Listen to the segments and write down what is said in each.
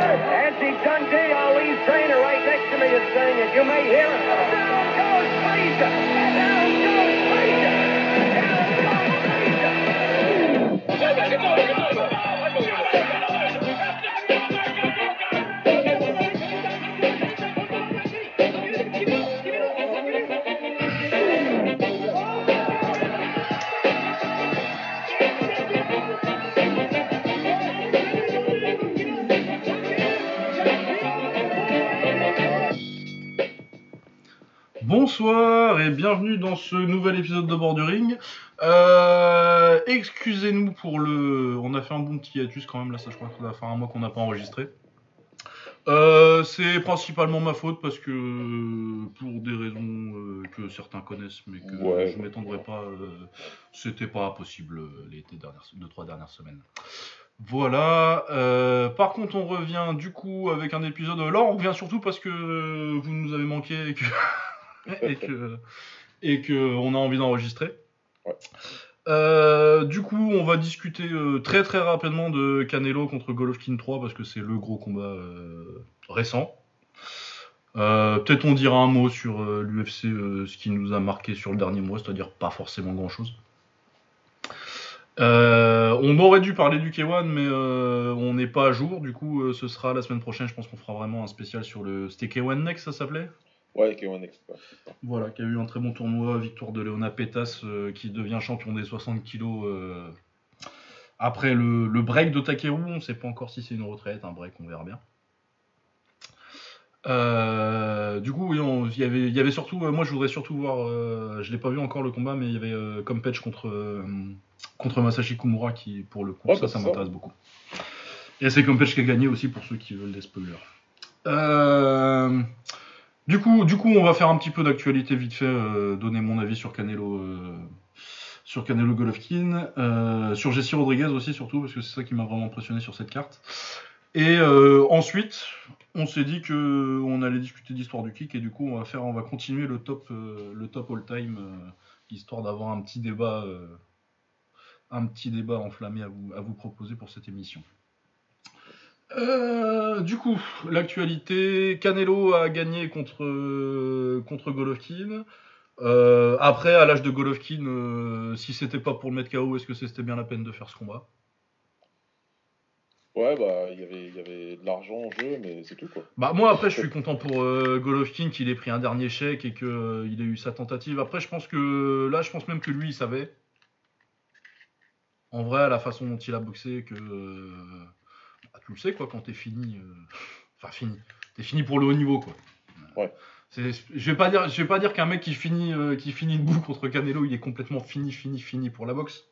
Nancy Dundee, Ali's trainer, right next to me, is saying it. You may hear it. Down goes Frazier! Bonsoir et bienvenue dans ce nouvel épisode de Borduring. Euh, Excusez-nous pour le... On a fait un bon petit hiatus quand même, là ça je crois que ça va faire un mois qu'on n'a pas enregistré. Euh, c'est principalement ma faute parce que pour des raisons euh, que certains connaissent mais que Ouais. je m'étendrai pas, c'était pas possible les deux, dernières, deux trois dernières semaines. Voilà. par contre, on revient du coup avec un épisode. Là, on revient surtout parce que vous nous avez manqué et que et que et que on a envie d'enregistrer. Ouais. Euh, du coup, on va discuter euh, très très rapidement de Canelo contre Golovkin 3 parce que c'est le gros combat euh, récent. Peut-être on dira un mot sur l'UFC, ce qui nous a marqué sur le dernier mois, c'est-à-dire pas forcément grand-chose. On aurait dû parler du K1, mais on n'est pas à jour. Du coup, ce sera la semaine prochaine. Je pense qu'on fera vraiment un spécial sur le. C'était K1 Next, ça s'appelait? Ouais, K1 Next. ouais. Voilà, qui a eu un très bon tournoi, victoire de Léona Pétas, euh, qui devient champion des 60 kilos euh, après le, le break de Takeru. On ne sait pas encore si c'est une retraite, un break, on verra bien. Euh, du coup, oui, il y avait, il y avait surtout, euh, moi je voudrais surtout voir, je l'ai pas vu encore le combat, mais il y avait euh, Competch contre, contre Masashi Kumura qui, pour le coup, Ouais, ça, bah, ça m'intéresse beaucoup. Et c'est Competch qui a gagné aussi pour ceux qui veulent des spoilers. Euh, du coup, on va faire un petit peu d'actualité vite fait, euh, donner mon avis sur Canelo, euh, sur Canelo Golovkin, euh, sur Jesse Rodriguez aussi surtout parce que c'est ça qui m'a vraiment impressionné sur cette carte. Et ensuite, on s'est dit que on allait discuter d'histoire du kick et du coup, on va faire, on va continuer le top, all time, histoire d'avoir un petit débat, un petit débat enflammé à vous proposer pour cette émission. Euh, du coup, l'actualité, Canelo a gagné contre, euh, contre Golovkin. Euh, après, à l'âge de Golovkin, euh, si c'était pas pour le mettre KO, est-ce que c'était bien la peine de faire ce combat? Ouais, bah, il y avait- il y avait de l'argent en jeu, mais c'est tout, quoi. Bah moi après je suis content pour Golovkin qu'il ait pris un dernier chèque et qu'il ait eu sa tentative. Après je pense que là je pense même que lui il savait. En vrai à la façon dont il a boxé que tu le sais quoi quand t'es fini. euh, Enfin fini. T'es fini pour le haut niveau quoi. Ouais. C'est- Je vais pas dire, je vais pas dire qu'un mec qui finit, euh, qui finit debout contre Canelo, il est complètement fini, fini, fini pour la boxe.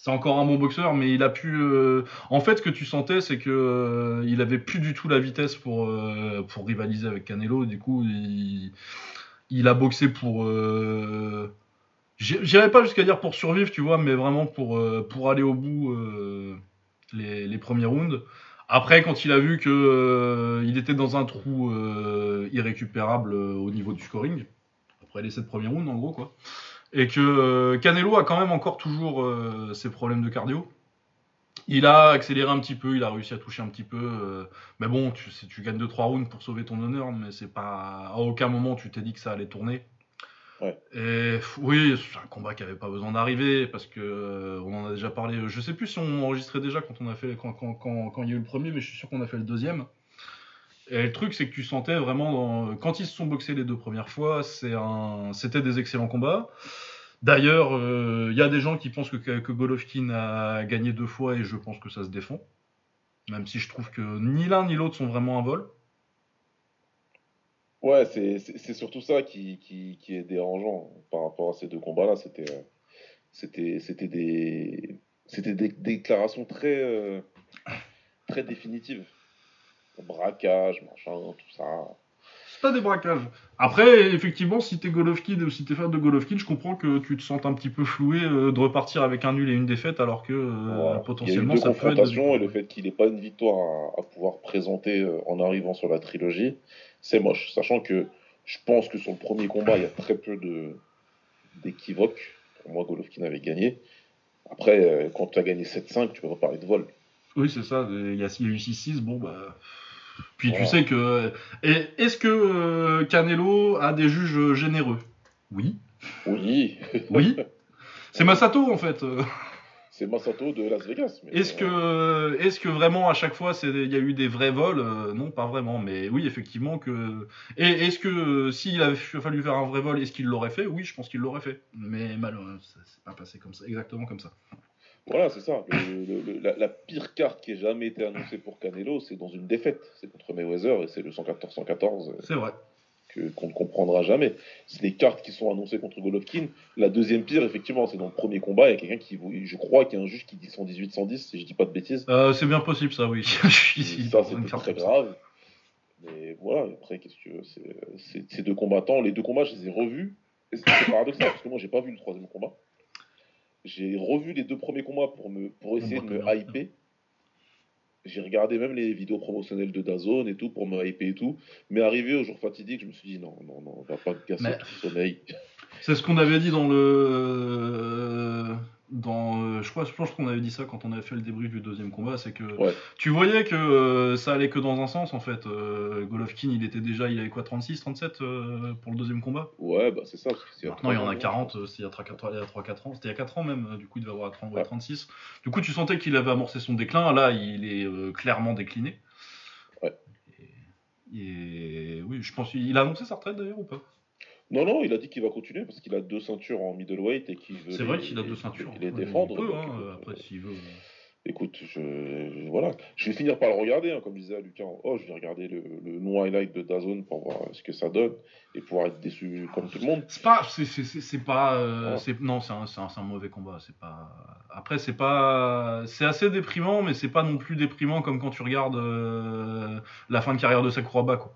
C'est encore un bon boxeur, mais il a pu. euh, En fait, ce que tu sentais, c'est que euh, il avait plus du tout la vitesse pour pour rivaliser avec Canelo. Du coup, il, il a boxé pour. J'irais pas jusqu'à dire pour survivre, tu vois, mais vraiment pour pour aller au bout les, premiers rounds. Après, quand il a vu que euh, il était dans un trou euh, irrécupérable euh, au niveau du scoring, après les sept premiers rounds en gros quoi, et que euh, Canelo a quand même encore toujours ses problèmes de cardio. Il a accéléré un petit peu, il a réussi à toucher un petit peu, mais bon, tu, tu gagnes 2-3 rounds pour sauver ton honneur, mais c'est pas à aucun moment tu t'es dit que ça allait tourner. Ouais. Oui, c'est un combat qui avait pas besoin d'arriver parce que euh, on en a déjà parlé. Je sais plus si on enregistrait déjà quand on a fait quand, quand, quand, il y a eu le premier, mais je suis sûr qu'on a fait le deuxième. Et le truc, c'est que tu sentais vraiment quand ils se sont boxés les deux premières fois, c'était des excellents combats. D'ailleurs, euh, il y a des gens qui pensent que, que Golovkin a gagné deux fois et je pense que ça se défend. Même si je trouve que ni l'un ni l'autre sont vraiment un vol. Ouais, c'est surtout ça qui, qui, qui est dérangeant par rapport à ces deux combats-là. C'était euh, c'était c'était des c'était des déclarations très euh, très définitives. Braquage, machin, tout ça. C'est pas des braquages. Après, effectivement, si t'es Golovkin ou si t'es fan de Golovkin, je comprends que tu te sentes un petit peu floué euh, de repartir avec un nul et une défaite alors que euh, Voilà. potentiellement Il y a eu deux ça peut être. et le fait qu'il n'ait pas une victoire à, à pouvoir présenter en arrivant sur la trilogie, c'est moche. Sachant que je pense que sur le premier combat, il y a très peu de d'équivoques. Pour moi, Golovkin avait gagné. Après, euh, quand tu as gagné 7-5, tu peux pas parler de vol. Oui, c'est ça. Il y a, il y a eu 6-6, bon, bah. Puis tu sais que. et Est-ce que euh, Canelo a des juges généreux? Oui. Oui, Oui. C'est Masato, en fait. C'est Masato de Las Vegas. Est-ce euh, que, est-ce que vraiment à chaque fois il y a eu des vrais vols Euh, Non, pas vraiment, mais oui, effectivement que. Et est-ce que s'il avait fallu faire un vrai vol, est-ce qu'il l'aurait fait? Oui, je pense qu'il l'aurait fait. Mais malheureusement, ça s'est pas passé comme ça, exactement comme ça. Voilà, c'est ça. Le- le- le- la, la pire carte qui ait jamais été annoncée pour Canelo, c'est dans une défaite. C'est contre Mayweather et c'est le 114-114 euh, C'est vrai. Qu'on ne comprendra jamais. C'est les cartes qui sont annoncées contre Golovkin. La deuxième pire, effectivement, c'est dans le premier combat. Il y a quelqu'un qui, je crois qu'il y a un juge qui dit 118-110, si je dis pas de bêtises. Euh, c'est bien possible, ça, oui. Je suis ici ça, carte très grave. Mais voilà, après, qu'est-ce que c'est- c'est- Ces deux combattants, les deux combats, je les ai revus. C'est c'est paradoxal, parce que moi, j'ai pas vu le troisième combat. J'ai revu les deux premiers combats pour, me, pour essayer de me hyper. J'ai regardé même les vidéos promotionnelles de Dazone et tout pour me hyper et tout. Mais arrivé au jour fatidique, je me suis dit non, non, non, on va pas casser Mais- ton sommeil. C'est ce qu'on avait dit dans le. Dans, euh, je crois, je pense qu'on avait dit ça quand on avait fait le débrief du deuxième combat, c'est que Ouais. tu voyais que euh, ça allait que dans un sens en fait. Euh, Golovkin, il était déjà, il avait quoi, 36, 37 euh, pour le deuxième combat? Ouais, bah c'est ça. c'est Maintenant, il y en a ans, 40, euh, c'était il y a 3-4 ans, c'était il y a 4 ans même, du coup, il devait avoir 30, ouais, Ouais. 36. Du coup, tu sentais qu'il avait amorcé son déclin, là, il est clairement décliné. Ouais. Et, et oui, je pense qu'il a annoncé sa retraite d'ailleurs ou pas? Non, non, il a dit qu'il va continuer parce qu'il a deux ceintures en middleweight et qu'il veut. C'est vrai les- qu'il a deux les- ceintures. Les Ouais, défendre. Il peut, donc, hein, écoute, euh, après, euh, s'il veut. Écoute, je, je- voilà, je vais finir par le regarder, hein, comme disait à Lucas. Oh, je vais regarder le, le non highlight de Dazone pour voir ce que ça donne et pouvoir être déçu comme tout le monde. C'est pas, c'est, pas, euh, c'est- non, c'est un, c'est un- un mauvais combat. C'est pas. Après, c'est pas, c'est assez déprimant, mais c'est pas non plus déprimant comme quand tu regardes euh, la fin de carrière de Sakuraba, quoi.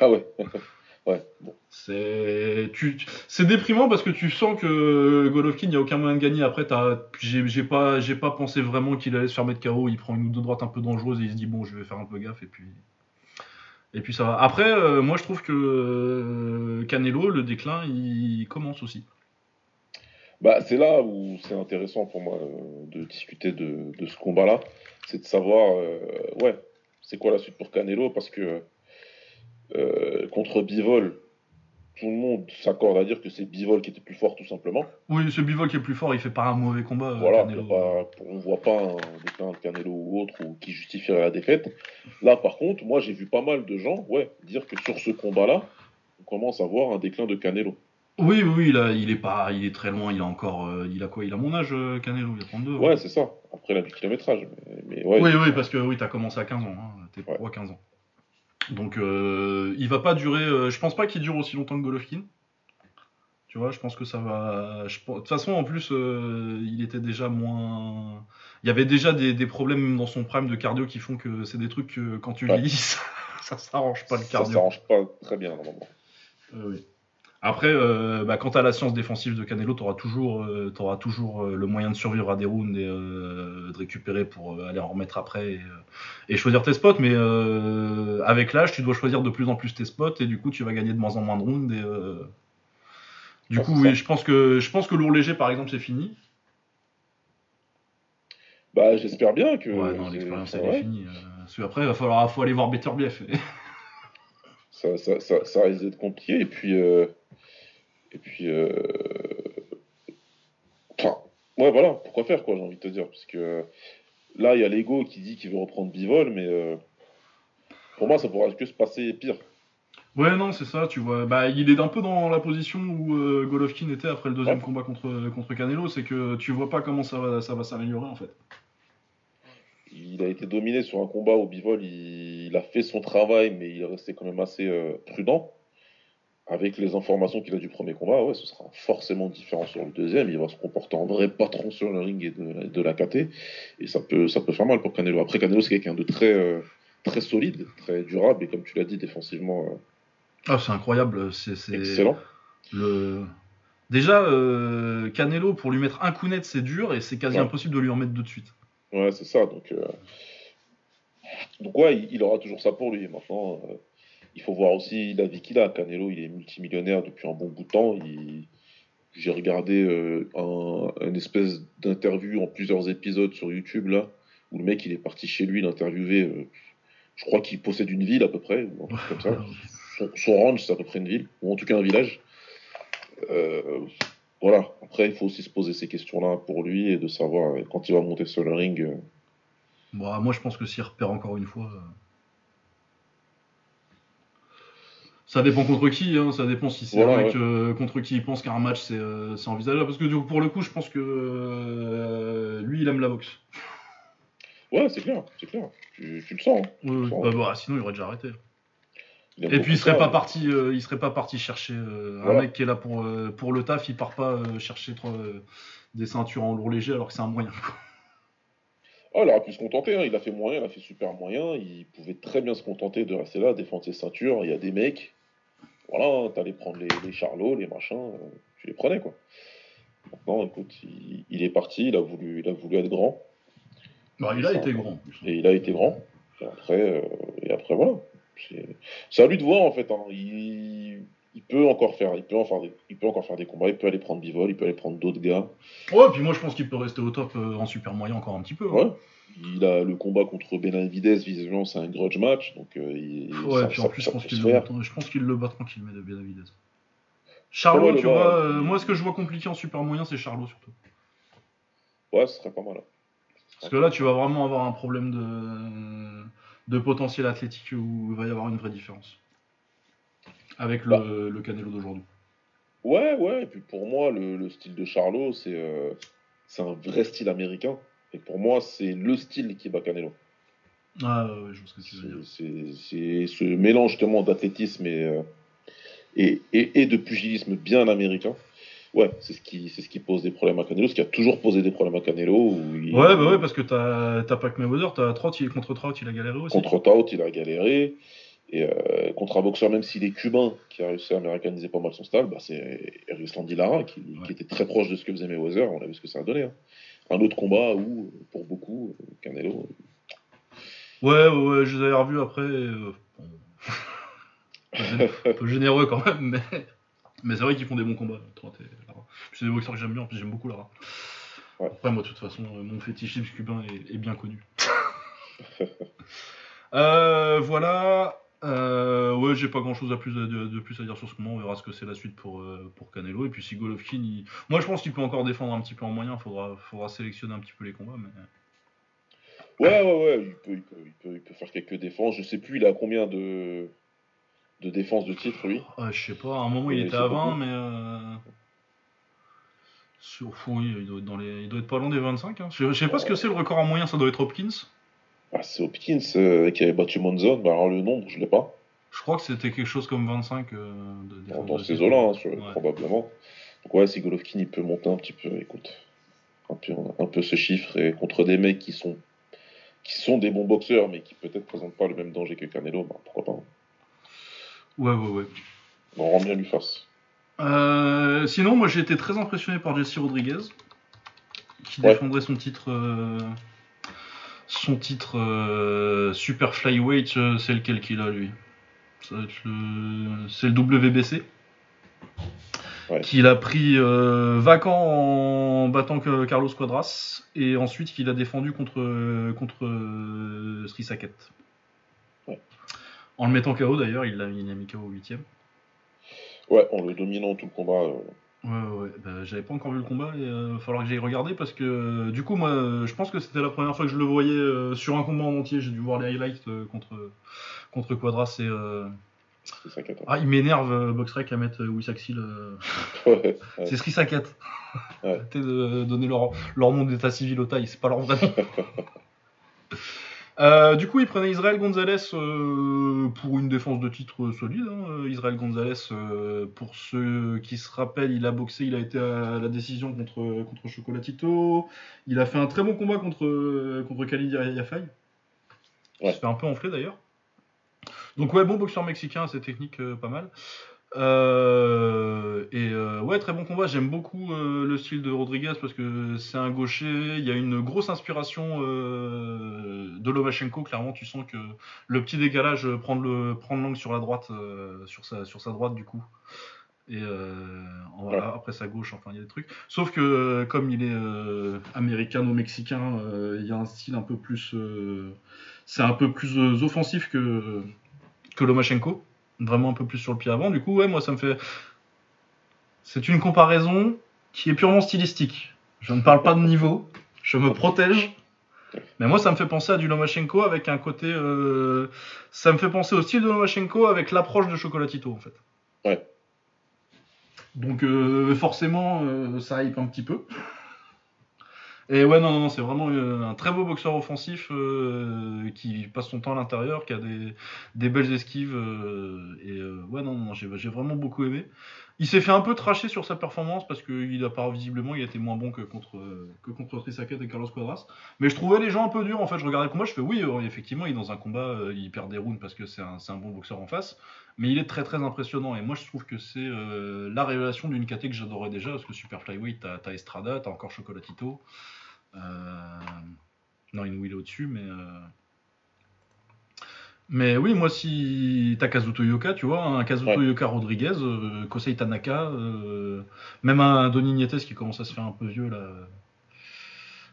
Ah ouais, ouais. Bon. C'est, tu, déprimant parce que tu sens que Golovkin, il n'y a aucun moyen de gagner. Après, j'ai, pas, j'ai pas pensé vraiment qu'il allait se faire mettre KO. Il prend une ou deux droites un peu dangereuses et il se dit bon, je vais faire un peu gaffe et puis, et puis ça va. Après, euh, moi, je trouve que euh, Canelo, le déclin, il commence aussi. Bah, c'est là où c'est intéressant pour moi euh, de discuter de, de ce combat-là. C'est de savoir, ouais, c'est quoi la suite pour Canelo parce que euh, contre Bivol, tout le monde s'accorde à dire que c'est Bivol qui était plus fort tout simplement. Oui, ce bivol qui est plus fort, il fait pas un mauvais combat. euh, Voilà, a pas- on voit pas un déclin de Canelo ou autre ou qui justifierait la défaite. Là, par contre, moi j'ai vu pas mal de gens ouais, dire que sur ce combat-là, on commence à voir un déclin de Canelo. Oui, oui, là, il est pas, il est très loin. Il a encore, euh, il a quoi Il a mon âge, euh, Canelo, il a 32. hein. Ouais, c'est ça. Après, il a du kilométrage. Mais, mais ouais, Oui, oui, parce que oui, t'as commencé à 15 ans. Hein. T'es Ouais. pro à 15 ans. Donc, euh, il va pas durer. euh, je pense pas qu'il dure aussi longtemps que Golovkin. Tu vois, je pense que ça va. je De toute façon, en plus, euh, il était déjà moins. Il y avait déjà des, des problèmes dans son prime de cardio qui font que c'est des trucs que quand tu Ouais. vieillis, ça, ça s'arrange pas le ça cardio. s'arrange pas très bien normalement. Oui. Après, euh, bah, quant à la science défensive de Canelo, tu auras toujours, euh, t'auras toujours euh, le moyen de survivre à des rounds et euh, de récupérer pour aller en remettre après et, et choisir tes spots. Mais avec l'âge, tu dois choisir de plus en plus tes spots et du coup, tu vas gagner de moins en moins de rounds. Et, Du coup, oui, je pense que je pense que lourd léger, par exemple, c'est fini. Bah, j'espère bien que. Ouais, non, l'expérience elle est finie. parce qu'après, il va falloir faut aller voir Better Bief. ça, ça, ça, ça risque d'être compliqué. Et puis. Et puis. euh, Enfin, ouais, voilà, pourquoi faire, quoi, j'ai envie de te dire. Parce que là, il y a l'ego qui dit qu'il veut reprendre Bivol, mais. euh, Pour moi, ça pourra que se passer pire. Ouais, non, c'est ça, tu vois. Bah, il est un peu dans la position où euh, Golovkin était après le deuxième Ouais. combat contre, contre Canelo, c'est que tu vois pas comment ça va, ça va s'améliorer en fait. Il a été dominé sur un combat où Bivol, il, il a fait son travail, mais il est resté quand même assez prudent. Avec les informations qu'il a du premier combat, ouais, ce sera forcément différent sur le deuxième. Il va se comporter en vrai patron sur le ring et de, la- de la KT. Et ça peut, ça peut faire mal pour Canelo. Après, Canelo, c'est quelqu'un de très, euh, très solide, très durable. Et comme tu l'as dit, défensivement, euh, Ah, c'est incroyable, c'est c'est excellent. le. Déjà, euh, Canelo, pour lui mettre un coup net, c'est dur et c'est quasi Ouais. impossible de lui en mettre deux de suite. Ouais, c'est ça. Donc, donc ouais, il, il aura toujours ça pour lui. Maintenant, il faut voir aussi la vie qu'il a. Canelo, il est multimillionnaire depuis un bon bout de temps. Il- J'ai regardé euh, un, une espèce d'interview en plusieurs épisodes sur YouTube là, où le mec il est parti chez lui l'interviewer. euh, je crois qu'il possède une ville à peu près, ou un truc comme ça. Son, son ranch, c'est à peu près une ville, ou en tout cas un village. Euh, voilà, après, il faut aussi se poser ces questions-là pour lui et de savoir quand il va monter sur le ring. Bon, moi, je pense que s'il repère encore une fois. euh, Ça dépend contre qui, hein, ça dépend si c'est Voilà, un mec ouais. euh, contre qui il pense qu'un match c'est euh, c'est envisageable. Parce que du coup, pour le coup, je pense que euh, lui il aime la boxe. Ouais, c'est clair, c'est clair. Tu, tu le sens. hein. Bah, bah, sinon il aurait déjà arrêté. Et puis il serait ça, pas mais- parti, euh, il serait pas parti chercher euh, un mec qui est là pour, euh, pour le taf, il part pas chercher euh, des ceintures en lourd léger alors que c'est un moyen. Oh, il aurait pu se contenter, hein. il a fait moyen, il a fait super moyen, il pouvait très bien se contenter de rester là, défendre ses ceintures, il y a des mecs, voilà, t'allais prendre les, les charlots, les machins, euh, tu les prenais quoi. Maintenant, écoute, il, il est parti, il a voulu, il a voulu être grand, Bah, il a été grand. et il a été grand, et après, euh, et après voilà. C'est c'est à lui de voir en fait, hein. il, il peut encore faire, il peut, en faire des, il peut encore faire des combats, il peut aller prendre Bivol, il peut aller prendre d'autres gars. Ouais, puis moi je pense qu'il peut rester au top euh, en super moyen encore un petit peu. hein. Ouais. Il a le combat contre Benavides, visiblement c'est un grudge match, donc euh, il, Ouais, ça- puis en plus, ça je pense qu'il le, je pense qu'il le bat tranquillement de Benavides. Charlot, tu vois, il- euh, moi ce que je vois compliqué en super moyen, c'est Charlot surtout. Ouais, ce serait pas mal. Parce que là, tu vas vraiment avoir un problème de, de potentiel athlétique où il va y avoir une vraie différence. Avec le, Bah. le Canelo d'aujourd'hui. Ouais, ouais, et puis pour moi, le, le style de Charlot, c'est euh, c'est un vrai style américain. Et pour moi, c'est le style qui bat Canelo. Ah ouais, je ce que tu veux dire. C'est ce mélange justement d'athlétisme et, euh, et, et, et de pugilisme bien américain. Ouais, c'est ce, qui, c'est ce qui pose des problèmes à Canelo, ce qui a toujours posé des problèmes à Canelo. Il- Ouais, bah ouais, parce que t'as t'as Pac Mayweather, t'as Trot, il est contre Trot, il a galéré aussi. Contre Tout, il a galéré. Et euh, contre un boxeur, même s'il est cubain, qui a réussi à américaniser pas mal son style, bah, c'est Ruslan Lara qui, Ouais. qui était très proche de ce que faisait Mayweather. On a vu ce que ça a donné. hein. Un autre combat où, pour beaucoup, euh, Canelo. Ouais, ouais, ouais, je les avais revus après. euh, un, peu généreux quand même, mais, mais c'est vrai qu'ils font des bons combats, C'est des boxeurs que j'aime bien, en plus j'aime beaucoup Lara. Ouais. Après, moi, de toute façon, euh, mon fétichisme cubain est, est bien connu. Euh, voilà. Euh, ouais, j'ai pas grand chose à plus de, plus à dire sur ce combat. On verra ce que c'est la suite pour, euh, pour Canelo. Et puis si Golovkin, il- moi je pense qu'il peut encore défendre un petit peu en moyen. Faudra, faudra sélectionner un petit peu les combats. Mais... Ouais, ouais, ouais, il peut, il, peut, il, peut, il peut faire quelques défenses. Je sais plus, il a combien de, de défenses de titre, lui? Ah, je sais pas, à un moment il était à beaucoup. 20, mais. Euh... Sur, oui, il doit, être dans les, il doit être pas loin des 25. hein. Je, je sais pas ce que c'est le record en moyen, ça doit être Hopkins. Ah, C'est Hopkins euh, qui avait battu Monzon. Bah, alors le nombre, je l'ai pas. Je crois que c'était quelque chose comme 25 euh, de Dans, de ces eaux-là, hein, Ouais. probablement. Donc ouais, si Golovkin, il peut monter un petit peu, écoute, un peu, un peu ce chiffre, et contre des mecs qui sont, qui sont des bons boxeurs, mais qui peut-être présentent pas le même danger que Canelo, bah, pourquoi pas. Ouais, ouais, ouais. On rend bien lui face. Euh, sinon, moi j'ai été très impressionné par Jesse Rodriguez, qui Ouais. défendrait son titre, son titre euh, Super Flyweight. euh, C'est lequel qu'il a lui? Le- C'est le WBC. Ouais. Qu'il a pris euh, vacant en battant Carlos Quadras et ensuite qu'il a défendu contre, contre euh, Sri Saket. Ouais. En le mettant KO d'ailleurs, il l'a il l'a mis KO au 8 Ouais, en le dominant tout le combat. Euh, Ouais, ouais. Bah, j'avais pas encore vu le combat et il va falloir que j'aille regarder parce que euh, du coup, moi, euh, je pense que c'était la première fois que je le voyais euh, sur un combat en entier. J'ai dû voir les highlights euh, contre, contre Quadras et. euh. Ah, il m'énerve, euh, Boxrec, à mettre euh, Wissaxil. euh, Ouais, ouais. C'est Sri Saket. Ouais. De donner leur, leur nom d'état civil aux tailles, c'est pas leur vrai nom. Euh, du coup, il prenait Israël Gonzalez euh, pour une défense de titre solide. hein. Euh, Israël Gonzalez, euh, pour ceux qui se rappellent, il a boxé, il a été à la décision contre, contre Chocolatito. Il a fait un très bon combat contre, contre Khalid Yafai. Ouais. se fait un peu enfler d'ailleurs. Donc, ouais, bon boxeur mexicain, assez technique, euh, pas mal. Euh, et euh, ouais, très bon combat. J'aime beaucoup euh, le style de Rodriguez parce que c'est un gaucher. Il y a une grosse inspiration de Lomachenko. Clairement, tu sens que le petit décalage, prendre le prendre l'angle sur la droite, sur sa sur sa droite du coup, Et voilà, après sa gauche, enfin il y a des trucs. Sauf que comme il est euh, américano-mexicain, euh, il y a un style un peu plus, c'est un peu plus offensif que que Lomachenko, vraiment un peu plus sur le pied avant. Du coup, ouais, moi ça me fait, c'est une comparaison qui est purement stylistique. Je ne parle pas de niveau, je me protège. Mais moi, ça me fait penser à du Lomachenko avec un côté. euh, Ça me fait penser au style de Lomachenko avec l'approche de Chocolatito, en fait. Ouais. Donc, euh, forcément, euh, ça hype un petit peu. Et ouais, non, non, c'est vraiment euh, un très beau boxeur offensif euh, qui passe son temps à l'intérieur, qui a des, belles esquives. euh, et euh, ouais, non, non, j'ai vraiment beaucoup aimé. Il s'est fait un peu tracher sur sa performance parce qu'il a pas visiblement, il été moins bon que contre, que contre et Carlos Quadras. Mais je trouvais les gens un peu durs en fait. Je regardais le combat, je fais oui, euh, effectivement, il est dans un combat, euh, il perd des rounds parce que c'est un, un bon boxeur en face. Mais il est très très impressionnant. Et moi je trouve que c'est euh, la révélation d'une caté que j'adorais déjà parce que Super Flyweight, t'as Estrada, t'as encore Chocolatito. Non, il est au-dessus, mais. Mais oui, moi, si t'as Kazuto Yoka, tu vois, un Kazuto Ouais. Yoka Rodriguez, euh, Kosei Tanaka, euh, même un Donny Nietes qui commence à se faire un peu vieux là.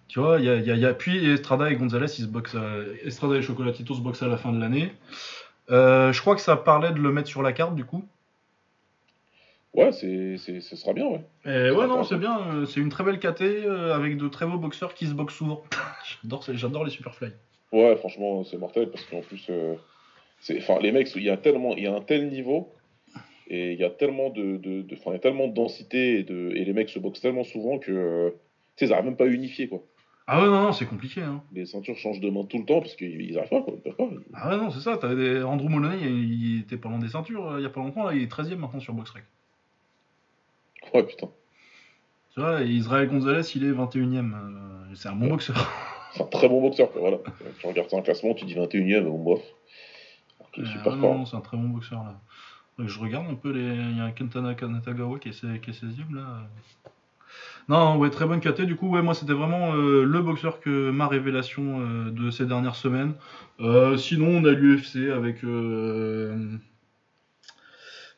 Tu vois, il y a, il y a- il y a- puis Estrada et Gonzalez, ils se boxent à- Estrada et Chocolatito se boxent à la fin de l'année. Euh, je crois que ça parlait de le mettre sur la carte du coup. Ouais, c'est, c'est, ce sera bien, ouais. Et ouais, non, c'est bien. euh, C'est une très belle KT euh, avec de très beaux boxeurs qui se boxent souvent. j'adore les Superfly. Ouais, franchement, c'est mortel parce qu'en plus, euh, c'est, enfin, les mecs, il y a tellement, il y a un tel niveau et il y a tellement de, de, y a tellement de densité et, de, et les mecs se boxent tellement souvent que, euh, tu sais, ils n'arrivent même pas à unifier quoi. Ah ouais, non, non, c'est compliqué. Hein. Les ceintures changent de main tout le temps parce qu'ils ils arrivent pas quoi, ils peuvent pas. Ah ouais, non, c'est ça. T'avais des... Andrew Moloney, il, il était pas loin des ceintures euh, il y a pas longtemps. Là, il est 13 e maintenant sur BoxRec. Ouais, putain. Tu vois, Israël Gonzalez, il est 21 e c'est un bon Ouais. boxeur. C'est un très bon boxeur quoi, voilà. Tu regardes ça en classement, tu dis 21ème, bon bof. Est Euh, super fort. non, c'est un très bon boxeur là. Je regarde un peu les. Il y a un Kentana Kanatagawa qui est, se- qui est 16 là. Non, ouais, très bonne KT. Du coup, ouais, moi c'était vraiment euh, le boxeur que ma révélation euh, de ces dernières semaines. Euh, sinon, on a l'UFC avec.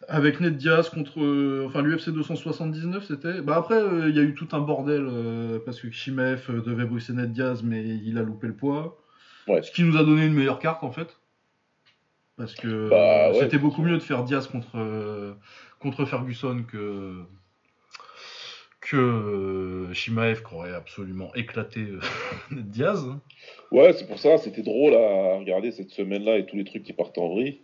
Avec Ned Diaz contre. euh, enfin, l'UFC 279, c'était. Bah, après, euh, il y a eu tout un bordel euh, parce que Chimev devait brusser Ned Diaz, mais il a loupé le poids. Ouais. Ce qui nous a donné une meilleure carte en fait. Parce que Bah, ouais. c'était beaucoup mieux de faire Diaz contre, contre Ferguson que. que Shimaev qui aurait absolument éclaté Ned Diaz. Ouais, c'est pour ça, c'était drôle à regarder cette semaine-là et tous les trucs qui partaient en vrille.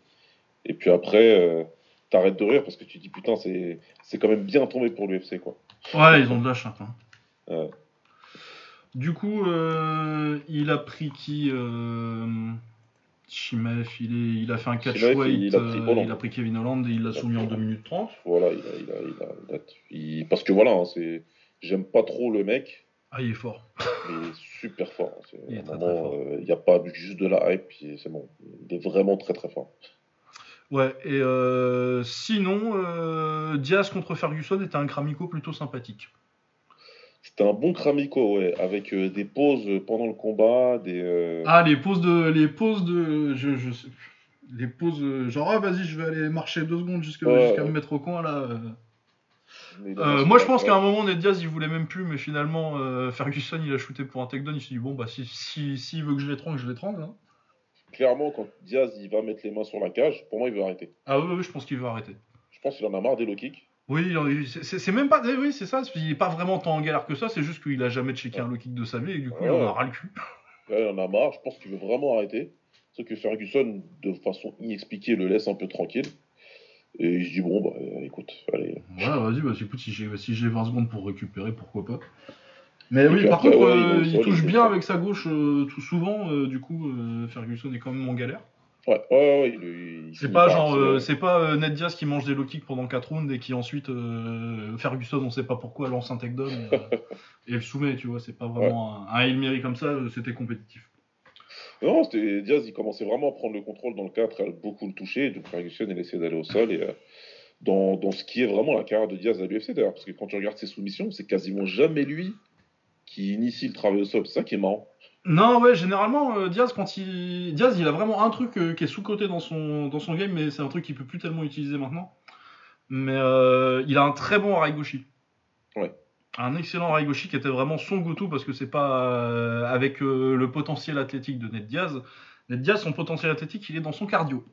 Et puis après, t'arrêtes de rire parce que tu dis putain, c'est c'est quand même bien tombé pour l'UFC quoi. Ouais, ils ont de la chatte. hein. Ouais. Du coup, euh, il a pris qui euh, Shimaev, il, est, il a fait un catch Chimaev, weight, il a pris euh, Hollande. il a pris Kevin Holland et il l'a soumis en pris 2 minutes 30. Voilà, il a, il a, il parce que voilà, hein, c'est, j'aime pas trop le mec, Ah, il est fort. il est super fort. hein. C'est, Il n'y a pas juste de la hype, c'est bon. Il est vraiment très très fort. Ouais, et euh, sinon, euh, Diaz contre Ferguson était un Gramico plutôt sympathique. C'était un bon Kramiko, ouais, avec euh, des pauses pendant le combat, des. Ah, les pauses de. Les pauses de. Je, je sais- Les pauses. Genre, ah, vas-y, je vais aller marcher deux secondes jusqu'à Ouais, me mettre au coin là. euh. moi, je pense qu'à un moment, Ned Diaz, il voulait même plus, mais finalement, euh, Ferguson, il a shooté pour un takedown. Il s'est dit, bon, bah, si, si, s'il veut que je l'étrangle, je l'étrangle. hein. Clairement, quand Diaz il va mettre les mains sur la cage, pour moi, il veut arrêter. Ah, oui, oui, je pense qu'il va arrêter. Je pense qu'il en a marre des low kicks. Oui, c'est- même pas. eh Oui, c'est ça. Il est pas vraiment tant en galère que ça. C'est juste qu'il a jamais checké un low kick de sa vie et du coup, il en a ras le cul. Ouais, il en a marre. Je pense qu'il veut vraiment arrêter. Sauf que Ferguson, de façon inexpliquée, le laisse un peu tranquille. Et il se dit, bon, bah écoute, allez. Ouais, vas-y, bah, écoute, si j'ai si j'ai 20 secondes pour récupérer, pourquoi pas. Mais oui, par après, contre, ouais, euh, il touche bien avec sa gauche euh, tout souvent, euh, du coup, Ferguson est quand même en galère. Ouais, ouais, ouais. C'est pas genre, c'est pas Ned Diaz qui mange des low kicks pendant 4 rounds et qui ensuite, Ferguson, on sait pas pourquoi, lance un takedown et le soumet, tu vois, c'est pas vraiment un, un comme ça, c'était compétitif. Non, c'était Diaz, il commençait vraiment à prendre le contrôle dans le 4, à beaucoup le toucher. Donc Ferguson, il essayait d'aller au sol. Et dans, dans ce qui est vraiment la carrière de Diaz à l'UFC, d'ailleurs, parce que quand tu regardes ses soumissions, c'est quasiment jamais lui qui initie le travail au sol. C'est ça qui est marrant. Non, ouais, généralement, euh, Diaz, quand il. Diaz, il a vraiment un truc euh, qui est sous-côté dans son, dans son game, mais c'est un truc qu'il peut plus tellement utiliser maintenant. Mais euh, il a un très bon Araigoshi. Ouais. Un excellent Araigoshi qui était vraiment son go-to parce que c'est pas avec le potentiel athlétique de Ned Diaz. Ned Diaz, son potentiel athlétique, il est dans son cardio.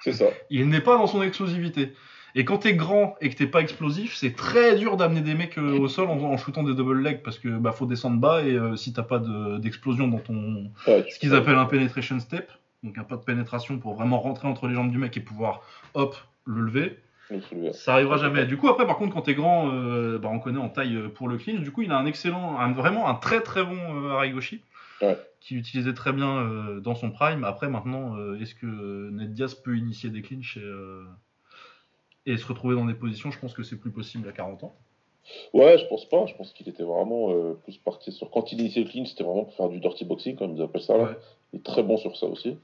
C'est ça. Il n'est pas dans son explosivité. Et quand t'es grand et que t'es pas explosif, c'est très dur d'amener des mecs euh, au sol en, en shootant des double legs parce que bah, faut descendre bas et euh, si t'as pas de- d'explosion dans ton Ouais, ce qu'ils appellent un penetration step, donc un pas de pénétration pour vraiment rentrer entre les jambes du mec et pouvoir hop le lever, ça arrivera jamais. Du coup après par contre quand t'es grand, euh, bah, on connaît en taille euh, pour le clinch. Du coup il a un excellent, un- vraiment un très très bon euh, Araigoshi. Ouais. Qui utilisait très bien euh, dans son prime. Après, maintenant, est-ce que Ned Diaz peut initier des clinches et, euh, se retrouver dans des positions Je pense que c'est plus possible à 40 ans. Ouais, je pense pas. Je pense qu'il était vraiment euh, plus parti sur. Quand il initiait le clean, c'était vraiment pour faire du dirty boxing, comme ils appellent ça là. Ouais. Il est très bon sur ça aussi.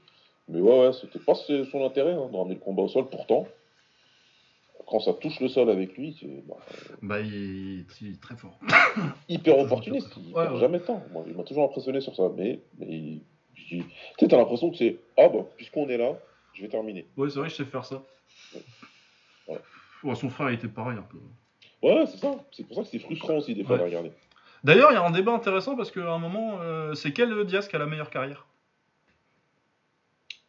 Mais ouais, ouais, c'était pas son intérêt hein, de ramener le combat au sol. Pourtant, quand ça touche le sol avec lui, c'est bah, Bah, il est, il est très fort. hyper opportuniste. Il Ouais, perd ouais. jamais de temps. Moi, il m'a toujours impressionné sur ça. Mais, mais tu sais, t'as l'impression que c'est ah bah, puisqu'on est là, je vais terminer. Ouais, c'est vrai, je sais faire ça. Ouais. Ouais, son frère était pareil un peu. Ouais, ouais, c'est ça. C'est pour ça que c'est frustrant aussi des fois Ouais. de regarder. D'ailleurs, il y a un débat intéressant parce qu'à un moment, euh, c'est quel Diaz qui a la meilleure carrière?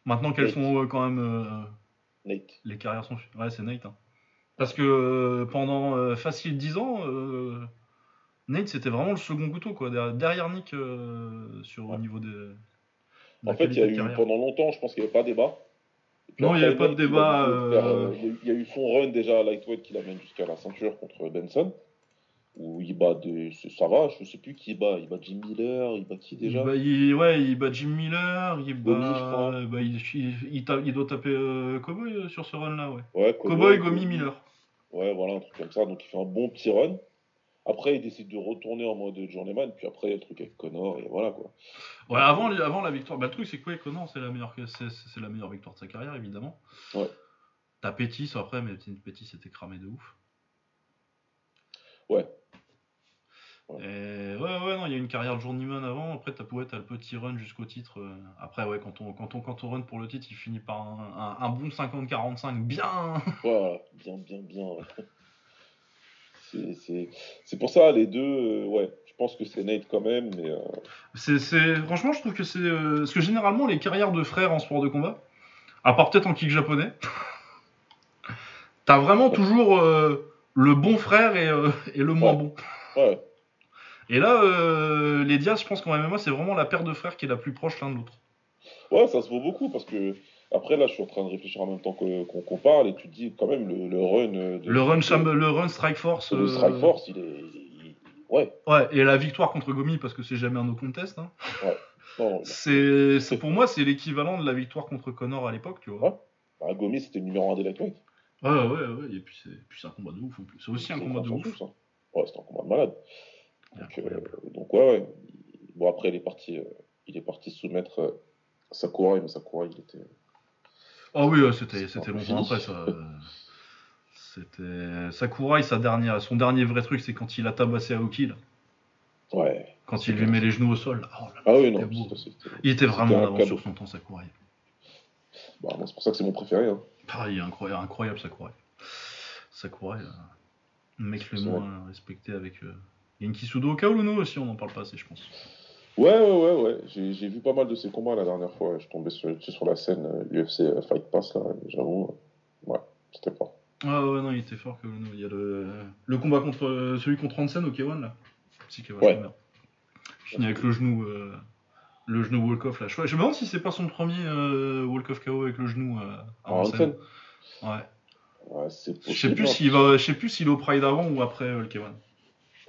Maintenant qu'elles sont euh, quand même. euh, Nate. les carrières sont. Ouais, c'est Nate. hein. Parce que pendant facile 10 ans, Nate c'était vraiment le second couteau, quoi. Derrière, Nick sur, au niveau des. de En fait, il y a eu carrière. pendant longtemps, je pense qu'il n'y avait pas de débat. Non, il y après, avait pas de débat, euh, euh, il y a eu- son run déjà à lightweight qui l'amène jusqu'à la ceinture contre Benson, où il bat des. Ça va, je sais plus qui il bat. Il bat Jim Miller, il bat qui déjà? il, bat, il- ouais, il bat Jim Miller, il bat. Gomi, je crois. bah, il, il- doit taper euh, Cowboy euh, sur ce run-là, ouais. Ouais, Cowboy, Gomi, Miller. Ouais, voilà, un truc comme ça. Donc il fait un bon petit run. Après, il décide de retourner en mode journeyman, puis après, il y a le truc avec Connor, et voilà quoi. Ouais, avant, avant la victoire. Bah, le truc, c'est que ouais, Connor, c'est la, meilleure, que- c'est, c'est la meilleure victoire de sa carrière, évidemment. Ouais. T'as Pétis après, mais Pétis était cramé de ouf. Ouais. Et ouais, ouais, non, il y a une carrière de journeyman avant. Après, t'as ouais, le petit run jusqu'au titre. euh. Après, ouais, quand on, quand, on, quand on run pour le titre, il finit par un, un- un bon 50-45, bien Voilà, bien, bien, bien. C'est- pour ça, les deux, euh, ouais, je pense que c'est Nate quand même, mais euh, Franchement, je trouve que c'est. euh, Parce que généralement, les carrières de frères en sport de combat, à part peut-être en kick japonais, t'as vraiment toujours euh, le bon frère et, et le moins Ouais. bon. ouais, Et là, les Diaz, je pense qu'en MMA, c'est vraiment la paire de frères qui est la plus proche l'un de l'autre. ouais, ça se vaut beaucoup parce que après là, je suis en train de réfléchir en même temps qu'on qu'on parle et tu te dis quand même le, le run euh, de Le run, le run Strike Force. le euh, Strike Force, il est, il- il- ouais, Ouais, et la victoire contre Gomi, parce que c'est jamais un no contest. Hein. non, C'est, c'est- pour moi, c'est l'équivalent de la victoire contre Connor à l'époque, tu vois. Ouais. bah, Gomi c'était le numéro 1 des lightweight. Ouais, ouais, ouais. Et puis c'est, c'est un combat de ouf en plus. C'est aussi un combat de ouf. ça. Ouais, c'était un combat de malade. Donc, euh, donc ouais, ouais. Bon après il est parti, euh, il est parti soumettre euh, Sakurai, mais Sakurai il était. Ah oui, c'était, longtemps après ça. euh, C'était Sakurai, sa dernière, son dernier vrai truc, c'est quand il a tabassé Aoki, là. Ouais. quand il lui met les genoux au sol. Oh là là, Ah oui non. Il était vraiment en avance sur son temps, Sakurai. Bah, c'est pour ça que c'est mon préféré. Hein. Pareil, incroyable, incroyable Sakurai. Sakurai, euh, un mec le moins euh, respecté avec euh, Genki Sudo Kaoluno aussi, on n'en parle pas assez, je pense. Ouais, ouais, ouais, ouais. J'ai j'ai vu pas mal de ses combats la dernière fois. Je tombé sur, sur la scène euh, UFC euh, Fight Pass là. J'avoue, euh, ouais, c'était pas. Ah ouais, non, il était fort Kaoluno. Il y a le, le combat contre euh, celui contre Hansen au K1 là. Si K1, Ouais. merde. Fini avec le genou, euh, le genou walk-off là. Je, je me demande si c'est pas son premier euh, walk-off KO avec le genou euh, à Hansen. Ouais. Ouais, c'est Je sais plus hein. s'il va, je sais plus s'il est au Pride avant ou après euh, le K1.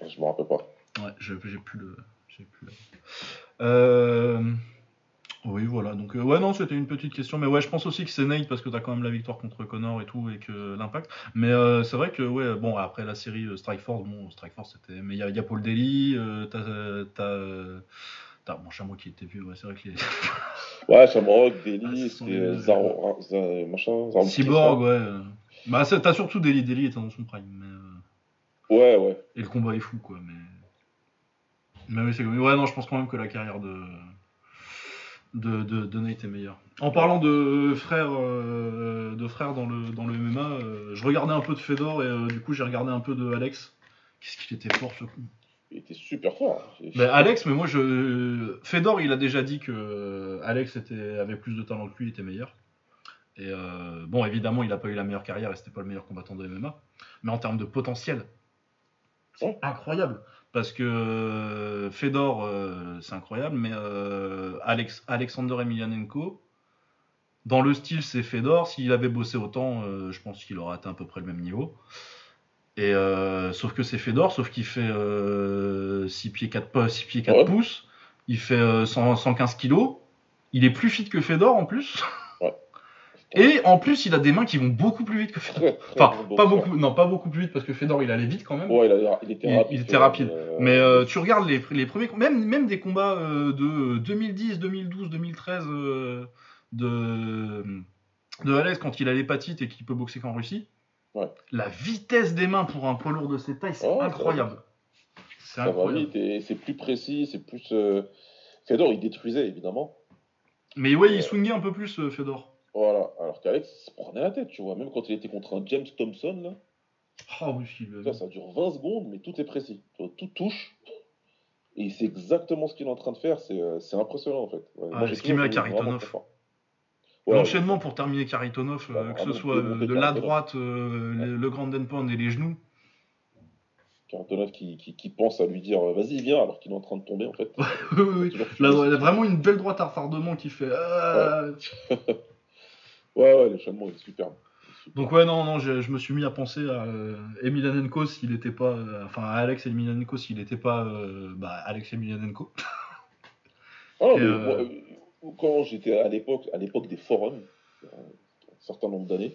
Je me rappelle pas. Ouais, j'ai j'ai plus le. j'ai plus le- Euh, Oui, voilà. Donc, euh, ouais, non, c'était une petite question. Mais ouais, je pense aussi que c'est Nate parce que t'as quand même la victoire contre Connor et tout, et que l'impact. Mais euh, c'est vrai que, ouais, bon, après la série euh, Strike Force, bon, Strike Force c'était. Mais il y, y a Paul Daly, euh, t'as. T'as. T'as mon chameau qui était vieux, ouais, c'est vrai que les. Ouais, Shamrock, Ah, ce sont c'était euh, Zaro, Za- machin, Zaro Cyborg, ouais. euh. Bah, t'as surtout Daly, Daly était dans son prime. Mais, euh, Ouais, ouais. Et le combat est fou, quoi. Mais, mais oui, c'est Ouais, non, je pense quand même que la carrière de de, de, de Nate est meilleur. En parlant de frères, euh, de frères dans le, dans le MMA, euh, je regardais un peu de Fedor et euh, du coup j'ai regardé un peu de Alex. Qu'est-ce qu'il était fort ce coup? Il était super fort. hein. Mais Alex, mais moi je. Fedor, il a déjà dit que Alex était, avait plus de talent que lui, était meilleur. Et bon, évidemment, il a pas eu la meilleure carrière et c'était pas le meilleur combattant de MMA. Mais en termes de potentiel, c'est incroyable. Parce que euh, Fedor, euh, c'est incroyable, mais euh, Alex, Alexander Emelianenko, dans le style, c'est Fedor. S'il avait bossé autant, je pense qu'il aurait atteint à peu près le même niveau. Et euh, sauf que c'est Fedor, sauf qu'il fait euh, 6 pieds 4, pas 6 pieds 4 Ouais. pouces, il fait euh, 100 115 kilos, il est plus fit que Fedor en plus. Et en plus, il a des mains qui vont beaucoup plus vite que Fedor. Enfin, pas beaucoup, non, pas beaucoup plus vite parce que Fedor il allait vite quand même. Ouais, il, a- il était rapide. il était rapide. euh, Mais euh, tu regardes les, les premiers, même, même des combats euh, de 2010, 2012, 2013 euh, de, de Alex quand il a l'hépatite et qu'il peut boxer qu'en Russie. Ouais. La vitesse des mains pour un poids lourd de cette taille, c'est Ouais, incroyable. C'est incroyable. c'est plus précis, c'est plus. Fedor, il détruisait évidemment. Mais ouais, il swingait un peu plus, Fedor. Voilà. Alors qu'Alex il se prenait la tête, tu vois. Même quand il était contre un James Thompson, là, Ah oui, il- ça, ça dure 20 secondes, mais tout est précis. Tu vois, tout touche. Et c'est exactement ce qu'il est en train de faire. C'est euh, impressionnant en fait. Ouais, Ah, ce qu'il met à. Ouais, L'enchaînement pour terminer Karitonov, euh, que ce soit euh, de la droite, euh, le, le grand pound et les genoux. Kharitonov qui, qui, qui pense à lui dire vas-y, viens, alors qu'il est en train de tomber en fait. oui, oui, Là, elle a vraiment une belle droite à retardement qui fait. Ouais, ouais, l'enchaînement est superbe. Donc ouais, non, non, je, je me suis mis à penser à euh, Emelianenko s'il n'était pas, euh, enfin à Alex Emelianenko s'il n'était pas, euh, bah, Alex Emelianenko. Ah, Et, mais euh, moi, quand j'étais à l'époque, à l'époque des forums, un certain nombre d'années,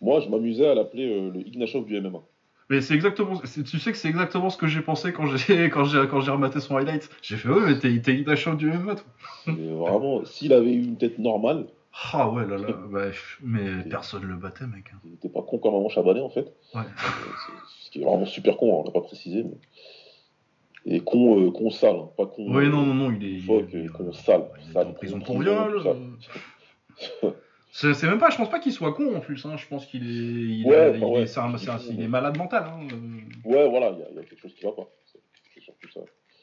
moi je m'amusais à l'appeler le Ignashov du MMA. Mais c'est exactement, tu sais que c'est exactement ce que j'ai pensé quand j'ai, quand j'ai, quand j'ai rematé son highlight. J'ai fait ouais, mais t'es, Ignacio du MMA, toi. Et vraiment, s'il avait eu une tête normale, Ah ouais, là, là, bah, mais personne le battait, mec. hein. il n'était pas con comme à balai en fait. Ouais. Euh, Ce qui est vraiment super con, hein, on l'a pas précisé. Mais... Et con, euh, con sale, hein, pas con. Oui, euh, non, non, non, il est, fuck, il- euh, con sale. il est sale, en prison pour viol. C'est, même pas, je pense pas qu'il soit con en plus. Hein. Je pense qu'il est, il, Ouais, a- enfin, il ouais, est, c'est un- c'est c'est un- difficile, il est mais- malade mental. Hein. Ouais, voilà, il y, a- y quelque chose qui va pas. C'est surtout ça.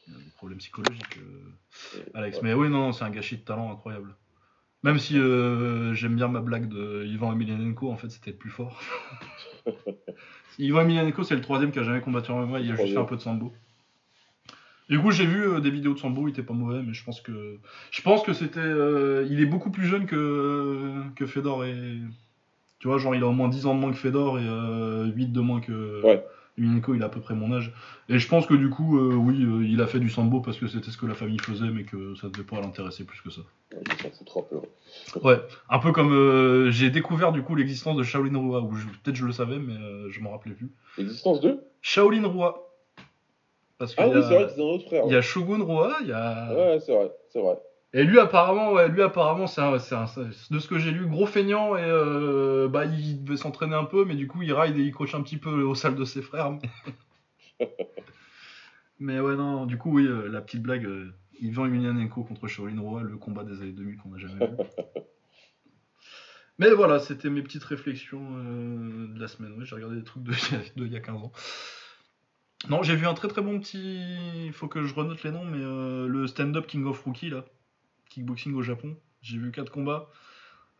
Il a des problèmes psychologiques, euh, Alex. ouais. Mais oui, non, non, c'est un gâchis de talent incroyable. Même si euh, j'aime bien ma blague de Ivan Emelianenko, en fait, c'était le plus fort. Ivan Emelianenko, c'est le troisième qui a jamais combattu en MMA, il a juste fait un peu de sambo. Du coup, j'ai vu euh, des vidéos de sambo, il était pas mauvais, mais je pense que je pense que c'était, euh, il est beaucoup plus jeune que que Fedor et tu vois, genre il a au moins 10 ans de moins que Fedor et euh, 8 de moins que Ouais. Il a à peu près mon âge. Et je pense que du coup, euh, oui, euh, il a fait du sambo parce que c'était ce que la famille faisait, mais que ça devait pas l'intéresser plus que ça. Ouais, il s'en foutra un peu. ouais. Un peu comme euh, j'ai découvert du coup l'existence de Shaolin Rua, ou peut-être je le savais, mais je m'en rappelais plus. L'existence de? Shaolin Rua. Parce Ah qu'il oui, c'est vrai que c'est un autre frère. il y a Shogun Rua, il y a. Ouais, c'est vrai, c'est vrai. Et lui apparemment, ouais, lui apparemment, c'est un, c'est un- c'est- de ce que j'ai lu, gros feignant et euh, bah il devait s'entraîner un peu, mais du coup il ride et il coach un petit peu aux salles de ses frères. Mais, mais ouais non, du coup oui, euh, la petite blague, euh, Ivan Emelianenko contre Shaolin Rua, le combat des années 2000 qu'on n'a jamais vu. Mais voilà, c'était mes petites réflexions euh, de la semaine. Oui, j'ai regardé des trucs de, de il y a 15 ans. Non, j'ai vu un très très bon petit. Il faut que je renote les noms, mais le stand-up King of Rookie là, kickboxing au Japon. J'ai vu quatre combats.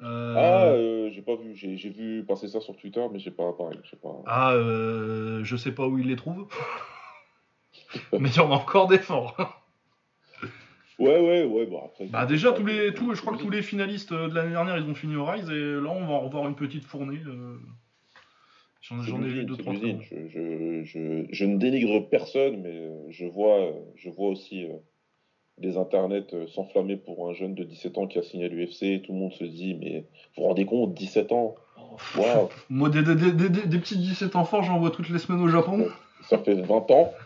Euh, Ah, euh, j'ai pas vu, j'ai vu passer ça sur Twitter, mais j'ai pas pareil, pas. ah, euh, je sais pas où il les trouve. mais il y en a encore des forts. Ouais, ouais, ouais, bon après. Bah déjà tous les, tous, je crois que tous les finalistes de l'année dernière ils ont fini au Rise et là on va en revoir une petite fournée. J'en ai vu deux trois. Je, je, je, je ne dénigre personne, mais je vois, je vois aussi des internets euh, s'enflammer pour un jeune de 17 ans qui a signé à l'UFC. Tout le monde se dit, mais vous vous rendez compte, 17 ans? Moi des, des, des, des, des petits 17 ans forts j'en vois toutes les semaines au Japon. Ça fait 20 ans.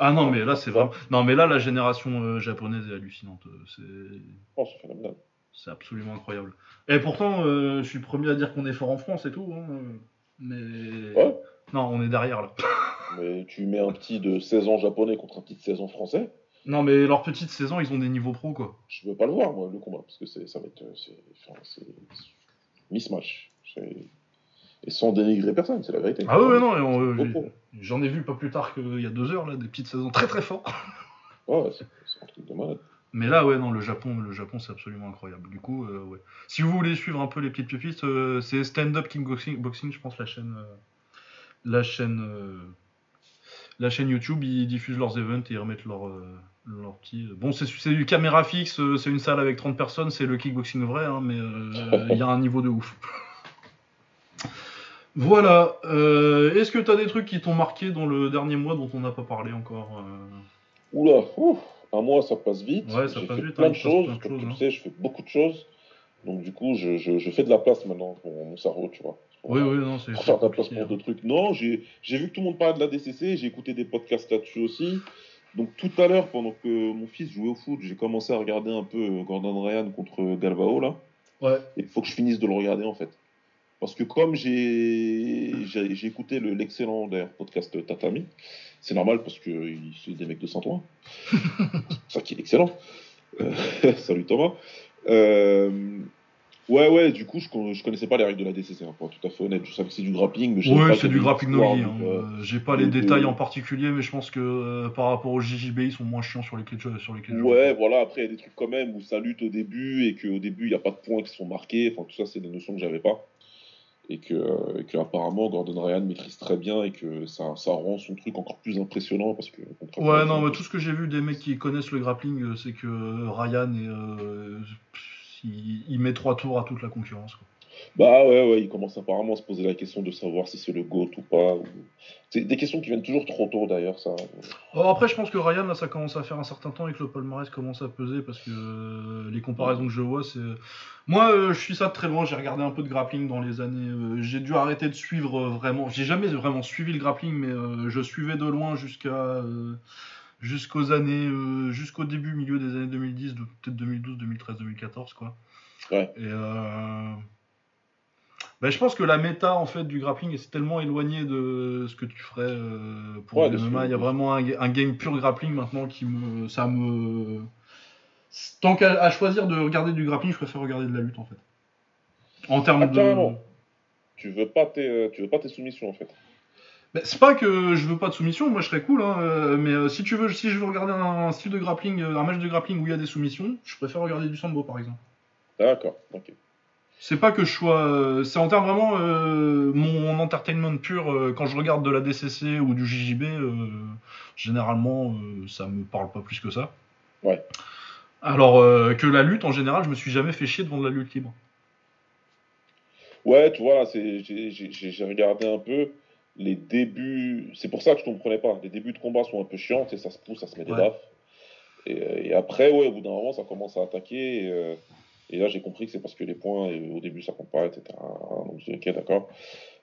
Ah non mais là c'est vraiment. Non mais là la génération euh, japonaise est hallucinante. euh, C'est Oh, c'est phénoménal. c'est absolument incroyable. Et pourtant euh, je suis premier à dire qu'on est fort en France et tout. hein, Mais Ouais. non on est derrière là. Mais tu mets un petit de 16 ans japonais contre un petit de 16 ans français, Non, mais leur petite saison, ils ont des niveaux pro, quoi. Je veux pas le voir, moi, le combat, parce que ça va être. C'est, enfin, c'est mismatch. Et sans dénigrer personne, c'est la vérité. Ah ouais, non, beau, j'en ai vu pas plus tard qu'il y a deux heures, là, des petites saisons très très fortes. Ouais, c'est, un truc de malade. Mais là, ouais, non, le Japon, le Japon, c'est absolument incroyable. Du coup, euh, ouais. Si vous voulez suivre un peu les petites pépites, euh, c'est Stand Up King Boxing, Boxing, je pense, la chaîne, euh, la chaîne, euh, la chaîne YouTube. Ils diffusent leurs events et ils remettent leurs Bon, c'est c'est du caméra fixe, euh, c'est une salle avec 30 personnes, c'est le kickboxing vrai, hein, mais euh, il y a un niveau de ouf. Voilà. euh, Est-ce que tu as des trucs qui t'ont marqué dans le dernier mois dont on n'a pas parlé encore euh Oula, ouf, un mois ça passe vite. Ouais, ça J'ai passe fait vite, plein hein, de choses. plein de Comme tu hein. sais, je fais beaucoup de choses. Donc du coup, je, je, je fais de la place maintenant pour mon cerveau, tu vois. Oui, oui, non, c'est. Pour faire de la place pour d'autres trucs. Non, j'ai j'ai vu que tout le monde parlait de la DCC, j'ai écouté des podcasts là-dessus aussi. Donc tout à l'heure, pendant que mon fils jouait au foot, j'ai commencé à regarder un peu euh, Gordon Ryan contre Galbao là. Ouais. Et il faut que je finisse de le regarder en fait. Parce que comme j'ai j'ai j'ai écouté le- l'excellent d'ailleurs podcast Tatami, c'est normal parce que c'est des mecs de Saint-Ouen. c'est ça qui est excellent. Euh, salut Thomas. Euh, ouais, ouais, du coup, je, con- je connaissais pas les règles de la DCC, hein, pour être tout à fait honnête. Je savais que c'est du grappling, mais je Ouais, pas c'est du grappling no hein. euh, J'ai pas les donc, détails euh, en particulier, mais je pense que euh, par rapport au JJB, ils sont moins chiants sur lesquels je- sur lesquels je Ouais, voilà, après il y a des trucs quand même où ça lutte au début et qu'au début il n'y a pas de points qui sont marqués, enfin tout ça c'est des notions que j'avais pas. Et que, euh, et que apparemment Gordon Ryan maîtrise très bien et que ça, ça rend son truc encore plus impressionnant parce que. Ouais, non, mais tout ce que j'ai vu des mecs qui connaissent le grappling, euh, c'est que Ryan est, pff, il, il met trois tours à toute la concurrence. quoi. Bah ouais, ouais, il commence apparemment à se poser la question de savoir si c'est le GOAT ou pas. ou- C'est des questions qui viennent toujours trop tôt d'ailleurs, ça. Alors après, je pense que Ryan, là, ça commence à faire un certain temps et que le palmarès commence à peser parce que euh, les comparaisons que je vois, c'est. Moi, euh, je suis ça de très loin. J'ai regardé un peu de grappling dans les années. euh, j'ai dû arrêter de suivre euh, vraiment. J'ai jamais vraiment suivi le grappling, mais euh, je suivais de loin jusqu'à. Jusqu'aux années. euh, jusqu'au début, milieu des années 2010, de- peut-être 2012, 2013, 2014, quoi. Ouais. Et. ben, je pense que la méta en fait du grappling est tellement éloignée de ce que tu ferais euh, pour Ouais, le MMA. Il y a vraiment un, ga- un game pur grappling maintenant qui me, ça me. Tant qu'à choisir de regarder du grappling, je préfère regarder de la lutte en fait. En termes Ah, de. Tu veux pas tes, tu veux pas tes soumissions en fait. Ben, c'est pas que je veux pas de soumission, moi je serais cool, hein, euh, mais euh, si tu veux, si je veux regarder un, style de grappling, euh, un match de grappling où il y a des soumissions, je préfère regarder du sambo par exemple. D'accord, ok. C'est pas que je sois. c'est en termes vraiment mon entertainment pur. quand je regarde de la DCC ou du JJB, généralement, ça me parle pas plus que ça. Ouais. Alors que la lutte, en général, je me suis jamais fait chier devant de la lutte libre. Ouais, tu vois, j'ai regardé un peu les débuts. C'est pour ça que je comprenais pas. Les débuts de combat sont un peu chiants, et ça se pousse, ça se met des Ouais. baffes. Et, euh, et après, ouais, au bout d'un moment, ça commence à attaquer. Et, euh, et là, j'ai compris que c'est parce que les points, et au début, ça compte pas, etc. Donc, je dis, ok, d'accord.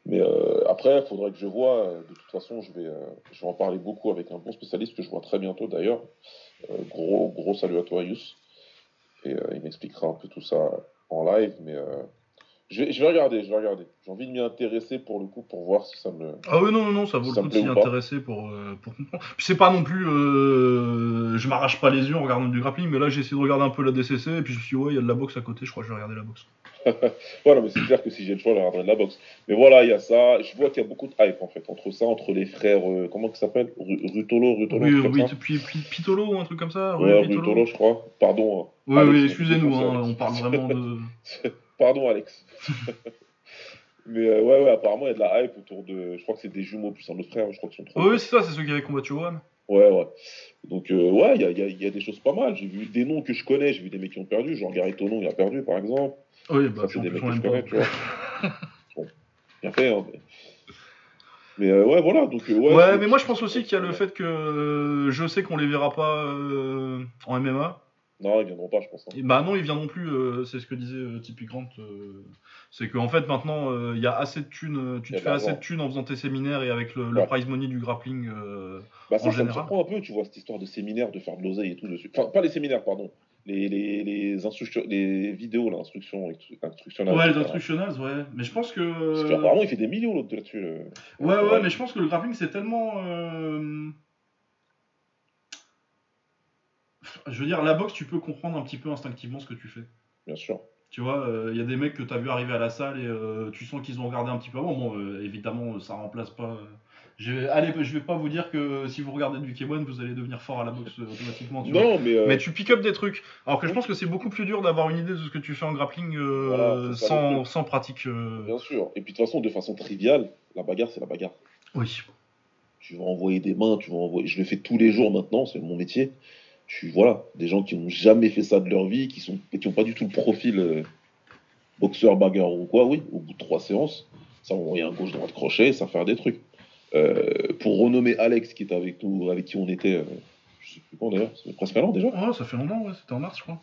Mais euh, après, il faudrait que je vois. De toute façon, je vais, euh, je vais en parler beaucoup avec un bon spécialiste que je vois très bientôt d'ailleurs. Gros, gros salut à toi, Yus. Et il m'expliquera un peu tout ça en live. Mais je, vais, je vais regarder, je vais regarder. J'ai envie de m'y intéresser pour le coup, pour voir si ça me. Ah oui, non, non, non, ça vaut Ça le coup de s'y intéresser pour, euh, pour comprendre. Puis c'est pas non plus. euh, je m'arrache pas les yeux en regardant du grappling, mais là j'ai essayé de regarder un peu la DCC, et puis je me suis dit, ouais, il y a de la boxe à côté, je crois que je vais regarder la boxe. Voilà, mais c'est clair que si j'ai le choix, je regarderai de la boxe. Mais voilà, il y a ça. Je vois qu'il y a beaucoup de hype en fait entre ça, entre les frères. euh, comment ils s'appellent Ru- Rutolo, Rutolo, Oui, oui, ça puis, puis Pitolo ou un truc comme ça Ouais, Rutolo, je crois. Pardon. hein. Oui, Alex, oui, excusez-nous, ça, hein, on parle vraiment de. Pardon, Alex. Mais euh, ouais, ouais, apparemment, il y a de la hype autour de. Je crois que c'est des jumeaux plus un autre frère. Je crois qu'ils sont trois. Oui, c'est ça, c'est ceux qui avaient combattu One. Ouais, ouais. Donc, euh, ouais, il y a, y a- il y a des choses pas mal. J'ai vu des noms que je connais. J'ai vu des mecs qui ont perdu. Genre Gary Tonon, il a perdu, par exemple. Oui, bah, c'est des mecs que je connais, pas. tu vois. bon, bien fait, hein. Mais, mais, euh, ouais, voilà. Donc, euh, ouais, Ouais, mais moi je pense aussi qu'il y a le fait que euh, je sais qu'on les verra pas en MMA. Non, ils viendront pas, je pense. hein. Bah non, ils viendront plus, euh, c'est ce que disait euh, Tipeee Grant. euh, c'est qu'en fait maintenant euh, il y a assez de thunes, tu te fais assez de thunes en faisant tes séminaires et avec le, le Ouais. prize money du grappling. euh, Bah, ça, En ça me général. surprend un peu, tu vois, cette histoire de séminaire, de faire de l'oseille et tout dessus. Enfin, pas les séminaires, pardon. Les, les, les, instructions, les vidéos, l'instruction, instructionnelle. Ouais, les etc. instructionals, ouais. Mais je pense que. Parce qu'apparemment, il fait des millions l'autre là-dessus. euh. Ouais, ouais, mais je pense que le grappling c'est tellement. euh, je veux dire, la boxe, tu peux comprendre un petit peu instinctivement ce que tu fais. Bien sûr. Tu vois, il y a des mecs que tu as vu arriver à la salle et euh, tu sens qu'ils ont regardé un petit peu avant. Bon, euh, évidemment, ça remplace pas. euh, Je vais, allez, je vais pas vous dire que si vous regardez du K1, vous allez devenir fort à la boxe euh, automatiquement. Tu vois. Non, mais. euh, Mais tu pick up des trucs. Alors que je pense que c'est beaucoup plus dur d'avoir une idée de ce que tu fais en grappling euh, Voilà, sans, sans pratique. euh. Bien sûr. Et puis de toute façon, de façon triviale, la bagarre, c'est la bagarre. Oui. Tu vas envoyer des mains, tu vas envoyer. Je le fais tous les jours maintenant, c'est mon métier. Tu voilà, des gens qui n'ont jamais fait ça de leur vie, qui sont qui ont pas du tout le profil euh, boxeur, bagarre ou quoi. Oui, au bout de trois séances, ça va envoyer un gauche droite crochet, ça va faire des trucs. Euh, pour renommer Alex qui était avec nous, avec qui on était, euh, je sais plus quand d'ailleurs, c'est presque un an déjà. Oh, ça fait longtemps, ouais. c'était en mars, je crois.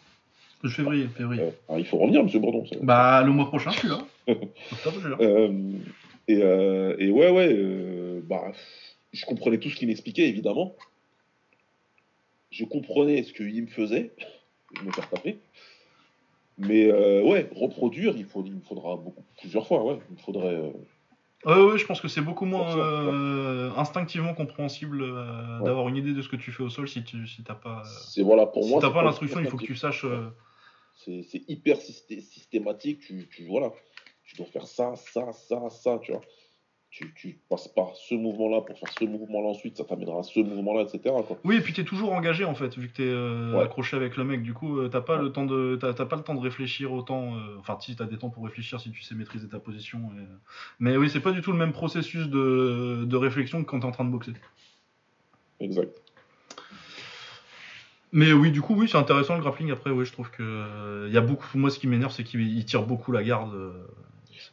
De février, février. Ah, il faut revenir, Monsieur Bourdon. ça. Bah, le mois prochain, je suis là. Octobre, je suis là. Et, et ouais, ouais, bah, je comprenais tout ce qu'il m'expliquait, évidemment. Je comprenais ce qu'il me faisait, me faire taper. Mais euh, ouais, reproduire, il, faut, il me faudra beaucoup, plusieurs fois, ouais. Il me faudrait. euh, Ouais, ouais, je pense que c'est beaucoup moins euh, instinctivement compréhensible Ouais. d'avoir une idée de ce que tu fais au sol si tu si t'as pas. c'est voilà, pour si moi. t'as pas l'instruction, il faut que tu saches. C'est c'est hyper systé- systématique. Tu, tu, voilà, tu dois faire ça, ça, ça, ça, tu vois. Tu, tu passes par ce mouvement-là pour faire ce mouvement-là ensuite, ça t'amènera à ce mouvement-là, etc. Quoi. Oui, et puis t'es toujours engagé en fait, vu que t'es euh, Ouais. accroché avec le mec. Du coup, euh, t'as pas Ouais. le temps de, t'as t'as pas le temps de réfléchir autant. euh, Enfin, si t'as des temps pour réfléchir, si tu sais maîtriser ta position. et- Mais oui, c'est pas du tout le même processus de, de réflexion que quand t'es en train de boxer. Exact. Mais oui, du coup, oui, c'est intéressant le grappling. Après, oui, je trouve que euh, il y a beaucoup. Moi, ce qui m'énerve, c'est qu'il il tire beaucoup la garde.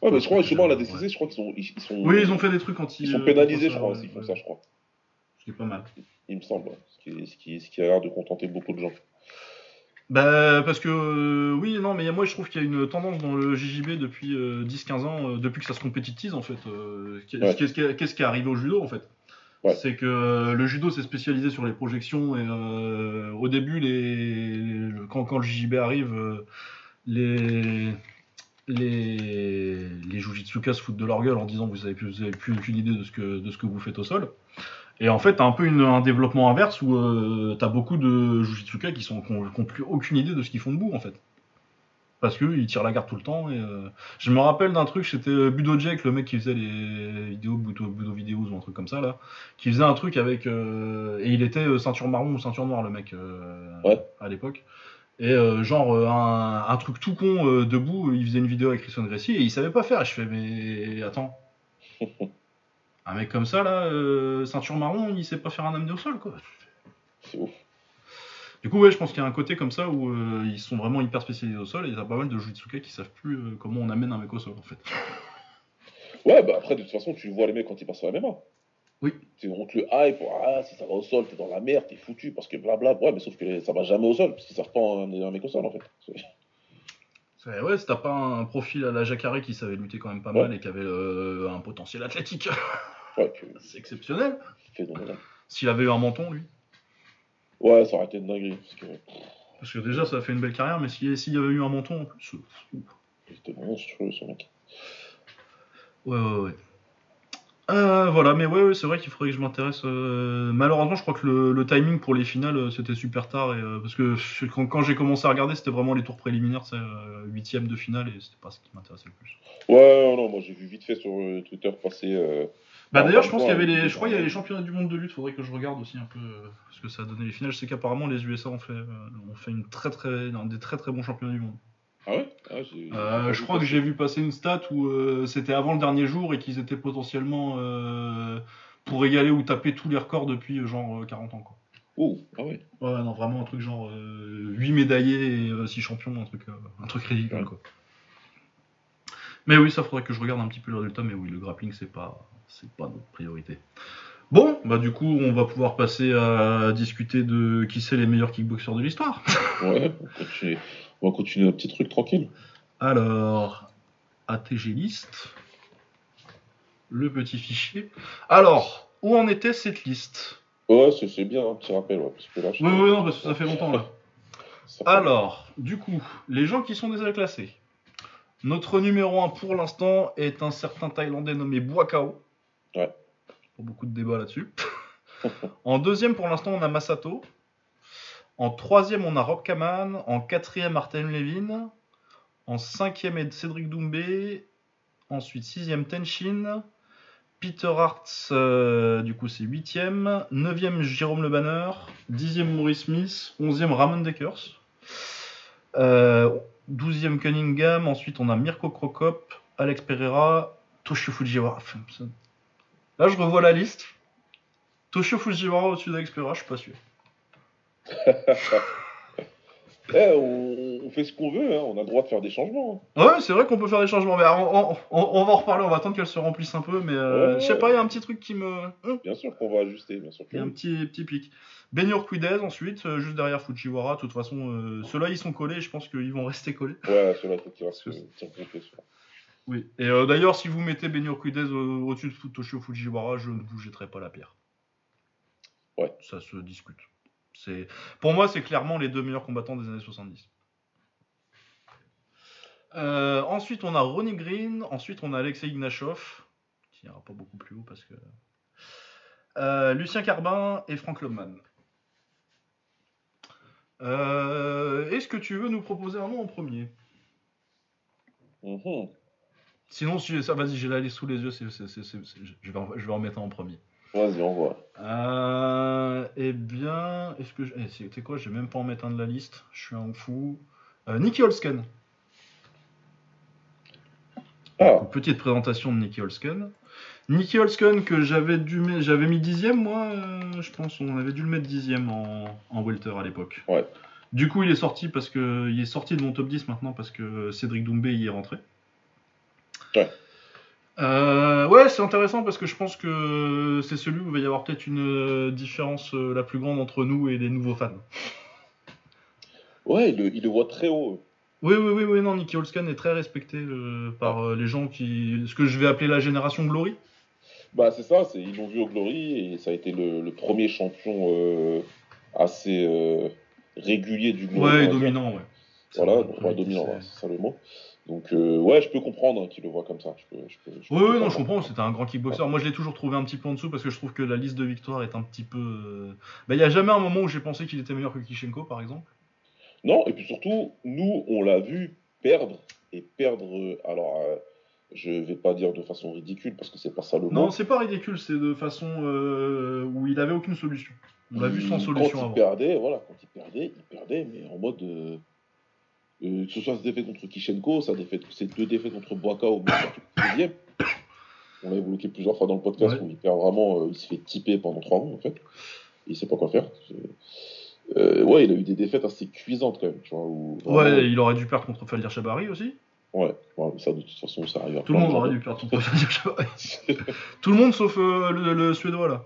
Euh. Ouais, mais je crois justement à la Ouais. DCC, je crois qu'ils sont, ils, ils sont, Oui, ils ont fait des trucs anti. ils sont euh, pénalisés, je crois, s'ils font ça, je crois. Ce qui est pas mal. Il me semble, ce, qui, ce, qui, ce qui a l'air de contenter beaucoup de gens. Bah, parce que euh, oui, non, mais moi je trouve qu'il y a une tendance dans le JJB depuis euh, 10-15 ans, euh, depuis que ça se compétitise en fait. euh, Ouais. Qu'est-ce qui, est- qu'est-ce qui est arrivé au judo en fait Ouais. C'est que euh, le judo s'est spécialisé sur les projections et euh, au début, les, les- quand, quand le JJB arrive, euh, les. Les, les Jujitsukas se foutent de leur gueule en disant vous avez plus, vous avez plus aucune idée de ce que, de ce que vous faites au sol. Et en fait, t'as un peu une- un développement inverse où euh, t'as beaucoup de Jujitsuka qui sont qui ont, qui ont plus aucune idée de ce qu'ils font debout en fait. Parce qu'ils tirent la garde tout le temps. Et, euh, Je me rappelle d'un truc, c'était euh, Budo Jack, le mec qui faisait les vidéos, Budo, Budo Videos ou un truc comme ça là, qui faisait un truc avec. euh, Et il était ceinture marron ou ceinture noire le mec Ouais. à l'époque. Et euh, genre euh, un, un truc tout con euh, debout, il faisait une vidéo avec Christian Gracie et il savait pas faire. Et je fais mais attends. Un mec comme ça, là, euh, ceinture marron, il sait pas faire un amené au sol, quoi. C'est ouf. Du coup, ouais, je pense qu'il y a un côté comme ça où ils sont vraiment hyper spécialisés au sol et il y a pas mal de Jujitsuka qui savent plus comment on amène un mec au sol, en fait. Ouais, bah après, de toute façon, tu vois les mecs quand ils passent sur la MMA. Oui. Tu on te le hype, ah, si ça va au sol, t'es dans la merde, t'es foutu, parce que blabla. Ouais, mais sauf que ça va jamais au sol, parce qu'ils savent pas amener un mec au sol, en fait. C'est- C'est- Ouais, si t'as pas un profil à la Jacare qui savait lutter quand même pas Ouais. mal et qui avait euh, un potentiel athlétique, Ouais, tu... c'est exceptionnel. S'il avait eu un menton, lui. Ouais, ça aurait été une dinguerie, parce que Parce que déjà, ça a fait une belle carrière, mais s'il y avait eu un menton en plus. c'était monstrueux, ce mec. Ouais, ouais, ouais. Euh, voilà, mais ouais, ouais, c'est vrai qu'il faudrait que je m'intéresse. euh, Malheureusement, je crois que le, le timing pour les finales, euh, c'était super tard. Et, euh, parce que je- quand, quand j'ai commencé à regarder, c'était vraiment les tours préliminaires, c'est huitième de finale, et c'était pas ce qui m'intéressait le plus. Ouais, non, moi j'ai vu vite fait sur Twitter passer. Bah Ah, d'ailleurs, je pense qu'il y avait les, je crois qu'il y avait les championnats du monde de lutte. Faudrait que je regarde aussi un peu ce que ça a donné les finales. Je sais qu'apparemment les USA ont fait, ont fait une très très, un des très très bons championnats du monde. Ah ouais, Ah, Euh, je crois que j'ai vu passer une stat où euh, c'était avant le dernier jour et qu'ils étaient potentiellement euh, pour égaler ou taper tous les records depuis genre euh, 40 ans. Quoi. Ouh, ah ouais. Ouais, non, vraiment un truc genre 8 médaillés et 6 champions, un truc, un truc ridicule. Ouais. Quoi. Mais oui, ça faudrait que je regarde un petit peu le résultat, mais oui, le grappling, c'est pas, c'est pas notre priorité. Bon, bah du coup, on va pouvoir passer à discuter de qui c'est les meilleurs kickboxers de l'histoire. Ouais, on continue, on va continuer notre petit truc tranquille. Alors, ATG liste. Le petit fichier. Alors, où en était cette liste? Ouais, c'est bien un petit rappel, ouais, parce que là, je- Oui, oui, non, parce que ça fait longtemps là. Alors, du coup, les gens qui sont déjà classés. Notre numéro 1 pour l'instant est un certain Thaïlandais nommé Boakao. Ouais. Pas beaucoup de débats là-dessus. en deuxième, pour l'instant, on a Masato. En troisième, on a Rob Kaman. En quatrième, Artem Levin. En cinquième, Cédric Doumbé. Ensuite, sixième, Tenshin. Peter Hartz, euh, du coup, c'est huitième. Neuvième, Jérôme Le Banner. Dixième, Maurice Smith. Onzième, Ramon Dekers. Euh, douzième, Cunningham. Ensuite, on a Mirko Krokop, Alex Pereira, Toshio Fujiwara. Là, je revois la liste. Toshio Fujiwara au-dessus d'Alex Pereira, je suis pas sûr. Eh, on, on fait ce qu'on veut, hein, on a le droit de faire des changements. hein. Ouais, c'est vrai qu'on peut faire des changements, mais on, on- on- on va en reparler, on va attendre qu'elle se remplisse un peu, mais euh, Ouais. je sais pas, il y a un petit truc qui me... Hum, Bien sûr qu'on va ajuster, bien sûr. Il y a un petit, petit pic. Benur Quidez ensuite, euh, juste derrière Fujiwara, de toute façon, euh, ceux-là ils sont collés, je pense qu'ils vont rester collés. Ouais, cela faut qu'il reste Parce que tire complet, celui-là. Oui. Et euh, d'ailleurs, si vous mettez Benur Quidez au-dessus de Toshio Fujiwara, je ne vous jetterai pas la pierre. Ouais. Ça se discute. C'est... Pour moi, c'est clairement les deux meilleurs combattants des années 70. Euh, ensuite, on a Ronnie Green. Ensuite, on a Alexei Ignashov, qui ira pas beaucoup plus haut parce que. Euh, Lucien Carbin et Frank Lobman. Euh, Est-ce que tu veux nous proposer un nom en premier? Mhm. Sinon, si ça, vas-y, j'ai la liste sous les yeux. je, vais en, je vais en mettre un en premier. Vas-y, on voit. Euh, eh bien, est-ce que je... eh, c'était quoi? Je vais même pas en mettre un de la liste. Je suis un fou. Euh, Nicky Holsken. Ah, Petite présentation de Nicky Holsken. Nicky Holsken que j'avais dû met- j'avais mis dixième moi, euh, je pense on avait dû le mettre dixième en, en welter à l'époque. Ouais. Du coup il est sorti parce que il est sorti de mon top 10 maintenant parce que Cédric Doumbé y est rentré. Ouais. Euh, ouais, c'est intéressant parce que je pense que c'est celui où il va y avoir peut-être une euh, différence euh, la plus grande entre nous et les nouveaux fans. ouais, il le, il le voit très haut. Oui, oui, oui, oui, non, Nicky Holsken est très respecté euh, par euh, les gens qui. ce que je vais appeler la génération Glory. Bah, c'est ça, c'est, ils l'ont vu au Glory et ça a été le, le premier champion assez régulier du Glory. Ouais, dominant, ouais. Voilà, donc, ouais, dominant, c'est ça le mot. Donc, euh, ouais, je peux comprendre qu'il le voit comme ça. Je peux, je peux, je peux Oui, oui, non, je comprends, c'était un grand kickboxer. Moi, je l'ai toujours trouvé un petit peu en dessous parce que je trouve que la liste de victoires est un petit peu. il n'y a jamais un moment où j'ai pensé qu'il était meilleur que Kishenko, par exemple. Non, et puis surtout, nous, on l'a vu perdre et perdre. euh, Alors, euh, je vais pas dire de façon ridicule parce que c'est pas ça le Non, mot. c'est pas ridicule, c'est de façon euh, où il avait aucune solution. On l'a vu sans solution Quand avant. il perdait, voilà, quand il perdait, il perdait, mais en mode. Euh, que ce soit sa défaite contre Kishenko, sa défaite, ses deux défaites contre Boaka au deuxième. On l'a évoqué plusieurs fois dans le podcast Ouais. où il perd vraiment, euh, il se fait typer pendant trois mois en fait. Il sait pas quoi faire. Euh, ouais, il a eu des défaites assez cuisantes quand même, tu vois. Où, vraiment- Ouais, il aurait dû perdre contre Faldir Chabari aussi. Ouais, ouais, mais ça de toute façon, ça arrive à Tout le monde de aurait dû perdre contre Faldir Chabari. Tout le monde sauf euh, le, le Suédois là.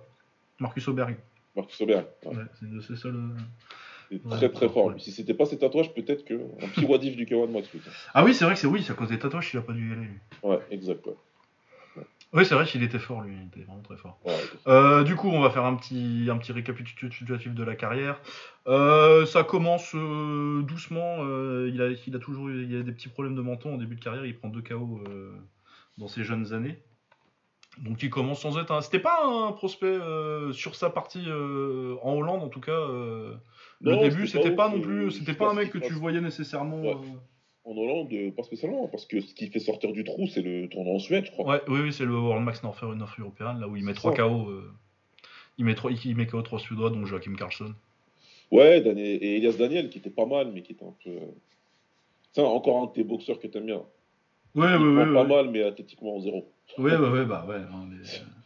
Marcus Auberg. Marcus Aubert, ouais. Ouais, c'est euh. il est Ouais, très très fort. lui. Si c'était pas ses tatouages, peut-être que un petit wadif du Kawan Max. putain. Ah oui, c'est vrai que c'est oui, c'est à cause des tatouages qu'il a pas dû y aller. lui. Ouais, exact. Ouais. Oui, c'est vrai qu'il était fort, lui. Il était vraiment très fort. Ouais, Euh, du coup, on va faire un petit, un petit récapitulatif de la carrière. Euh, ça commence euh, doucement. il, a, il a toujours eu il a des petits problèmes de menton en début de carrière. Il prend deux KO dans ses jeunes années. Donc il commence sans être un. C'était pas un prospect euh, sur sa partie euh, en Hollande en tout cas. euh, le Non, début, c'était pas pas non plus. C'était pas un mec que tu voyais nécessairement. Ouais. euh, En Hollande, pas spécialement, parce que ce qui fait sortir du trou, c'est le tournoi en Suède, je crois. Ouais, oui, oui, c'est le World Max North, North European, là où il met C'est 3 ça. KO. euh, il met 3 il met KO 3 Suédois, dont Joachim Carlson. Ouais, et Elias Daniel, qui était pas mal, mais qui était un peu. Encore un de tes boxeurs que t'aimes bien. Ouais, ouais, ouais. pas ouais. mal, mais athlétiquement en zéro. Ouais, ouais, ouais, bah ouais. non, mais,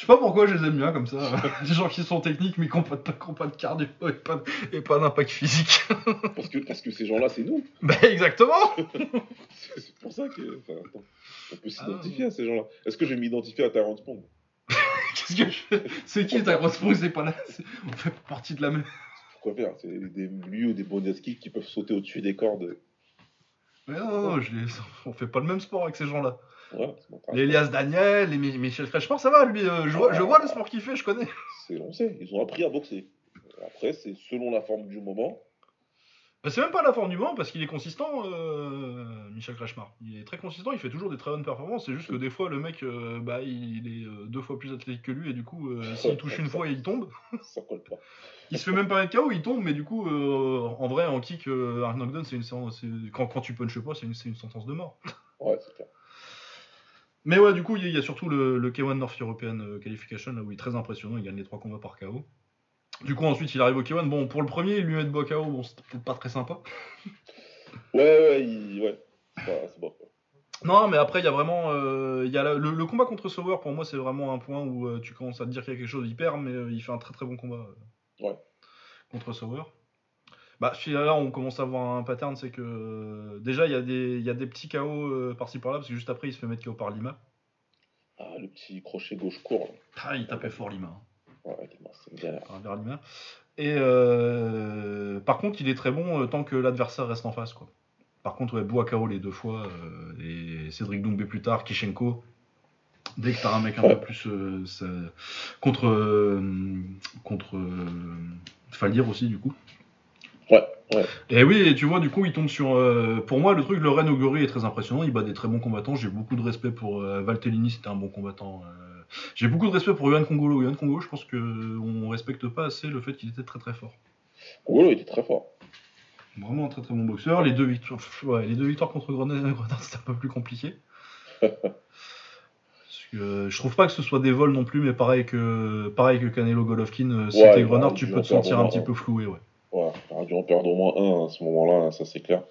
Je sais pas pourquoi je les aime bien comme ça. Des gens qui sont techniques mais qui n'ont pas, de- pas cardio et pas, de- et pas d'impact physique. Parce que, parce que ces gens-là, c'est nous. bah exactement C'est pour ça que. enfin, attends, on peut Ah, s'identifier à ces gens-là. Est-ce que je vais m'identifier à Tyrone Spong Qu'est-ce que je fais? C'est qui grosse pousse C'est pas là. On fait partie de la même. Pourquoi faire? C'est des lui ou des Boneski qui peuvent sauter au-dessus des cordes. Mais non, non, non, je les... on fait pas le même sport avec ces gens-là. Ouais, c'est mon Les Elias Daniel, les Michel Frechemont, ça va lui. euh, je, vois, je vois le sport qu'il fait, je connais. C'est, on sait, ils ont appris à boxer. Après, c'est selon la forme du moment. Bah, c'est même pas la forme du moment parce qu'il est consistant, euh, Michel Krachmar. Il est très consistant, il fait toujours des très bonnes performances. C'est juste que des fois, le mec, euh, bah, il est deux fois plus athlétique que lui et du coup, s'il touche une fois, il tombe. Ça colle pas. Il se fait même pas un KO, il tombe, mais du coup, en vrai, en kick, un knockdown, c'est une séance. Quand, quand tu punches pas, c'est une, c'est une sentence de mort. Ouais, c'est clair. Mais ouais, du coup, il y, a- il y a surtout le, le K1 North European euh, Qualification, là où il est très impressionnant, il gagne les trois combats par KO. Du coup, ensuite, il arrive au K1. Bon, pour le premier, il lui met de KO, bon, c'était peut-être pas très sympa. Ouais, ouais, il... ouais. C'est bon. Non, mais après, il y a vraiment. euh, y a la- le, le combat contre Sauer, pour moi, c'est vraiment un point où euh, tu commences à te dire qu'il y a quelque chose, il perd, mais euh, il fait un très très bon combat Ouais. contre Sauer. Bah, là, on commence à voir un pattern, c'est que euh, déjà, il y, a des- il y a des petits KO euh, par-ci par-là, parce que juste après, il se fait mettre KO par Lima. Ah, le petit crochet gauche court. là. Ah, il tapait fort Lima. hein. Ouais, c'est une galère. par vers Lima. Et euh, par contre, il est très bon tant que l'adversaire reste en face. Quoi. Par contre, ouais, Bois KO les deux fois, et Cédric Doumbé plus tard, Kishenko. Dès que t'as un mec un Ouais. peu plus. ça- contre. contre. Faldir aussi, du coup. Ouais, ouais. Et oui, tu vois, du coup, il tombe sur. euh, pour moi, le truc, le Ren Oguri est très impressionnant. Il bat des très bons combattants. J'ai beaucoup de respect pour euh, Valtellini, c'était un bon combattant. euh. J'ai beaucoup de respect pour Yohan Congolo. Yohan Congolo, je pense qu'on respecte pas assez le fait qu'il était très très fort. Congolo était très fort. Vraiment un très très bon boxeur. Les deux victoires, ouais, les deux victoires contre Grenade, Grenade, c'était un peu plus compliqué. Parce que je trouve pas que ce soit des vols non plus, mais pareil que pareil que Canelo Golovkin, euh, si Ouais, t'es bah, Grenard, tu peux te sentir un petit peu floué, ouais. Ouais, il aurait dû en perdre au moins un à ce moment-là, ça c'est clair.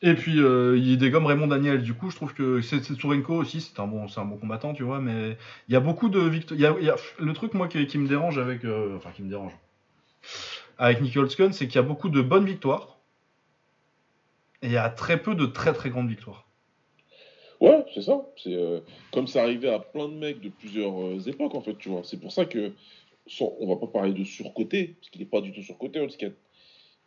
Et puis euh, il dégomme Raymond Daniel. Du coup, je trouve que c'est aussi, un bon, c'est un bon combattant, tu vois. Mais il y a beaucoup de victoires. y a- Le truc moi qui, qui me dérange avec, euh, enfin qui me dérange avec Nicky Holtzken, c'est qu'il y a beaucoup de bonnes victoires et il y a très peu de très très grandes victoires. Ouais, c'est ça. C'est euh, comme ça arrivait à plein de mecs de plusieurs époques en fait, tu vois. C'est pour ça que sans- on va pas parler de surcoté parce qu'il est pas du tout surcoté Holtzken.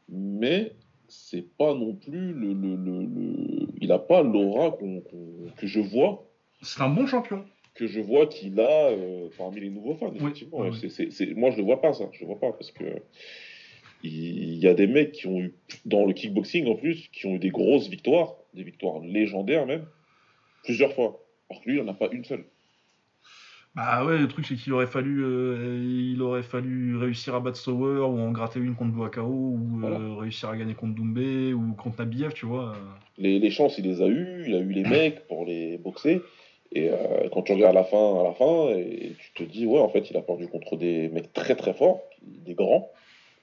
Mais c'est pas non plus le, le, le, le- il a pas l'aura qu'on- qu'on- que je vois C'est un bon champion. que je vois qu'il a euh, parmi les nouveaux fans. Effectivement, oui, Ouais, oui. c'est- c'est- c'est- moi je le vois pas ça, je le vois pas parce que il y a des mecs qui ont eu dans le kickboxing en plus qui ont eu des grosses victoires, des victoires légendaires même, plusieurs fois. Alors que lui, il en a pas une seule. Bah ouais, le truc c'est qu'il aurait fallu, euh, il aurait fallu réussir à battre Sauer ou en gratter une contre Boakao ou euh, réussir à gagner contre Doumbé ou contre Nabiev, tu vois. Les, les chances, il les a eues, il a eu les mecs pour les boxer. Et euh, quand tu regardes la fin, à la fin, et tu te dis, ouais, en fait, il a perdu contre des mecs très très forts, des grands.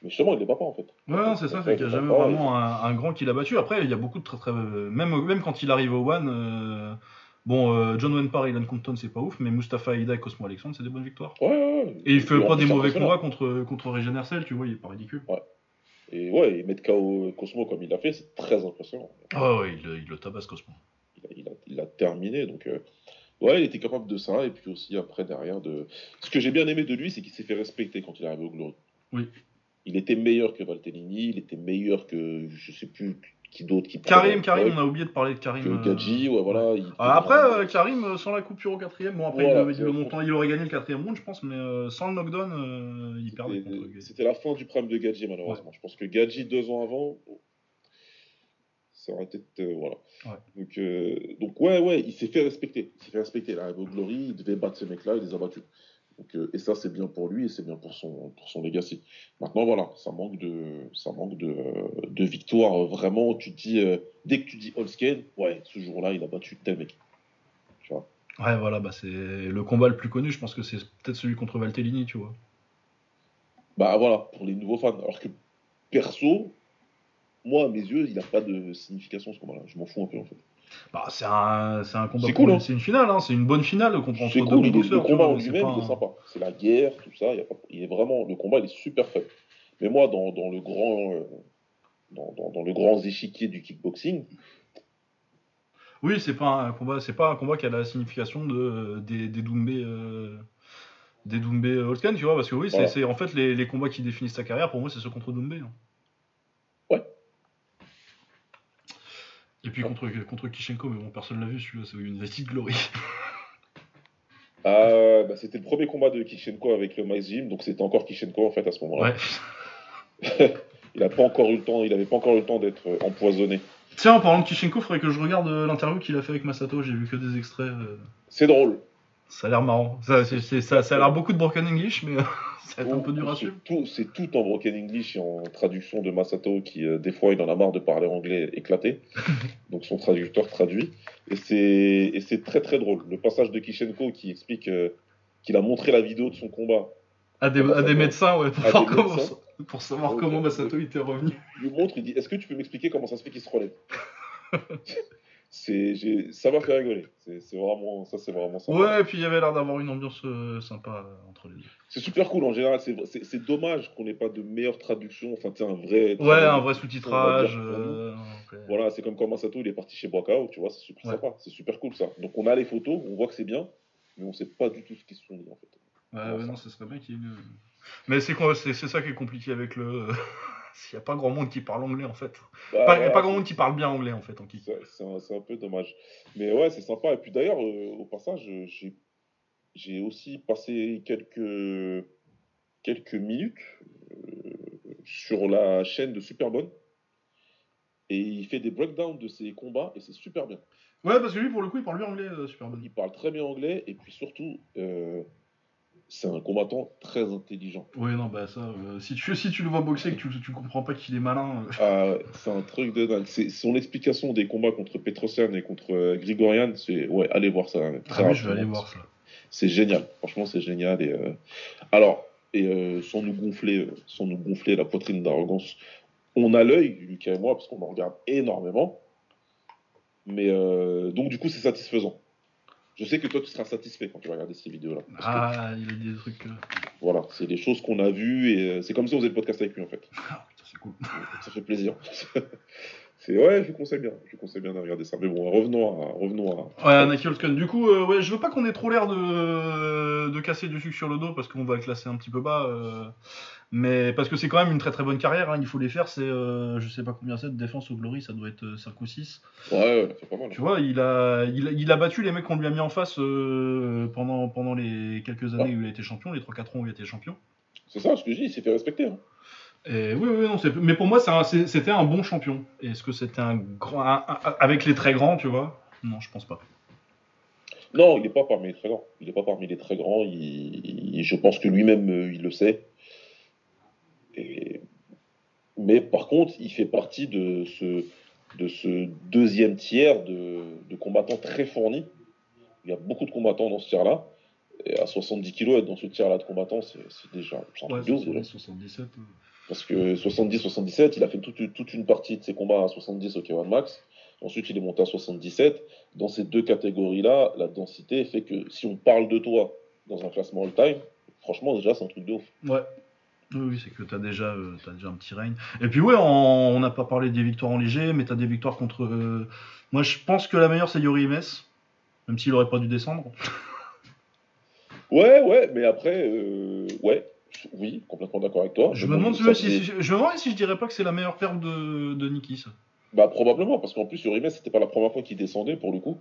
Mais justement, il les bat pas en fait. Ouais, c'est ça, c'est qu'il n'y a jamais vraiment un, un grand qui l'a battu. Après, il y a beaucoup de très très. Même, même quand il arrive au One, bon, euh, John Wenpar et Ilan Compton, c'est pas ouf, mais Mustafa Aida et Cosmo Alexandre, c'est des bonnes victoires. Ouais, ouais, ouais. Et il fait pas des mauvais combats contre, contre Regen Hercel, tu vois, il est pas ridicule. Et ouais, et mettre KO Cosmo comme il l'a fait, c'est très impressionnant. Ah ouais, il, il le tabasse Cosmo. Il a, il a- il a terminé, donc euh, ouais, il était capable de ça, et puis aussi après derrière de. Ce que j'ai bien aimé de lui, c'est qu'il s'est fait respecter quand il est arrivé au Glory. Oui. Il était meilleur que Valtellini, il était meilleur que je sais plus qui d'autre qui. Karim, Karim, on a oublié de parler de Karim. euh, Gadji, ouais, voilà. il- Ah, après, euh, Karim, euh, sans la coupure au quatrième, bon, après, Voilà, il, le montant, aurait gagné le quatrième round, je pense, mais sans le knockdown, euh, il perdait C'était- la fin du prime de Gadji, malheureusement. Je pense que Gadji, deux ans avant, ça aurait été. euh, voilà. Ouais. Donc, euh, donc, ouais, ouais, il s'est fait respecter. Il s'est fait respecter. Là, Glory, il devait battre ces mecs-là, il les a battus. Donc, euh, et ça, c'est bien pour lui et c'est bien pour son, pour son legacy. Maintenant, voilà, ça manque de, ça manque de, de victoires. euh, Vraiment, tu dis, euh, dès que tu dis Holsken, ouais, ce jour-là, il a battu tel mec. Tu vois Ouais, voilà, bah, c'est le combat le plus connu, je pense que c'est peut-être celui contre Valtellini, tu vois. Bah voilà, pour les nouveaux fans. Alors que perso, moi, à mes yeux, il n'a pas de signification ce combat-là. Je m'en fous un peu en fait. Bah, c'est un, c'est un combat C'est cool, hein. c'est une finale, hein, c'est une bonne finale contre entre deux cool, le boxeurs, tu combat en lui-même, il est sympa. C'est la guerre, tout ça. il y a pas- il est vraiment, le combat, il est super fun. Mais moi, dans, dans le grand, euh, dans, dans, dans le grand échiquier du kickboxing, Oui, c'est pas un combat, c'est pas un combat qui a la signification de des, des Doumbé, euh, des Doumbé Holtzken, tu vois, parce que oui, c'est Voilà. c'est- en fait les, les combats qui définissent sa carrière. Pour moi, c'est ceux contre Doumbé. hein. Ouais. Et puis contre contre Kishenko, mais bon, personne l'a vu celui-là, c'est une Vestige Glory. euh, bah, c'était le premier combat de Kishenko avec le Max Gym, donc c'était encore Kishenko en fait à ce moment-là. Ouais. Il n'a pas encore eu le temps, il n'avait pas encore eu le temps d'être euh, empoisonné Tiens, en parlant de Kishenko, faudrait que je regarde euh, l'interview qu'il a fait avec Masato. J'ai vu que des extraits. euh, C'est drôle. Ça a l'air marrant. Ça, a l'air beaucoup de broken English, mais ça va être un peu dur à suivre. c'est tout en broken English et en traduction de Masato qui, euh, des fois, il en a marre de parler anglais éclaté. Donc son traducteur traduit. Et c'est, très très drôle. Le passage de Kishenko qui explique euh, qu'il a montré la vidéo de son combat. À des, à des médecins, ouais, pour, À voir des comment- médecins. pour savoir Donc, comment euh, Masato était revenu. Il lui montre, il dit Est-ce que tu peux m'expliquer comment ça se fait qu'il se relève? c'est, Ça m'a fait rigoler. C'est, c'est vraiment, ça, c'est vraiment sympa. Ouais, et puis il y avait l'air d'avoir une ambiance euh, sympa euh, entre les deux. C'est super cool en général. C'est, dommage qu'on n'ait pas de meilleure traduction. Enfin, tu un vrai. Ouais, un vrai sous-titrage. Euh. Voilà, c'est comme quand Masato il est parti chez Boakao, tu vois, c'est super Ouais. sympa, c'est super cool ça. Donc on a les photos, on voit que c'est bien, mais on sait pas du tout ce qu'ils se sont dit en fait. Ouais, ouais, non, ce serait bien qu'il y ait une... Mais c'est ça qui est compliqué avec le. S'il n'y a pas grand monde qui parle anglais en fait. Bah, Pas, voilà, pas grand monde qui parle bien anglais en fait en kick. c'est, un, un peu dommage. Mais ouais, c'est sympa. Et puis d'ailleurs, euh, au passage, euh, j'ai, aussi passé quelques, quelques minutes euh, sur la chaîne de Superbonne. Et il fait des breakdowns de ses combats et c'est super bien. Ouais, parce que lui pour le coup il parle bien anglais, euh, super bon. Il parle très bien anglais et puis surtout, c'est un combattant très intelligent. Ouais, non, bah ça, euh, si, tu, si tu le vois boxer et que tu, tu comprends pas qu'il est malin. euh, Ah c'est un truc de dingue. C'est son explication des combats contre Petrosian et contre euh, Grigorian, c'est ouais, allez voir ça. hein, très Ah oui, je vais aller voir ça. C'est génial. Franchement, c'est génial. Et euh, alors, et sans nous gonfler, sans nous gonfler la poitrine d'arrogance, on a l'œil, Lucas et moi, parce qu'on en regarde énormément. Mais donc du coup, c'est satisfaisant. Je sais que toi, tu seras satisfait quand tu vas regarder ces vidéos-là. Que, Ah, il a dit des trucs. euh, voilà, c'est des choses qu'on a vues et euh, c'est comme si on faisait le podcast avec lui en fait. Ah, putain, c'est cool. Ça fait plaisir. c'est ouais, je conseille bien. Je conseille bien de regarder ça. Mais bon, revenons à, revenons à. Ouais. Du coup, euh, ouais, je veux pas qu'on ait trop l'air de, de casser du sucre sur le dos parce qu'on va le classer un petit peu bas. euh, mais parce que c'est quand même une très très bonne carrière, hein, il faut les faire. C'est, euh, je sais pas combien c'est de défense au Glory, ça doit être euh, 5 ou 6. Ouais, ouais, c'est pas mal. Tu vois, il a, il, a- il a battu les mecs qu'on lui a mis en face euh, pendant, pendant les quelques années Ouais. où il a été champion, les 3-4 ans où il a été champion. C'est ça ce que je dis, il s'est fait respecter. hein. Et oui, oui, non, mais pour moi, un- c'était un bon champion. Est-ce que c'était un grand. un- un- avec les très grands, tu vois? Non, je pense pas. Non, il n'est pas parmi les très grands. Il n'est pas parmi les très grands. Il, il- je pense que lui-même, euh, il le sait. Et- Mais par contre, il fait partie de ce, de ce deuxième tiers de, de combattants très fournis. Il y a beaucoup de combattants dans ce tiers-là. Et à 70 kilos, être dans ce tiers-là de combattants, c'est déjà Ouais, truc de ouf, déjà. 77. euh. Parce que 70-77, il a fait toute, toute une partie de ses combats à 70 au K1 Max. Ensuite, il est monté à 77. Dans ces deux catégories-là, la densité fait que si on parle de toi dans un classement all-time, franchement, déjà, c'est un truc de ouf. Ouais. Oui, oui, c'est que t'as déjà, euh, déjà un petit règne. Et puis ouais, on n'a pas parlé des victoires en léger, mais t'as des victoires contre. euh, Moi, je pense que la meilleure c'est Yori Imes, même s'il aurait pas dû descendre. Ouais, ouais, mais après, euh, ouais, oui, complètement d'accord avec toi. Je me demande ça, si, je me demande si je dirais pas que c'est la meilleure perte de, de Nikis. Bah, probablement, parce qu'en plus, Urimes, c'était pas la première fois qu'il descendait pour le coup.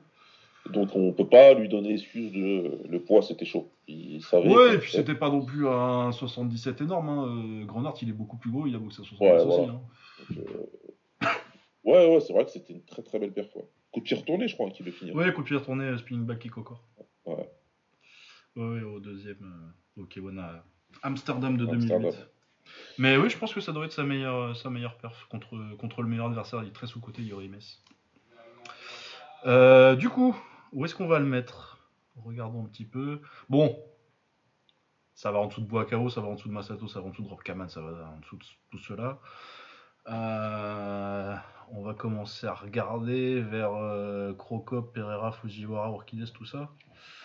Donc, on peut pas lui donner excuse de le poids, c'était chaud. Il savait. Ouais, et puis c'était pas non plus un 77 énorme. Hein. euh, Grenard, il est beaucoup plus gros, il a boxé à 70 Ouais, aussi. voilà. hein. Donc, euh, Ouais, ouais, c'est vrai que c'était une très très belle perf. Ouais. Coup de pied retourné, je crois, qui le finit. Ouais, coup de pied retourné, euh, spinning back kick au corps. Ouais. Ouais, au deuxième, euh, au K1 à Amsterdam de Amsterdam. 2008. Mais oui, je pense que ça doit être sa meilleure, sa meilleure perf contre, contre le meilleur adversaire. Il est très sous-côté, Yori Mes. Euh, du coup, où est-ce qu'on va le mettre? Regardons un petit peu. Bon, ça va en dessous de Boakao, ça va en dessous de Masato, ça va en dessous de Rob Kaman, ça va en dessous de tout cela. Euh, on va commencer à regarder vers euh, Crocop, Pereira, Fujiwara, Orchides, tout ça.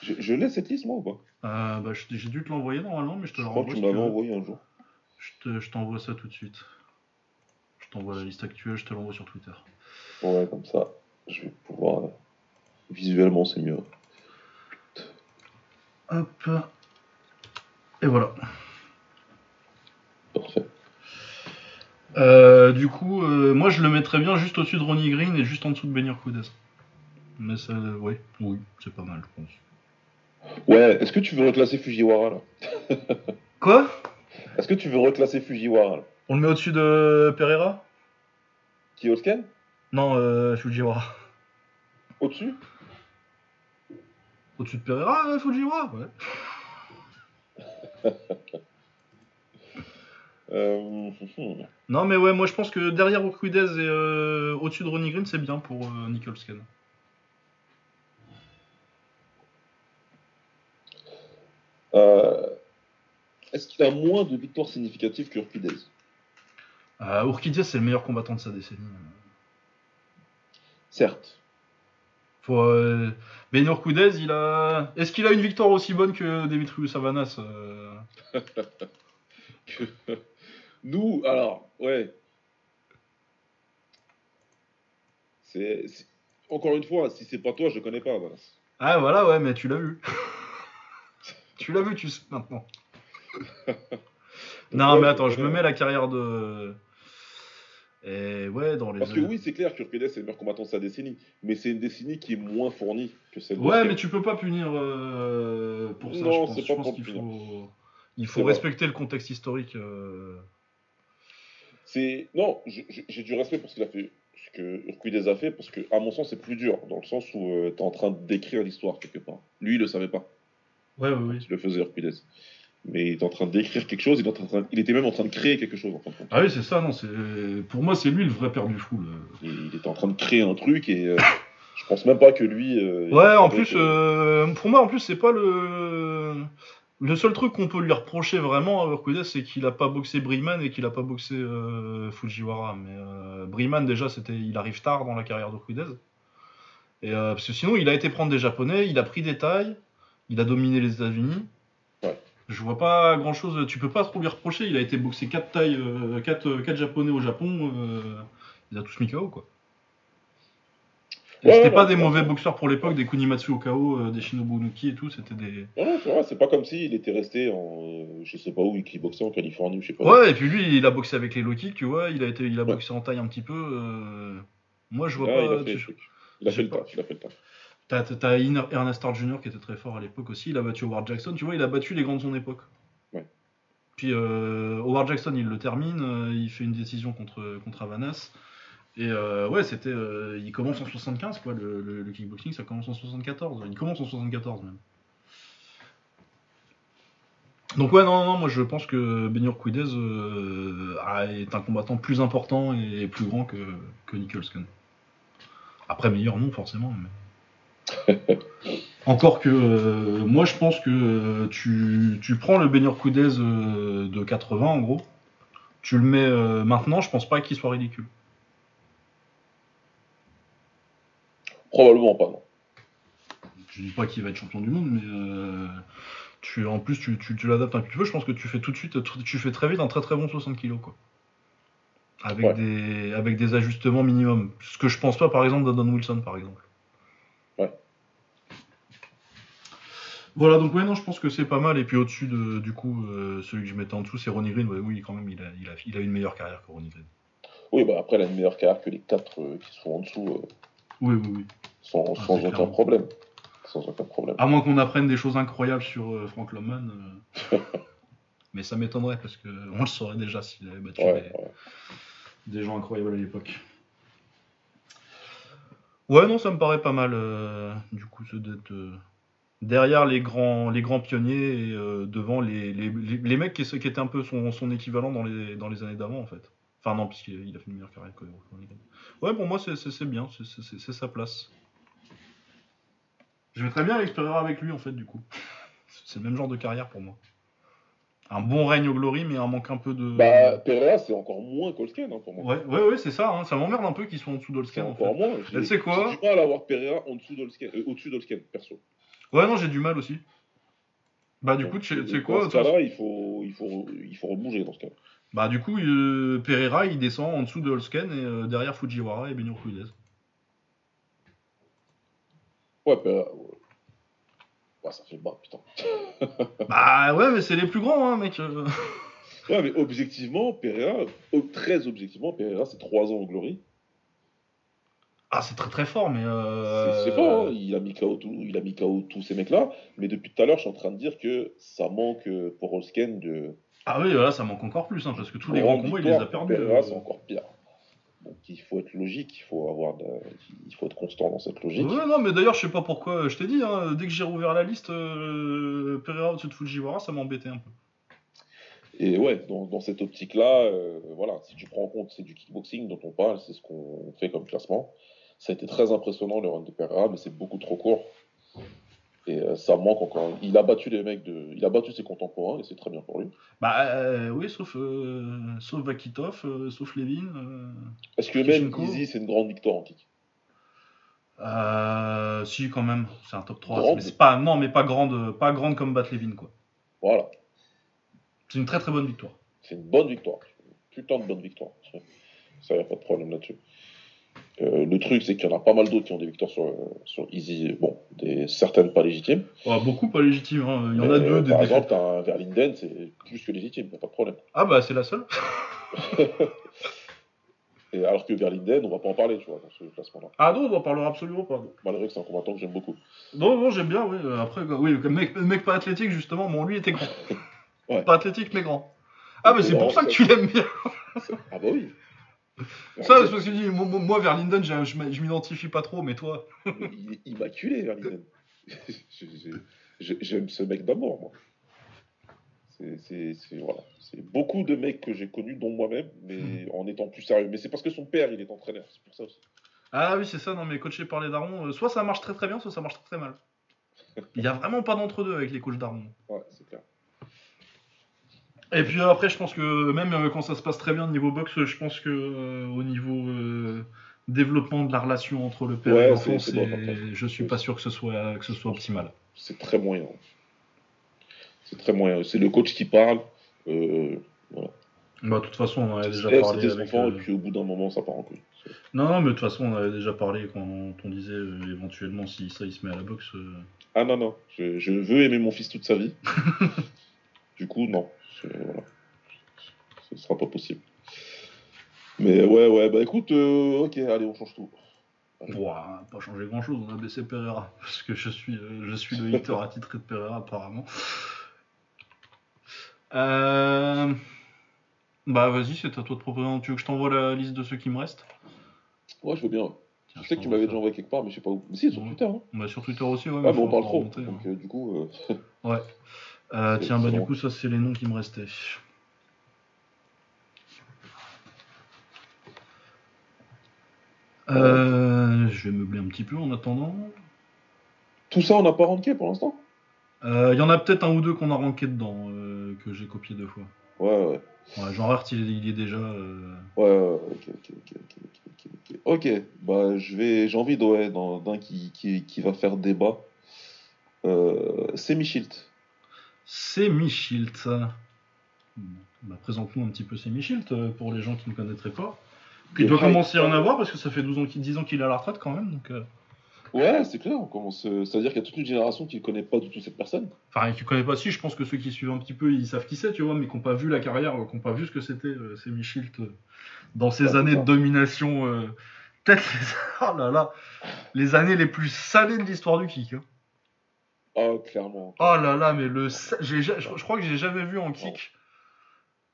Je, je laisse cette liste, moi, ou pas? Euh, bah, je- j'ai dû te l'envoyer normalement, mais je te Je crois que renvoie. tu si m'avais tu veux. envoyé un jour. Je te- je t'envoie ça tout de suite. Je t'envoie la liste actuelle, je te l'envoie sur Twitter. Ouais, comme ça, je vais pouvoir. Visuellement, c'est mieux. Hop. Et voilà. Euh, du coup, euh, moi je le mettrais bien juste au-dessus de Ronnie Green et juste en dessous de Benir Kudez. Mais ça, oui, oui, c'est pas mal, je pense. Ouais, est-ce que tu veux reclasser Fujiwara là Quoi? Est-ce que tu veux reclasser Fujiwara là On le met au-dessus de Pereira? Kiosken Non, euh, Fujiwara. Au-dessus? Au-dessus de Pereira, euh, Fujiwara? Ouais. Euh, hmm. Non, mais ouais, moi je pense que derrière Urquidez et euh, au-dessus de Ronnie Green, c'est bien pour euh. Euh, Est-ce qu'il a moins de victoires significatives que Urquidez Urquidez, c'est le meilleur combattant de sa décennie. Certes. Faut. Ben Urquidez, il a. Est-ce qu'il a une victoire aussi bonne que Demetrius Savanas Que... Nous, alors, ouais. C'est. c'est- Encore une fois, si c'est pas toi, je connais pas, Vince. Ah, voilà, ouais, mais tu l'as vu. tu l'as vu, tu sais maintenant. non, Ouais, mais attends, je me mets la carrière de. Et ouais, dans les. Parce que oui, c'est clair qu'Urquidez est le meilleur combattant de sa décennie, mais c'est une décennie qui est moins fournie que celle de Ouais, mais tu peux pas punir euh, pour ça. Non, je pense, c'est Je pas pense pour qu'il punir. faut, il C'est faut vrai. respecter le contexte historique. euh. C'est non, j'ai du respect pour ce qu'il a fait, ce que Urquidez a fait, parce que à mon sens c'est plus dur, dans le sens où tu t'es en train d'écrire l'histoire quelque part. Lui, il le savait pas, Ouais, ouais, oui. il le faisait Urquidez, mais il est en train d'écrire quelque chose, il, est en train- il était même en train de créer quelque chose en fin de compte. Ah oui, c'est ça, non, c'est pour moi c'est lui le vrai père du fou. là. Il, était en train de créer un truc et euh, je pense même pas que lui. euh, Ouais, en plus, euh, pour moi, en plus, c'est pas le. Le seul truc qu'on peut lui reprocher vraiment à Urquidez, c'est qu'il a pas boxé Briman et qu'il a pas boxé euh, Fujiwara. Mais euh, Briman, déjà, c'était, il arrive tard dans la carrière d'Urquidez. Et euh, parce que sinon, il a été prendre des Japonais, il a pris des tailles, il a dominé les États-Unis. Ouais. Je vois pas grand chose. Tu peux pas trop lui reprocher. Il a été boxé 4 tailles, 4, Japonais au Japon. euh, il a tous mis KO, quoi. Ouais, c'était ouais, pas ouais, des ouais. mauvais boxeurs pour l'époque, des Kunimatsu au KO, euh, des Shinobu Nuki et tout, c'était des. Non, non, c'est vrai, c'est pas comme s'il était resté en. euh, je sais pas où, il boxait en Californie ou je sais pas. où. Ouais, et puis lui, il a boxé avec les low kicks, tu vois, il a, été, il a Ouais. boxé en taille un petit peu. euh, Moi, je vois Ouais, il pas. a fait le tu- truc. Il a fait le pas. taf, il a fait le taf. T'as t'as Ernest Hart Jr. qui était très fort à l'époque aussi, il a battu Howard Jackson, tu vois, il a battu les grands de son époque. Ouais. Puis euh, Howard Jackson, il le termine, euh, il fait une décision contre, contre Avanas. Et euh, ouais, c'était. euh, il commence en 75, quoi, le, le- le kickboxing, ça commence en 74. Il commence en 74 même. Donc ouais, non, non, moi je pense que Benny Urquidez euh, est un combattant plus important et plus grand que, que Nicholson. Après, meilleur non, forcément. Mais... Encore que euh, moi je pense que tu, tu prends le Benny Urquidez euh, de 80 en gros, tu le mets maintenant, je pense pas qu'il soit ridicule. Probablement pas, non. Je dis pas qu'il va être champion du monde, mais euh, tu, en plus tu, tu, tu l'adaptes un petit peu. Je pense que tu fais tout de suite, tu fais très vite un très très bon 60 kg quoi. Avec, Ouais. des, avec des ajustements minimum. Ce que je pense pas par exemple d'Adon Wilson par exemple. Ouais. Voilà, donc ouais, non, je pense que c'est pas mal. Et puis au-dessus, de, du coup, euh, celui que je mettais en dessous, c'est Ronnie Green. Ouais, oui, quand même, il a, il, a, il a une meilleure carrière que Ronnie Green. Oui, bah après, il a une meilleure carrière que les quatre euh, qui sont en dessous, Oui, oui, oui. Sans, Ah, sans aucun clair. problème. Sans aucun problème. À moins qu'on apprenne des choses incroyables sur euh, Frank Loman. euh, Mais ça m'étonnerait parce qu'on le saurait déjà s'il avait battu Ouais, des, ouais. des gens incroyables à l'époque. Ouais, non, ça me paraît pas mal, euh, du coup, ce d'être euh, derrière les grands, les grands pionniers et devant les, les, les, les mecs qui, qui étaient un peu son, son équivalent dans les, dans les années d'avant, en fait. Enfin, non, puisqu'il il a fait une meilleure carrière que. Ouais, pour moi, c'est- bien, c'est sa place. Je vais très bien Alex Pereira avec lui, en fait, du coup. C'est le même genre de carrière pour moi. Un bon règne au glory, mais un manque un peu de. Bah, Pereira, c'est encore moins Colsken hein, pour moi. Ouais, ouais, ouais, c'est ça, hein. ça m'emmerde un peu qu'ils soient en dessous d'Olsken. En fait. encore moins. J'ai- tu sais quoi J'ai du mal à avoir Pereira en dessous d'Olsken, euh, au-dessus d'Olsken, perso. Ouais, non, j'ai du mal aussi. Bah, du Donc, coup, tu sais- dans quoi ce cas-là, il faut, il, faut, il faut rebouger dans ce cas. Bah, du coup, euh, Pereira il descend en dessous de et euh, derrière Fujiwara et Benio Ruiz. Ouais, Pereira. Ouais. Ouais, ça fait bas, putain. bah, ouais, mais c'est les plus grands, hein, mec. Ouais, mais objectivement, Pereira, très objectivement, Pereira, c'est 3 ans au Glory. Ah, c'est très très fort, mais. C'est Euh... c'est fort, hein. il, a mis KO tout- il a mis KO tous ces mecs-là. Mais depuis tout à l'heure, je suis en train de dire que ça manque euh, pour Olsken de. Ah, oui, là, ça manque encore plus, hein, parce que tous les grands combats, il les a perdus. Pereira, euh. c'est encore pire. Donc il faut être logique, il faut avoir, de- il faut être constant dans cette logique. Ouais, non, mais d'ailleurs, je sais pas pourquoi, je t'ai dit, hein, dès que j'ai rouvert la liste, euh, Pereira au-dessus de Fujiwara, ça m'embêtait un peu. Et ouais, dans, dans cette optique-là, euh, voilà, si tu prends en compte, c'est du kickboxing dont on parle, c'est ce qu'on fait comme classement. Ça a été très impressionnant le run de Pereira, mais c'est beaucoup trop court. Et euh, ça manque encore. Il a battu les mecs de, il a battu ses contemporains et c'est très bien pour lui. Bah euh, oui, sauf, euh, sauf Vakitov, euh, sauf Levin. Est-ce que même Easy, c'est une grande victoire euh, si, quand même, c'est un top 3. Grande. Mais pas, non, mais pas grande, pas grande comme Bat Levin, quoi. Voilà, C'est une très très bonne victoire. c'est une bonne victoire. Putain de bonne victoire. Ça, y a pas de problème là-dessus. Euh, le truc, c'est qu'il y en a pas mal d'autres qui ont des victoires sur, sur Easy, bon, des, certaines pas légitimes. Beaucoup pas légitime, hein. il y en a deux. euh, Des par exemple, t'as un Verlinden, c'est plus que légitime, y a pas de problème. Ah bah c'est la seule. Et alors que Verlinden, on va pas en parler, tu vois, dans ce classement-là. Ah non, on en parlera absolument pas. Malgré que c'est un combattant que j'aime beaucoup. Non, non, j'aime bien, oui. euh, Après, oui, le mec, le mec pas athlétique, justement, bon, lui était grand. Ouais. Pas athlétique, mais grand. Ah, mais c'est Non, pour ça que tu l'aimes bien. Ah bah oui. Ça, c'est parce que je dis, moi, moi, moi, vers Linden, j'ai- je m'identifie pas trop, mais toi. Il est immaculé, Verlinden. J'aime ce mec d'amour, moi. C'est- voilà. Beaucoup de mecs que j'ai connus, dont moi-même, mais en étant plus sérieux. Mais c'est parce que son père, il est entraîneur, c'est pour ça aussi. Ah oui, c'est ça, non, mais coaché par les darons, euh, soit ça marche très très bien, soit ça marche très très mal. Il y a vraiment pas d'entre-deux avec les coachs darons. Ouais, c'est clair. Et puis après, je pense que même euh, quand ça se passe très bien au niveau boxe, je pense que euh, au niveau euh, développement de la relation entre le père Ouais, et l'enfant, je suis pas sûr que ce soit que ce soit optimal. C'est très moyen. C'est très moyen. C'est le coach qui parle. Euh, voilà. Bah, de toute façon, on avait déjà parlé avec. enfant, euh, et puis au bout d'un moment, ça part en couille. Non, non, mais de toute façon, on avait déjà parlé quand on disait éventuellement si ça il se met à la boxe. Ah non, non, je, je veux aimer mon fils toute sa vie. du coup, non. Voilà. Ce sera pas possible. Mais ouais, ouais, bah écoute, euh, ok, allez, on change tout. Ouah, pas changé grand chose, on a baissé Pereira. Parce que je suis, euh, je suis le hater attitré de Pereira, apparemment. Euh... Bah, vas-y, c'est à toi de proposer. Tu veux que je t'envoie la liste de ceux qui me restent? Ouais, je veux bien. Tiens, Je sais que tu m'avais déjà envoyé quelque part, mais je sais pas où. Mais si, sur Ouais. Twitter. Hein. Bah, sur Twitter aussi, ouais. Ah, mais on parle trop. remonter, hein. Donc, euh, du coup, euh, Ouais. Euh, tiens, bah, du coup, ça, c'est les noms qui me restaient. Euh, je vais meubler un petit peu en attendant. tout ça, on n'a pas ranké pour l'instant? Euh, Il y en a peut-être un ou deux qu'on a ranké dedans, euh, que j'ai copié deux fois. Ouais, ouais. Ouais, Jean Hart, il, est- il y est déjà. euh, Ouais, ouais, ok, ok, ok, ok, ok, ok, ok. Ok, bah je vais, j'ai envie ouais, d'un qui, qui, qui va faire débat. Euh, c'est Michilt. C'est Michilt. Bon, bah, Présente-nous un petit peu c'est Michilt euh, pour les gens qui ne connaîtraient pas. Il doit commencer à en avoir parce que ça fait 12 ans, qu'il- 10 ans qu'il est à la retraite quand même. Donc, euh, Ouais, c'est clair, euh, C'est-à-dire qu'il y a toute une génération qui ne connaît pas du tout cette personne. Enfin, qui connaît pas si, je pense que ceux qui suivent un petit peu, ils savent qui c'est, tu vois, mais qui n'ont pas vu la carrière, qui n'ont pas vu ce que c'était, euh, euh, dans ses Ouais, c'est années de domination. Peut-être les... oh là là, les années les plus salées de l'histoire du kick. hein. Ah, clairement. Oh là là, mais le. j'ai ja- Je, je crois que j'ai jamais vu en kick.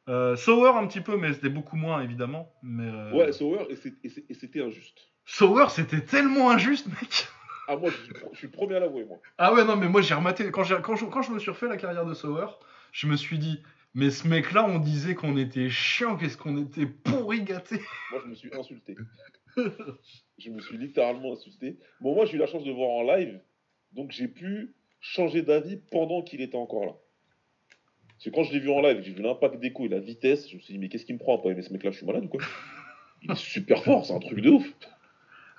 Euh, Sauer un petit peu, mais c'était beaucoup moins évidemment. Mais euh, Ouais, Sauer, et c'était injuste. Sauer, c'était tellement injuste, mec. Ah, moi, je suis, je suis le premier à l'avouer, moi. Ah ouais, non, mais moi j'ai rematé. Quand, j'ai- quand, je, quand je me suis refait la carrière de Sauer, je me suis dit, mais ce mec-là, on disait qu'on était chiant, qu'est-ce qu'on était pourri gâté. Moi, je me suis insulté. je me suis littéralement insulté. Bon, moi, j'ai eu la chance de voir en live, donc j'ai pu changer d'avis pendant qu'il était encore là. Que quand je l'ai vu en live, j'ai vu l'impact des coups et la vitesse, je me suis dit, mais qu'est-ce qui me prend à pas aimer ce mec-là? Je suis malade ou quoi? Il est super fort, c'est un truc de ouf.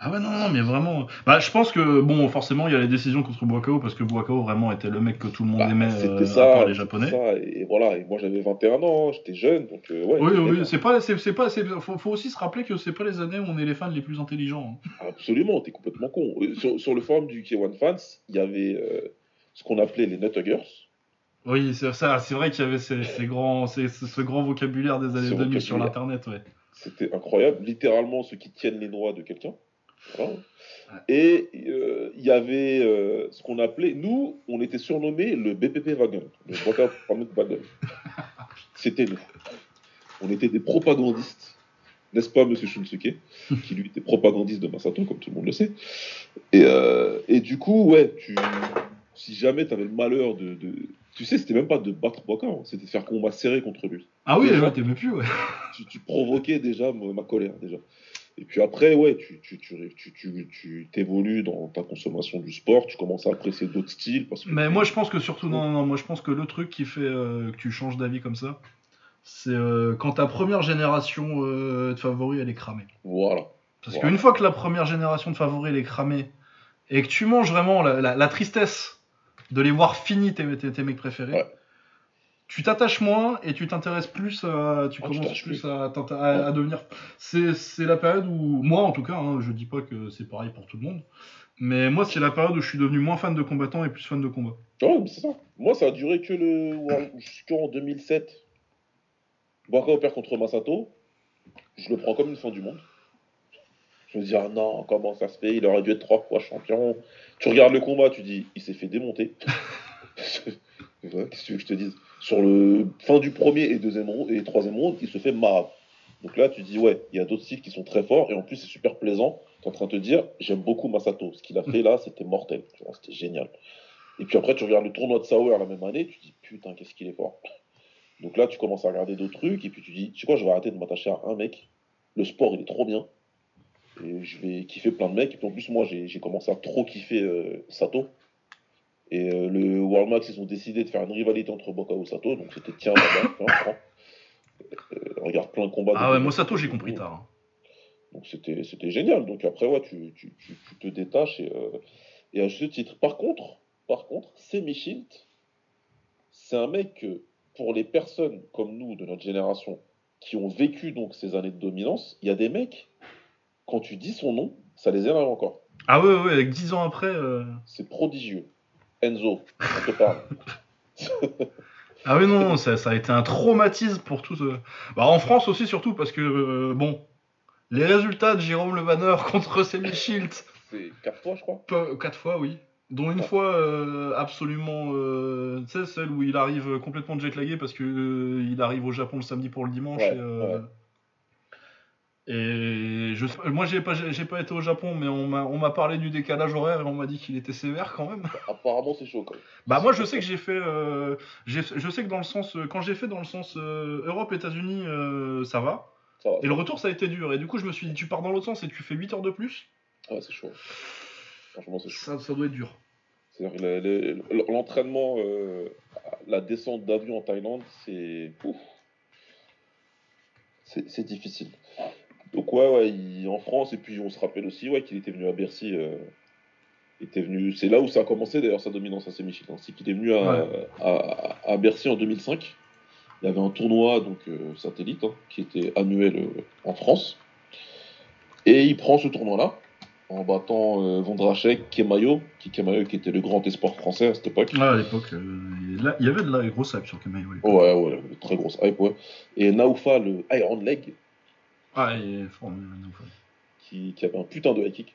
Ah ouais, non, non, mais vraiment. Bah, je pense que, bon, forcément, il y a les décisions contre Boakao, parce que Boakao vraiment était le mec que tout le monde Bah, aimait, c'était euh, ça, à part les Japonais. ça, et voilà, et moi j'avais 21 ans, j'étais jeune, donc euh, ouais. Oui, oui, c'est pas, c'est, c'est pas, c'est, faut, faut aussi se rappeler que c'est pas les années où on est les fans les plus intelligents. hein. Absolument, t'es complètement con. Euh, Sur, sur le forum du K1 Fans, il y avait euh, ce qu'on appelait les Nuthuggers. Oui, c'est ça, c'est vrai qu'il y avait ces, ces grands, ces- ce grand vocabulaire des années Ce 2000 sur l'internet, ouais. C'était incroyable, littéralement ceux qui tiennent les noix de quelqu'un. Voilà. Et euh, il y avait euh, ce qu'on appelait, nous, on était surnommé le BPP Wagon, le Wagon. C'était nous. On était des propagandistes N'est-ce pas, monsieur Shunsuke Qui lui était propagandiste de Masato, comme tout le monde le sait. Et, euh, et du coup, ouais, tu, si jamais tu avais le malheur de, de- Tu sais, c'était même pas de battre Boka, hein, c'était de faire combat serré contre lui. Ah oui, Déjà. t'aimais plus, ouais. Tu, tu provoquais déjà ma, colère, déjà. Et puis après, ouais, tu, tu, tu, tu, tu, tu t'évolues dans ta consommation du sport, tu commences à apprécier d'autres styles. Parce que Mais moi, je pense que surtout, non, non, non, moi, je pense que le truc qui fait euh, que tu changes d'avis comme ça, c'est euh, quand ta première génération euh, de favoris, elle est cramée. Voilà. Parce qu'une fois que la première génération de favoris, elle est cramée, et que tu manges vraiment la tristesse de les voir finis, tes, tes, tes mecs préférés, Ouais. tu t'attaches moins et tu t'intéresses plus à. Tu tu commences plus à, à- devenir. C'est la période où. Moi, en tout cas, hein, je dis pas que c'est pareil pour tout le monde, mais moi, c'est la période où je suis devenu moins fan de combattants et plus fan de combat. Mais c'est ça. Moi, ça a duré que le. jusqu'en 2007. Boaka perd contre Masato. Je le prends comme une fin du monde. Je me dis, ah non, comment ça se fait? Il aurait dû être trois fois champion. Tu regardes le combat, tu dis, il s'est fait démonter. Ouais, Qu'est-ce que tu veux que je te dise? Sur le fin du premier et deuxième round et troisième round, il se fait marave. Donc là, tu dis, ouais, il y a d'autres styles qui sont très forts et en plus, c'est super plaisant. Tu es en train de te dire, j'aime beaucoup Masato. Ce qu'il a fait là, c'était mortel. C'était génial. Et puis après, tu regardes le tournoi de Sauer la même année, tu te dis putain, qu'est-ce qu'il est fort. Donc là, tu commences à regarder d'autres trucs, et puis tu dis, tu sais quoi, je vais arrêter de m'attacher à un mec. Le sport, il est trop bien. Et je vais kiffer plein de mecs. Et puis en plus, moi, j'ai commencé à trop kiffer euh, Sato. Et euh, le World Max, ils ont décidé de faire une rivalité entre Boka et Sato. Donc c'était tiens, prends. Euh, regarde plein de combats. Ah ouais, moi, Sato, j'ai compris tard. hein. donc c'était c'était génial. Donc après, ouais, tu, tu, tu, tu te détaches et, euh, et à ce titre. Par contre, par contre, Semi Shield, c'est un mec que, pour les personnes comme nous de notre génération qui ont vécu donc ces années de dominance, il y a des mecs, quand tu dis son nom, ça les énerve encore. Ah ouais, ouais, avec 10 ans après. euh, C'est prodigieux. Enzo, on te parle. Ah oui, non, ça, ça a été un traumatisme pour tous. euh, Bah, en France aussi, surtout, parce que, euh, bon, les résultats de Jérôme Le Banner contre Semi Shield, C'est quatre fois, je crois. peu- quatre fois, oui. Dont une Ouais. fois absolument. tu sais, celle où il arrive complètement jetlagué parce que il arrive au Japon le samedi pour le dimanche. Ouais, et, ouais. Et je, moi, j'ai pas, j'ai pas été au Japon, mais on m'a on m'a parlé du décalage horaire et on m'a dit qu'il était sévère quand même. Apparemment, c'est chaud quand même. Bah moi je sais que j'ai fait, euh, j'ai- je sais que dans le sens, euh, quand j'ai fait dans le sens euh, Europe États-Unis, euh, ça va. Ça va. Et le retour ça a été dur. Et du coup je me suis dit tu pars dans l'autre sens et tu fais 8 heures de plus, Ouais, c'est chaud. Franchement, c'est chaud. ça, ça doit être dur. C'est-à-dire l'entraînement, la descente d'avion en Thaïlande. C'est c'est difficile. Donc, ouais, ouais, il- en France, et puis on se rappelle aussi ouais, qu'il était venu à Bercy. euh, était venu, c'est là où ça a commencé d'ailleurs sa dominance à Semi Shield, hein. C'est qu'il est venu à, à, à Bercy en 2005. Il y avait un tournoi donc euh, satellite hein, qui était annuel euh, en France. Et il prend ce tournoi-là en battant euh, Vondrachek, Kemayo, qui Kemayo qui était le grand espoir français à cette époque. Ouais, à l'époque, euh, il y avait de la grosse hype sur Kamaï. Ouais. Ouais, très grosse hype, ouais. Et Naufa, le Iron Leg, Ah, il est qui, qui avait un putain de high kick,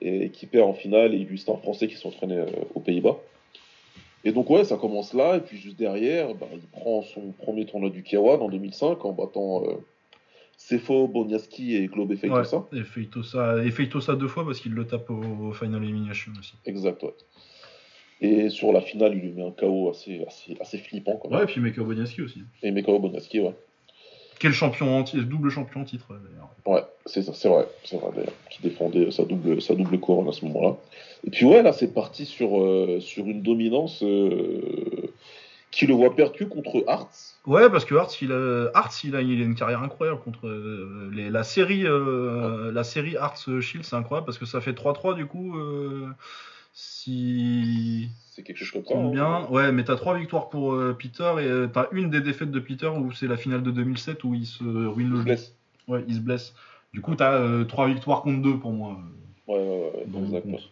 et qui perd en finale, et lui, c'est un Français qui s'entraînait euh, aux Pays-Bas. Et donc, ouais, ça commence là, et puis juste derrière, bah, il prend son premier tournoi du Kiawan en 2005 en battant euh, Sefo, Boniaski et Globe Effect, Ouais, et Feitosa, et Feitosa deux fois parce qu'il le tape au, Final Elimination aussi. Exact, ouais. Et sur la finale, il lui met un KO assez, assez, assez flippant, quand même. Ouais, et puis Meka Boniaski aussi. Et Mekao Boniaski, ouais. Quel champion en double champion en titre d'ailleurs. Ouais, c'est ça, c'est vrai, c'est vrai d'ailleurs, qui défendait sa double, sa double couronne à ce moment-là. Et puis ouais, là c'est parti sur, euh, sur une dominance euh, qui le voit perdu contre Hartz. Ouais, parce que Hartz, il a, Hartz, il a, il a une carrière incroyable contre euh, les, la série, la série Hartz Shield, c'est incroyable parce que ça fait 3-3 du coup. Si C'est quelque chose comme je hein. bien, ouais, mais t'as trois victoires pour euh, Peter et euh, t'as une des défaites de Peter où c'est la finale de 2007 où il se ruine le se blesse. Ouais, il se blesse. Du coup, t'as euh, trois victoires contre deux pour moi. Ouais, ouais, ouais, dans mon exact. compte.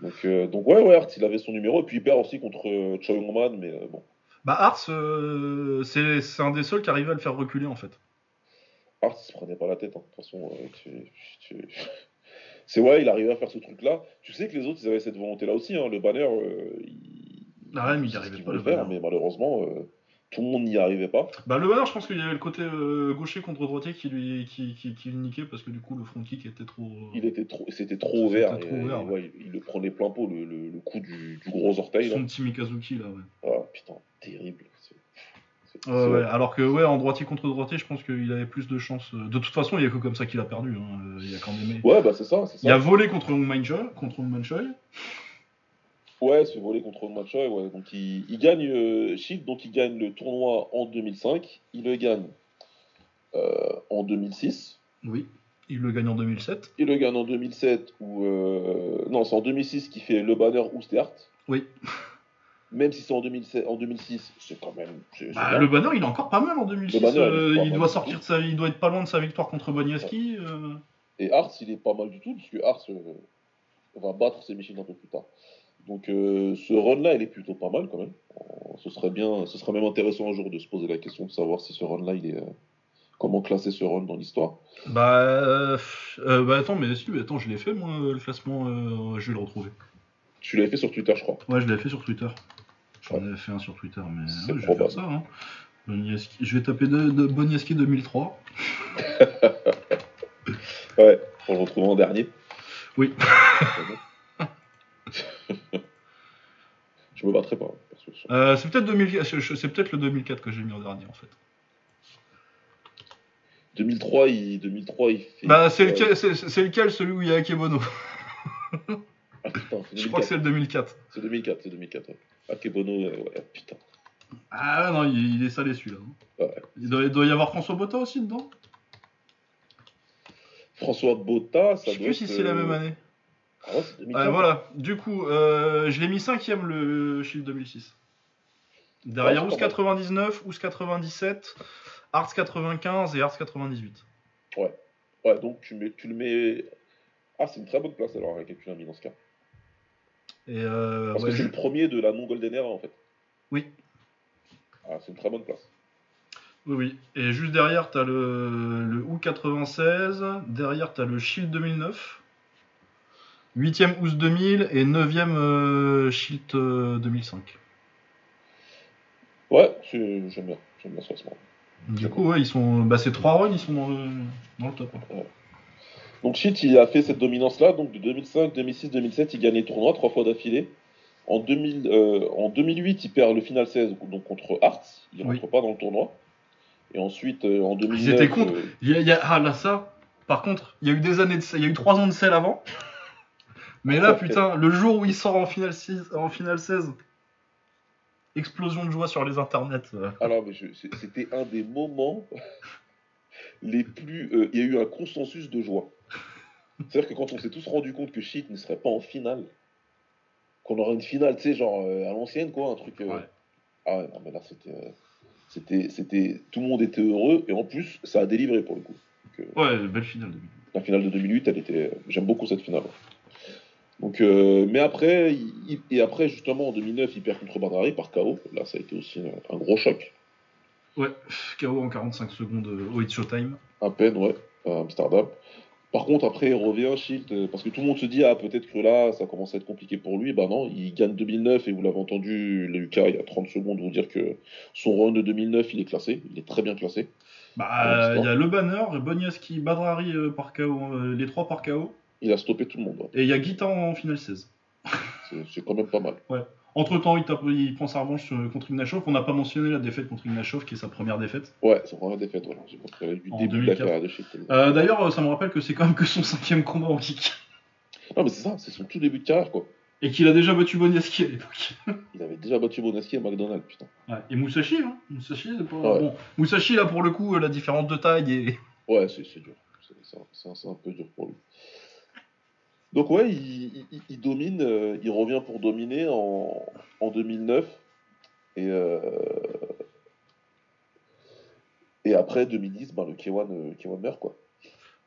Donc, euh, donc ouais, ouais, Hartz il avait son numéro, et puis il perd aussi contre Choi Young-man, mais bon. Bah Hartz, euh, c'est un des seuls qui arrivait à le faire reculer en fait. Hartz il se prenait pas la tête, hein. de toute façon. tu- tu- C'est ouais, il arrivait à faire ce truc-là. Tu sais que les autres, ils avaient cette volonté-là aussi. Hein. Le banner, euh, il... Ah ouais, mais il c'est ce arrivait pas, le voulait faire, Banner. mais malheureusement, euh, tout le monde n'y arrivait pas. Bah, le banner, je pense qu'il y avait le côté euh, gaucher contre droitier qui lui qui, qui, qui le niquait parce que du coup, le front kick était trop. Il était trop, c'était trop ouvert. trop et- ouvert, et ouais, il, il le prenait plein pot, le, le- le coup du, du gros orteil. Là. Son petit Mikazuki là, ouais. Ah, putain, terrible. C'est- c'est- Ouais, c'est- alors que ouais, en droitier contre droitier, je pense qu'il avait plus de chances. euh, De toute façon, il y a que comme ça qu'il a perdu. hein, euh, Il y a quand même. Ouais, bah c'est ça, c'est ça. Il a volé contre Choi, contre Choi. Ouais, se voler contre le match, ouais. Donc il, il gagne euh, Shield, donc il gagne le tournoi en 2005. Il le gagne euh, en 2006. Oui. Il le gagne en 2007. Il le gagne en 2007 ou non, c'est en 2006 qu'il fait le banner Oostert. Oui. Même si c'est en 2007, en 2006, c'est quand même. c'est- Bah, le banner, il est encore pas mal en 2006. Le banner, il euh, il doit sortir de sa, il doit être pas loin de sa victoire contre Boniaski. euh. Et Ars, il est pas mal du tout, parce que euh, va battre ses machines un peu plus tard. Donc ce run-là, il est plutôt pas mal quand même. Ce serait bien, ce serait même intéressant un jour de se poser la question de savoir si ce run-là, il est comment classer ce run dans l'histoire. Bah, euh, bah attends, mais si, attends, je l'ai fait moi, le classement, euh, je vais le retrouver. Tu l'avais fait sur Twitter, je crois. Ouais, je l'avais fait sur Twitter. J'en avais fait un sur Twitter, mais ouais, je vais faire ça. Hein. Boniaski- Je vais taper de, de Boniaski 2003. Ouais, pour le retrouver en dernier. Oui. je me battrai pas. hein, Euh, c'est peut-être 2000 je- je- c'est peut-être le 2004 que j'ai mis en dernier en fait. 2003, il, 2003, il fait. Bah, c'est lequel, c'est lequel celui où il y a Akebono? Ah, putain, c'est Je crois que c'est 2004. le 2004. C'est 2004, c'est 2004. Ouais. Akebono, euh, ouais, putain. Ah non, il, il est salé celui-là. hein. Ouais. Il, doit, il doit y avoir François Botta aussi dedans? François Botta, Je ça sais doit plus si c'est la euh, même année. Ah ouais, c'est 2004. Ouais, voilà, du coup, euh, je l'ai mis cinquième le Shield 2006. Derrière Ouais, Ous c'est pas mal. 99, Ous 97, Arts 95 et Arts 98. Ouais, donc tu, mets, tu le mets. Ah, c'est une très bonne place alors, avec l'as mis dans ce cas. Et euh, Parce ouais, que c'est je- le premier de la non-Golden Era en fait. Oui. Ah, c'est une très bonne place. Oui, oui. Et juste derrière, t'as le, le Août 96. Derrière, t'as le Shield 2009. 8ème Août 2000 et 9ème euh, Shield euh, 2005. Ouais, c'est- j'aime bien. J'aime bien ce classement. Du coup, ouais, ils sont. Bah, ces trois runs, ils sont dans le, dans le top. hein. Donc Shit, il a fait cette dominance-là, donc de 2005, 2006, 2007, il gagne les tournois trois fois d'affilée. En, 2000, euh, en 2008, il perd le final 16 donc contre Hearts, il Oui. rentre pas dans le tournoi. Et ensuite, euh, en 2009... Ils étaient contre. euh, Il y a- il y a- ah là, ça. Par contre, il y a eu des années de il y a eu 3 ans de sel avant. Mais là, putain, le jour où il sort en finale, 6, en finale 16, explosion de joie sur les internets. euh. Alors, mais je- c'est- c'était un des moments les plus. il y a eu un consensus de joie. C'est-à-dire que quand on s'est tous rendu compte que Shit ne serait pas en finale, qu'on aurait une finale, tu sais, genre euh, à l'ancienne, quoi, un truc. euh, Ouais. Ah ouais, non, mais là, c'était. euh, C'était, c'était, tout le monde était heureux et en plus, ça a délivré pour le coup. Donc, Ouais, belle finale. 2000. la finale de 2008, elle était, j'aime beaucoup cette finale. Donc, mais après, il- et après justement en 2009, il perd contre Badrari par KO. Là, ça a été aussi un, gros choc. Ouais, KO en 45 secondes au It's Showtime. À peine, ouais, à Amsterdam. Par contre, après, il revient, Shield, euh, parce que tout le monde se dit, ah, peut-être que là, ça commence à être compliqué pour lui. Bah non, il gagne 2009, et vous l'avez entendu, Lucas, il y a 30 secondes, vous dire que son run de 2009, il est classé, il est très bien classé. Bah, Ouais, il y a le banner, Boniaski, Badrari euh, par KO, euh, les trois par KO. Il a stoppé tout le monde, ouais. Et il y a Guitan en finale 16. c'est quand même pas mal. Entre temps, il, prend sa revanche euh, contre Ignashov. On n'a pas mentionné la défaite contre Ignashov, qui est sa première défaite. Ouais, vraiment une défaite, voilà. J'ai montré du En début de 2004. la carrière de. Euh, D'ailleurs, ça me rappelle que c'est quand même que son cinquième combat en kick. Non, mais c'est ça, c'est son tout début de carrière, quoi. Et qu'il a déjà battu Boniaski à l'époque. Il avait déjà battu Bonaski et McDonald, putain. Ouais. Et Musashi, hein. Musashi, c'est pas... Ouais. bon, Musashi, là, pour le coup, euh, la différence de taille est... Ouais, c'est dur. Un- c'est un peu dur pour lui. Donc ouais, il, il- il domine, euh, il revient pour dominer en, en 2009. Et, euh, et après 2010, ben, le K1, euh, K1 meurt quoi.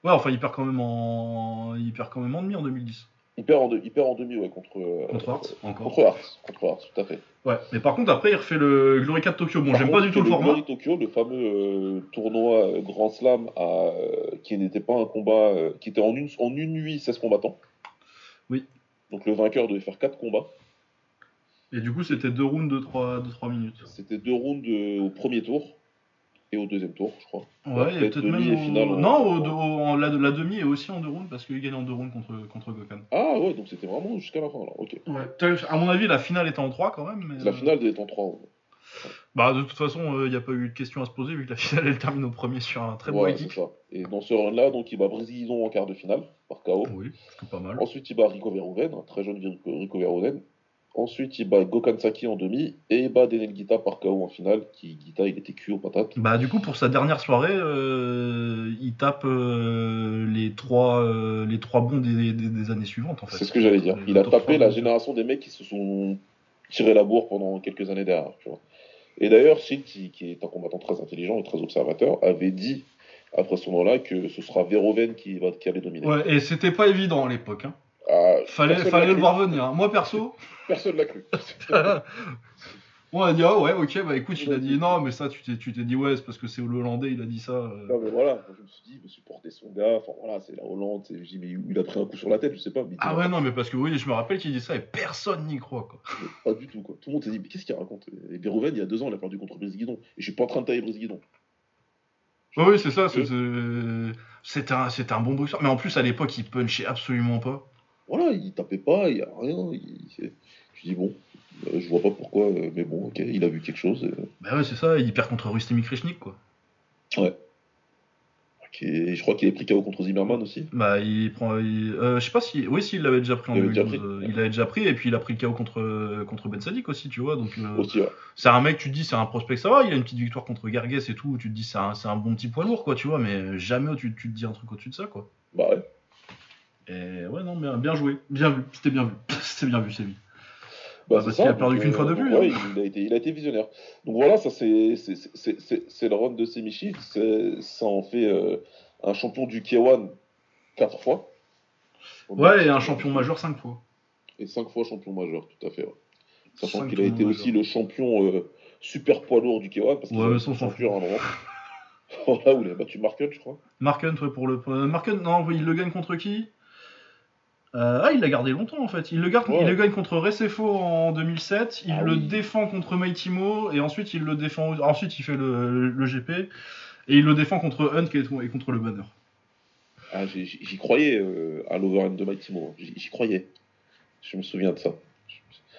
Ouais, enfin, il perd quand même en... Il perd quand même en demi en 2010. Il perd en, il perd en demi ouais, contre, euh, Contre Hart, encore. contre Hart. Contre Hart, tout à fait. Ouais, mais par contre, après, il refait le Glory 4 Tokyo. Bon, j'aime pas du tout le c'est format. Glory Tokyo, le fameux euh, tournoi Grand Slam à, qui n'était pas un combat, qui était en une, en une nuit 16 combattants. Oui. Donc le vainqueur devait faire 4 combats. Et du coup, c'était deux rounds de 3, de 3 minutes. C'était deux rounds euh, au premier tour et au deuxième tour, je crois. Ouais, il y a peut-être même. et finale au- en- Non, au- au- en- la, la demi est aussi en deux rounds parce qu'il gagne en deux rounds contre, contre Gokan. Ah ouais, donc c'était vraiment jusqu'à la fin, là. Ok. Ouais. À mon avis, la finale était en 3 quand même. Mais, La euh, finale être en 3. Bah, de toute façon, il n'y a pas eu de question à se poser vu que la finale elle termine au premier sur un très beau Ouais. Et dans ce round-là, donc il bat Brésilidon en quart de finale, par KO. Oui, c'est pas mal. Ensuite, il bat Rico Verhoeven, un très jeune Rico Verhoeven. Ensuite, il bat Gokhan Saki en demi et il bat Denel Guita par KO en finale. Qui Guita, il était cuit aux patates. Bah, du coup, pour sa dernière soirée, euh, il tape euh, les, trois, euh, les trois bons des, des- des années suivantes en fait. C'est ce que j'allais dire. Il a tapé la génération des mecs qui se sont tirés la bourre pendant quelques années derrière. Tu vois. Et d'ailleurs, Shield, qui, qui est un combattant très intelligent et très observateur, avait dit après ce moment-là que ce sera Verhoeven qui, va, qui allait dominer. Ouais, et c'était pas évident à l'époque. Hein. Ah, Fallait, fallait l'a le voir venir. hein. Moi perso, Personne l'a cru. on a dit ah ouais, ok, bah écoute, il a dit non, mais ça, tu t'es, tu t'es dit ouais, c'est parce que c'est le Hollandais, il a dit ça. euh. Non, mais voilà, je me suis dit, il veut supporter son gars. Enfin voilà, c'est la Hollande. Je dis, mais il a pris un coup sur la tête, je sais pas. Mais Ah ouais, non, mais parce que oui, je me rappelle qu'il dit ça et personne n'y croit quoi. Pas du tout, quoi. Tout le monde s'est dit, mais qu'est-ce qu'il raconte? Et Verhoeven, il y a deux ans, il a perdu contre Brice Guidon. Et je suis pas en train de tailler Brice Guidon. Ouais, oui, c'est ça, c'est- un, un bon boxeur. Mais en plus, à l'époque, il punchait absolument pas. Voilà, il tapait pas, il y a rien. Il... Je dis, bon, je vois pas pourquoi, euh, mais bon, ok, il a vu quelque chose. euh, Bah ouais, c'est ça, il perd contre Rustem Krishnik quoi. Ouais. Ok, je crois qu'il avait pris KO contre Zimmerman aussi. Bah, il prend. il- euh, je sais pas si. Oui, si, il l'avait déjà pris en Il avait déjà 2012. pris. euh, il l'avait déjà pris, et puis il a pris le KO contre, contre Ben Sadik aussi, tu vois. Donc, euh, Aussi, ouais. c'est un mec, tu te dis, c'est un prospect, ça va. Il a une petite victoire contre Gargues et tout. Tu te dis, c'est un, c'est un bon petit poids lourd, quoi, tu vois. Mais jamais tu, tu te dis un truc au-dessus de ça, quoi. Bah ouais. Et ouais, non, bien, bien joué. Bien vu. C'était bien vu. C'était bien vu, c'est lui. Bah, Ah, parce qu'il a perdu qu'une fois de plus, ouais, hein. il, a été, il a été visionnaire. Donc voilà, ça c'est c'est- c'est- c'est- le run de Semichi. Ça en fait euh, un champion du K1 quatre fois. Ouais, et un champion majeur cinq fois. Et cinq fois champion majeur, tout à fait. ouais. Sachant qu'il a été aussi le champion euh, super poids lourd du K1 parce Ouais, mais ça, on s'en. Voilà, où il a battu Mark Hunt, je crois. Mark Hunt, ouais, pour le. euh, Mark Hunt, non, il le gagne contre qui? Euh, Ah, il l'a gardé longtemps en fait. Il le, garde, il le gagne contre Recefo en 2007. Il Ah le oui. défend contre Maitimo. Et ensuite, il le défend. Ensuite, il fait le, le GP. Et il le défend contre Hunt et contre le banner. Ah, j'y croyais euh, à l'overhand de Maitimo. hein. J'y croyais. Je me souviens de ça.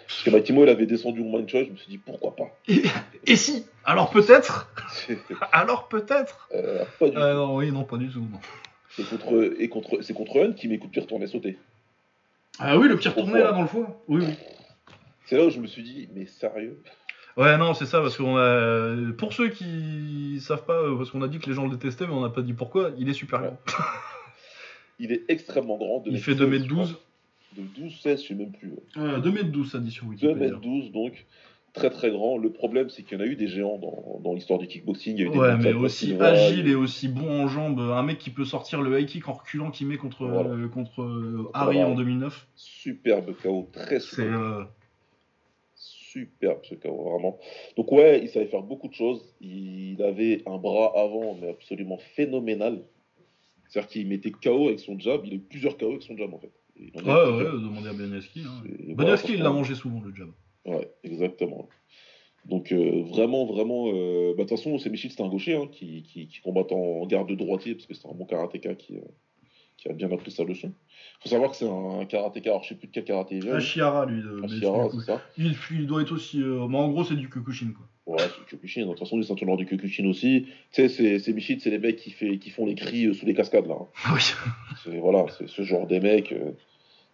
Parce que Maitimo, il avait descendu au Mind Choice, je me suis dit pourquoi pas? Et, et si? Alors peut-être? Alors peut-être? Euh, Euh. Non, oui, non, pas du tout. non. Et contre, et contre, c'est contre Hunt qui m'écoute pire tourner sauter. Ah oui, le petit retourné là dans le foie Oui, oui. C'est là où je me suis dit, mais sérieux? Ouais, non, c'est ça, parce qu'on a. Pour ceux qui savent pas, euh, parce qu'on a dit que les gens le détestaient, mais on n'a pas dit pourquoi, il est super Ouais. grand. Il est extrêmement grand. Il 2m16, fait je 2m12. crois. De 12, 16, je sais même plus. ouais. Ouais, 2m12, ça dit sur Wikipédia. 2m12, donc très très grand. Le problème, c'est qu'il y en a eu des géants dans, dans l'histoire du kickboxing. Il y a eu des Ouais, mais aussi Silva, agile et aussi bon en jambes. Un mec qui peut sortir le high kick en reculant qui met contre, Voilà. euh, contre euh, Harry en 2009. Superbe KO, très superbe. euh, Superbe ce KO, vraiment. Donc ouais, il savait faire beaucoup de choses. Il avait un bras avant, mais absolument phénoménal. C'est-à-dire qu'il mettait KO avec son jab. Il a eu plusieurs KO avec son jab, en fait. Ouais, ouais, demandez à Beniaski. Hein. Voilà, il l'a mangé souvent, le jab. Ouais, exactement. Donc euh, vraiment, vraiment, euh, bah, de toute façon, c'est Michel, c'était un gaucher hein, qui, qui, qui combattait en garde de droitier parce que c'est un bon karatéka qui, euh, qui a bien appris sa leçon. faut savoir que c'est un karatéka, alors je sais plus de quel karaté il vient. Ashihara, lui. De, Ashihara, du c'est ça. il, il doit être aussi. euh, mais en gros, c'est du Kyokushin, quoi. Ouais, c'est le Kyokushin. De toute façon, les ceintures du Kyokushin aussi. Tu sais, c'est- c'est c'est les mecs qui, fait, qui font les cris sous les cascades là. hein. Oui. C'est voilà, c'est ce genre des mecs.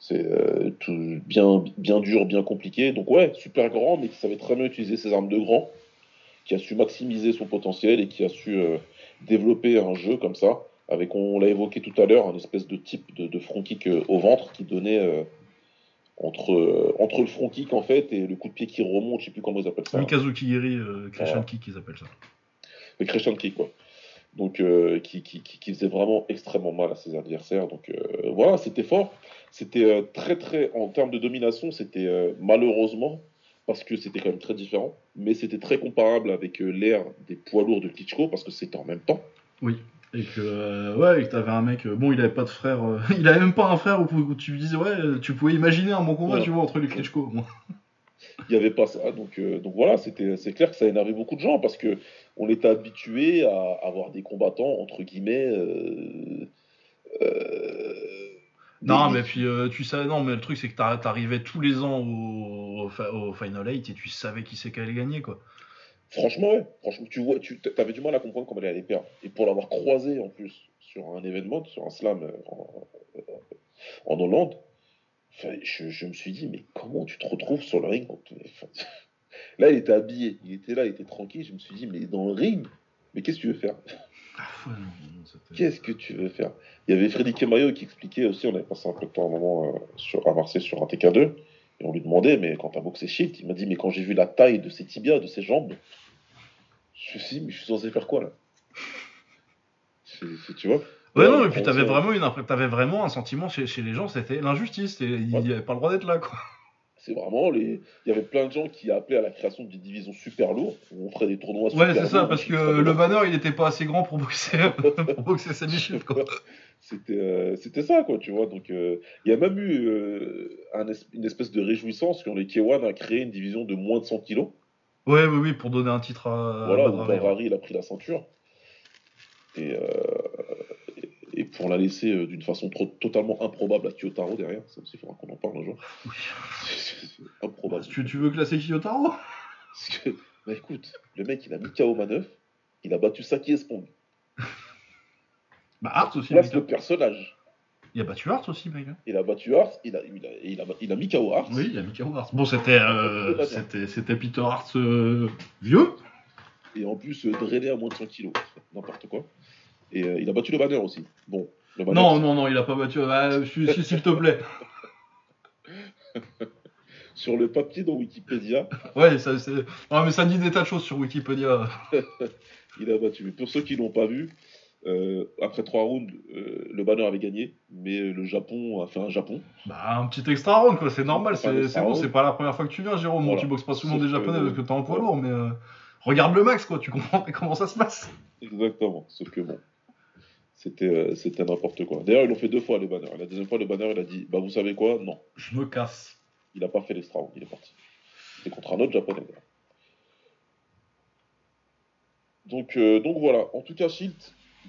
C'est euh, tout bien, bien dur, bien compliqué. Donc ouais, super grand, mais qui savait très bien utiliser ses armes de grand, qui a su maximiser son potentiel et qui a su euh, développer un jeu comme ça, avec, on l'a évoqué tout à l'heure, un espèce de type de, de front kick euh, au ventre qui donnait euh, entre, entre le front kick en fait et le coup de pied qui remonte, je sais plus comment ils appellent ça. Mikazuki Giri, Christian. Kick, ils appellent ça. le crescent kick quoi. Donc euh, qui, qui, qui, faisait vraiment extrêmement mal à ses adversaires. Donc euh, voilà, c'était fort. C'était euh, très très en termes de domination, c'était malheureusement parce que c'était quand même très différent, mais c'était très comparable avec l'ère des poids lourds de Klitschko parce que c'était en même temps. Et que, ouais, et que t'avais un mec, bon, il avait pas de frère, il avait même pas un frère où, où tu lui disais, ouais, tu pouvais imaginer un bon combat, tu vois, entre les Klitschko. Il n'y avait pas ça. Donc, euh, donc voilà, c'était, c'est clair que ça énervait beaucoup de gens parce que on était habitué à avoir des combattants, entre guillemets. euh, euh, Non, des- mais puis euh, tu sais, non, mais le truc c'est que t'ar- t'arrivais tous les ans au, Final 8 et tu savais qui c'est qui allait gagner quoi. Franchement, ouais. Franchement, tu vois, tu avais du mal à comprendre comment elle allait perdre. Et pour l'avoir croisé en plus sur un événement, sur un slam en, en Hollande, je, je me suis dit, mais comment tu te retrouves sur le ring contre- enfin, Là, il était habillé, il était là, il était tranquille. Je me suis dit, mais dans le ring, mais qu'est-ce que tu veux faire? Ah, Qu'est-ce que tu veux faire? Il y avait Freddy Kemayo qui expliquait aussi, on avait passé un peu de temps à un moment euh, sur, à Marseille sur un TK2, et on lui demandait, mais quand t'as boxé Shield, il m'a dit, mais quand j'ai vu la taille de ses tibias, de ses jambes, je me suis dit, mais je suis censé faire quoi là? C'est- c'est- Tu vois? Ouais, Ouais, non, et on puis t'avais vraiment, une, t'avais vraiment un sentiment chez, chez les gens, c'était l'injustice, et il n'y Ouais. avait pas le droit d'être là quoi. C'est vraiment les. Il y avait plein de gens qui appelaient à la création d'une division super lourde, où on ferait des tournois super Ouais, c'est ça, parce que le banner il était pas assez grand pour boxer, pour boxer Shield quoi. C'était euh, c'était ça, quoi, tu vois. Donc, euh, il y a même eu euh, un es- une espèce de réjouissance quand les K1 a créé une division de moins de 100 kilos. Ouais, oui, oui, pour donner un titre à. voilà, où. Ferrari, il a pris la ceinture. Et, pour la laisser euh, d'une façon trop- totalement improbable à Kyotaro derrière. Ça aussi, il faudra qu'on en parle un jour. Oui. C'est improbable. Tu, tu veux classer Kiyotaro Parce que, bah écoute, le mec, il a mis KO Maneuf, il a battu Saki Espong. Bah, Hart aussi, Place le personnage. Il a battu Hart aussi, mec. Il a battu Hart, il a, il a, il a, il a mis KO Hart. Oui, il a mis KO Hart. Bon, c'était euh, c'était c'était Peter Hart euh, vieux. Et en plus, drainé à moins de 100 kilos. N'importe quoi. Et euh, il a battu le banner aussi. Bon, le banner. Non, non, non, il a pas battu. Ah, s'il te plaît. Sur le papier dans Wikipédia, Ouais, ça, mais ça dit des tas de choses sur Wikipédia. il a battu. Mais pour ceux qui l'ont pas vu, euh, après trois rounds, euh, le banner avait gagné, mais le Japon a fait un Japon. Bah, un petit extra round, quoi, c'est normal, c'est bon, c'est pas la première fois que tu viens, Jérôme. Bon, Voilà. tu boxes pas souvent des que- japonais parce que t'es en poids lourd, mais euh, regarde le max, quoi, tu comprends comment ça se passe. Exactement. Sauf que bon, c'était euh, c'était n'importe quoi. D'ailleurs, ils l'ont fait deux fois, les banners. La deuxième fois, le banner, il a dit Bah, vous savez quoi? Non. Je me casse. Il n'a pas fait l'extra round, il est parti. C'est contre un autre japonais. d'ailleurs. Donc, euh, donc voilà, en tout cas, Shield,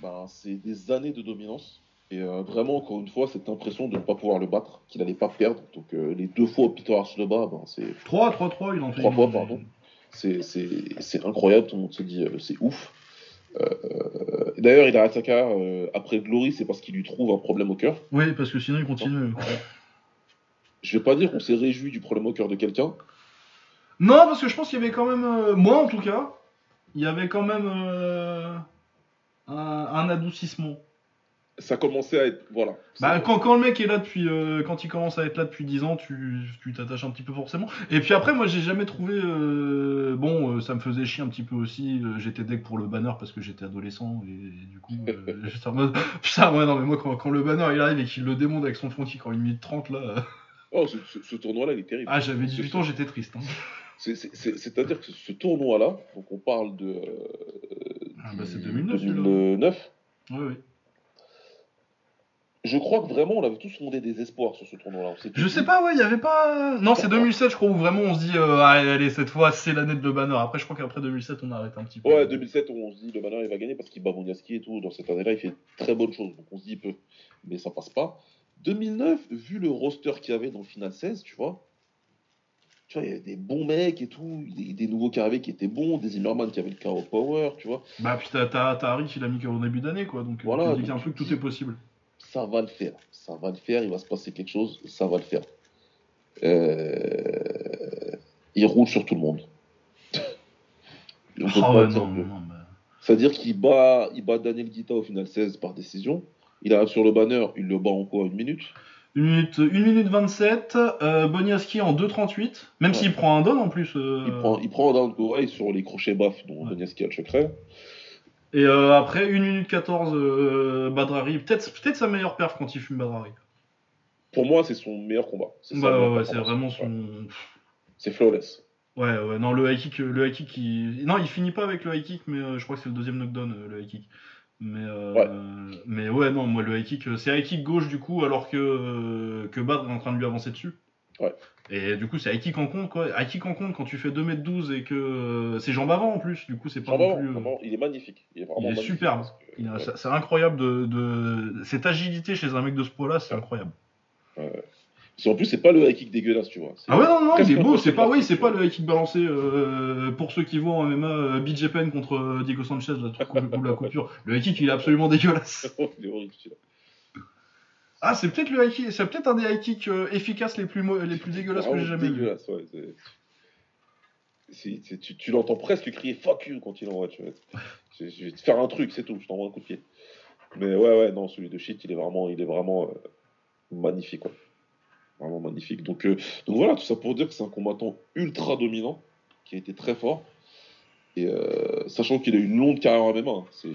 ben, c'est des années de dominance. Et euh, vraiment, encore une fois, cette impression de ne pas pouvoir le battre, qu'il n'allait pas perdre. Donc euh, les deux fois Peter Arch le bat, ben, c'est 3, 3, 3, il en fait. Trois il fois, en fait- pardon. c'est- c'est c'est incroyable, tout le monde se dit c'est ouf. Euh, D'ailleurs, il a Ataka euh, après Glory, c'est parce qu'il lui trouve un problème au cœur. Oui, parce que sinon il continue. Je vais pas dire qu'on s'est réjoui du problème au cœur de quelqu'un, Non, parce que je pense qu'il y avait quand même, euh, moi en tout cas, il y avait quand même euh, un, un adoucissement. Ça commençait à être. Voilà. Bah, quand, quand le mec est là depuis, euh, quand il commence à être là depuis 10 ans, tu tu t'attaches un petit peu forcément. Et puis après, moi, j'ai jamais trouvé. euh, bon, euh, ça me faisait chier un petit peu aussi. j'étais deck pour le banner parce que j'étais adolescent et, du coup, j'étais en mode. Putain, ouais, non, mais moi, quand, quand le banner il arrive et qu'il le démonte avec son front kick en 1 minute 30, là. Oh, ce, ce- ce tournoi-là, il est terrible. Ah, j'avais 18 ans, j'étais triste. hein. C'est- c'est- c'est- C'est-à-dire que ce tournoi-là, donc on parle de. Ah, bah, c'est 2009, celui-là. 2009. Ouais, ouais. Je crois que vraiment, on avait tous fondé des espoirs sur ce tournoi-là. Je sais pas, ouais, il y avait pas. Non, c'est 2007, je crois, où vraiment on se dit, euh, allez, allez, cette fois, c'est l'année de le banner. Après, je crois qu'après 2007, on arrête un petit peu. Ouais, 2007, on se dit le banner il va gagner parce qu'il bat Boniaski et tout. Dans cette année-là, il fait très bonne chose. Donc on se dit il peut. Mais ça passe pas. 2009, vu le roster qu'il y avait dans le final 16, tu vois. Tu vois, il y avait des bons mecs et tout. Des, des nouveaux qui arrivaient qui étaient bons. Des Zimmerman qui avaient le KO Power, tu vois. Bah, puis t'as Harry qui l'a mis qu'au début d'année, quoi. Donc, Voilà, donc truc, tu tout est possible. Ça va le faire. Ça va le faire. Il va se passer quelque chose. Ça va le faire. Euh, Il roule sur tout le monde. Ah ouais, bah. C'est-à-dire qu'il bat, il bat Daniel Guita au final 16 par décision. Il arrive sur le banner, il le bat en quoi Une minute? Une minute, une minute 27, euh, Boniaski en 2.38, même Ouais. s'il prend un don en plus. euh, il, prend, il prend un down away sur les crochets baffes dont Ouais. Donetsk a le secret. Et euh, après, 1 minute 14, euh, Badrari. Peut-être peut sa meilleure perf quand il fume Badrari. Pour moi, c'est son meilleur combat. C'est ouais, ouais, performance. vraiment son. C'est flawless. Ouais, ouais, non, le high kick, le high kick, il... non, il finit pas avec le high kick, mais euh, je crois que c'est le deuxième knockdown, euh, le high kick. Mais, euh, Ouais. mais ouais, non, moi, le high kick, euh, c'est high kick gauche du coup, alors que, euh, que Badr est en train de lui avancer dessus. Ouais. Et du coup, c'est Aiki Kankon, quoi. Aiki Kankon, quand tu fais 2m12 et que euh, c'est jambes avant en plus, du coup, c'est pas Jean non plus. euh, vraiment, il est magnifique. Il est vraiment il est magnifique superbe. parce que- il a- ouais. c'est- incroyable de, de- Cette agilité chez un mec de ce poids-là, c'est incroyable. Parce qu'en plus, c'est pas le high kick dégueulasse, tu vois. Ah ouais, non, non, il est beau, c'est pas, oui, c'est pas le high kick balancé euh, pour ceux qui vont en MMA, euh, BJ Penn contre Diego Sanchez, le truc ou, ou la coupure. Le high kick, il est absolument dégueulasse. il est horrible, celui-là. Ah, c'est peut-être le high kick, c'est peut-être un des high kicks euh, efficaces les plus, les plus dégueulasses que j'ai jamais vu. dégueulasse, ouais, c'est- c'est- c'est- tu tu l'entends presque crier fuck you quand il envoie, tu vois. Je, je vais te faire un truc, c'est tout, je t'envoie un coup de pied. Mais ouais, ouais, non, celui de shit, il est vraiment, il est vraiment euh, magnifique, quoi. Vraiment magnifique. Donc, euh, donc voilà, tout ça pour dire que c'est un combattant ultra dominant, qui a été très fort. Et euh, sachant qu'il a eu une longue carrière en MMA, hein. c'est-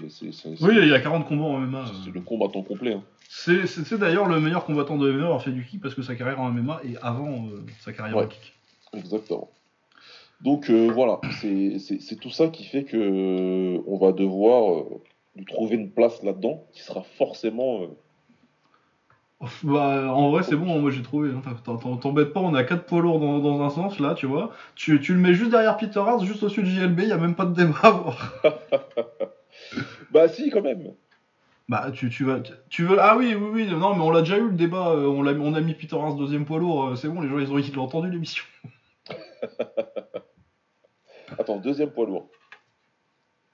Oui, il y a 40 combats en MMA. c'est euh. le combattant complet. hein. C'est d'ailleurs le meilleur combattant de MMA avoir fait du kick parce que sa carrière en MMA est avant euh, sa carrière Ouais. en kick. Exactement. Donc euh, voilà, c'est tout ça qui fait que on va devoir lui trouver une place là-dedans qui sera forcément. Bah, en vrai, c'est bon, moi j'ai trouvé. hein. T'en- t'en- T'embête pas, on a 4 poids lourds dans, dans un sens là, tu vois. Tu, tu le mets juste derrière Peter Hart, juste au-dessus de JLB, y a même pas de débat. Bah si, quand même. Bah, tu, tu vas. Tu veux. Ah oui, oui, oui, non, mais on l'a déjà eu le débat. euh, On, l'a- on a mis Peter Hart deuxième poids lourd, euh, c'est bon, les gens ils ont, ils l'ont entendu l'émission. Attends, deuxième poids lourd.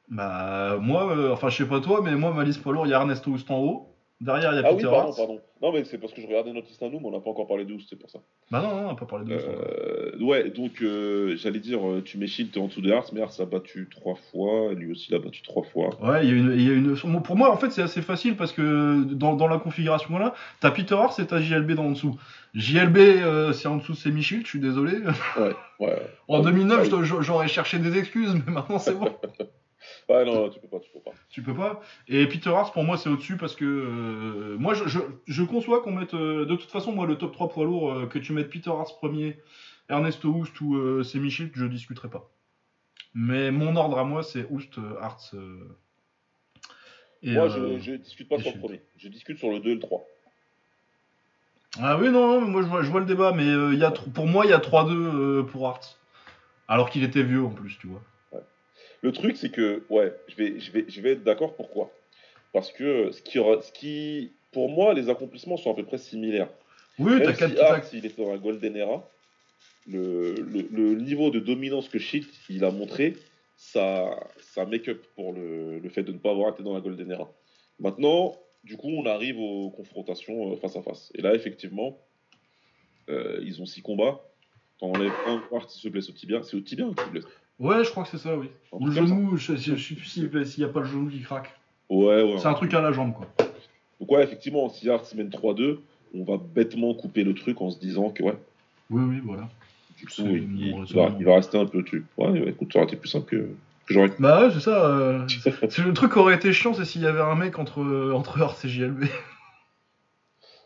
Bah, moi, euh, enfin, je sais pas toi, mais moi, ma liste poids lourd, il y a Ernesto Houst en haut. Derrière, il y a Ah oui, Peter pardon, Hart. pardon. Non, mais c'est parce que je regardais notre liste à nous, mais on n'a pas encore parlé de c'est pour ça. Bah, non, non, on a pas parlé de. Euh, ouais, donc euh, j'allais dire, euh, tu mets Shield, t'es en dessous de Hart, mais Hart l'a battu trois fois, lui aussi l'a battu trois fois. Ouais, il y a une, y a une. Pour moi, en fait, c'est assez facile parce que dans, dans la configuration là, t'as Peter Hart et t'as JLB dans en dessous. JLB, euh, c'est en dessous, c'est Michel, je suis désolé. Ouais, ouais. En Ah, 2009, ah, je dois- j'aurais cherché des excuses, mais maintenant c'est bon. Ouais, non, tu peux pas, tu peux pas. tu peux pas. Et Peter Hart, pour moi, c'est au-dessus parce que euh, moi, je, je, je conçois qu'on mette. euh, de toute façon, moi, le top 3 poids lourd, euh, que tu mettes Peter Hart premier, Ernesto Houst ou c'est Michel, je discuterai pas. Mais mon ordre à moi, c'est Houst, Hart. et, Moi, je, je discute pas sur le premier, je discute sur le 2 et le 3. Ah oui, non, non, mais moi je vois, je vois le débat, mais il y a, pour moi, il y a 3-2 euh, pour Hart. Alors qu'il était vieux en plus, tu vois. Le truc, c'est que, ouais, je vais, je vais, je vais être d'accord. Pourquoi? Parce que ce qui, ce qui, pour moi, les accomplissements sont à peu près similaires. Oui, t'as Même 4 si Hart, il est dans la Golden Era, le, le, le niveau de dominance que Shield il a montré, ça, ça make up pour le, le fait de ne pas avoir été dans la Golden Era. Maintenant, du coup, on arrive aux confrontations euh, face à face. Et là, effectivement, euh, ils ont six combats. T'en enlèves un, Hart se blesse au tibia. C'est au tibia qui se blesse? Ouais, je crois que c'est ça, oui. Ou le genou, je, je, je plus s'il s'il y a pas le genou qui craque. Ouais, ouais. C'est un truc à la jambe, quoi. Donc ouais, effectivement, si Hart se mène 3-2, on va bêtement couper le truc en se disant que ouais, Oui, oui, voilà. du coup, il, va, il va rester un peu dessus. Ouais, écoute, ça aurait été plus simple que, j'aurais. Bah ouais, c'est ça. euh, c'est le truc qui aurait été chiant, c'est s'il y avait un mec entre, entre Hart et JLB.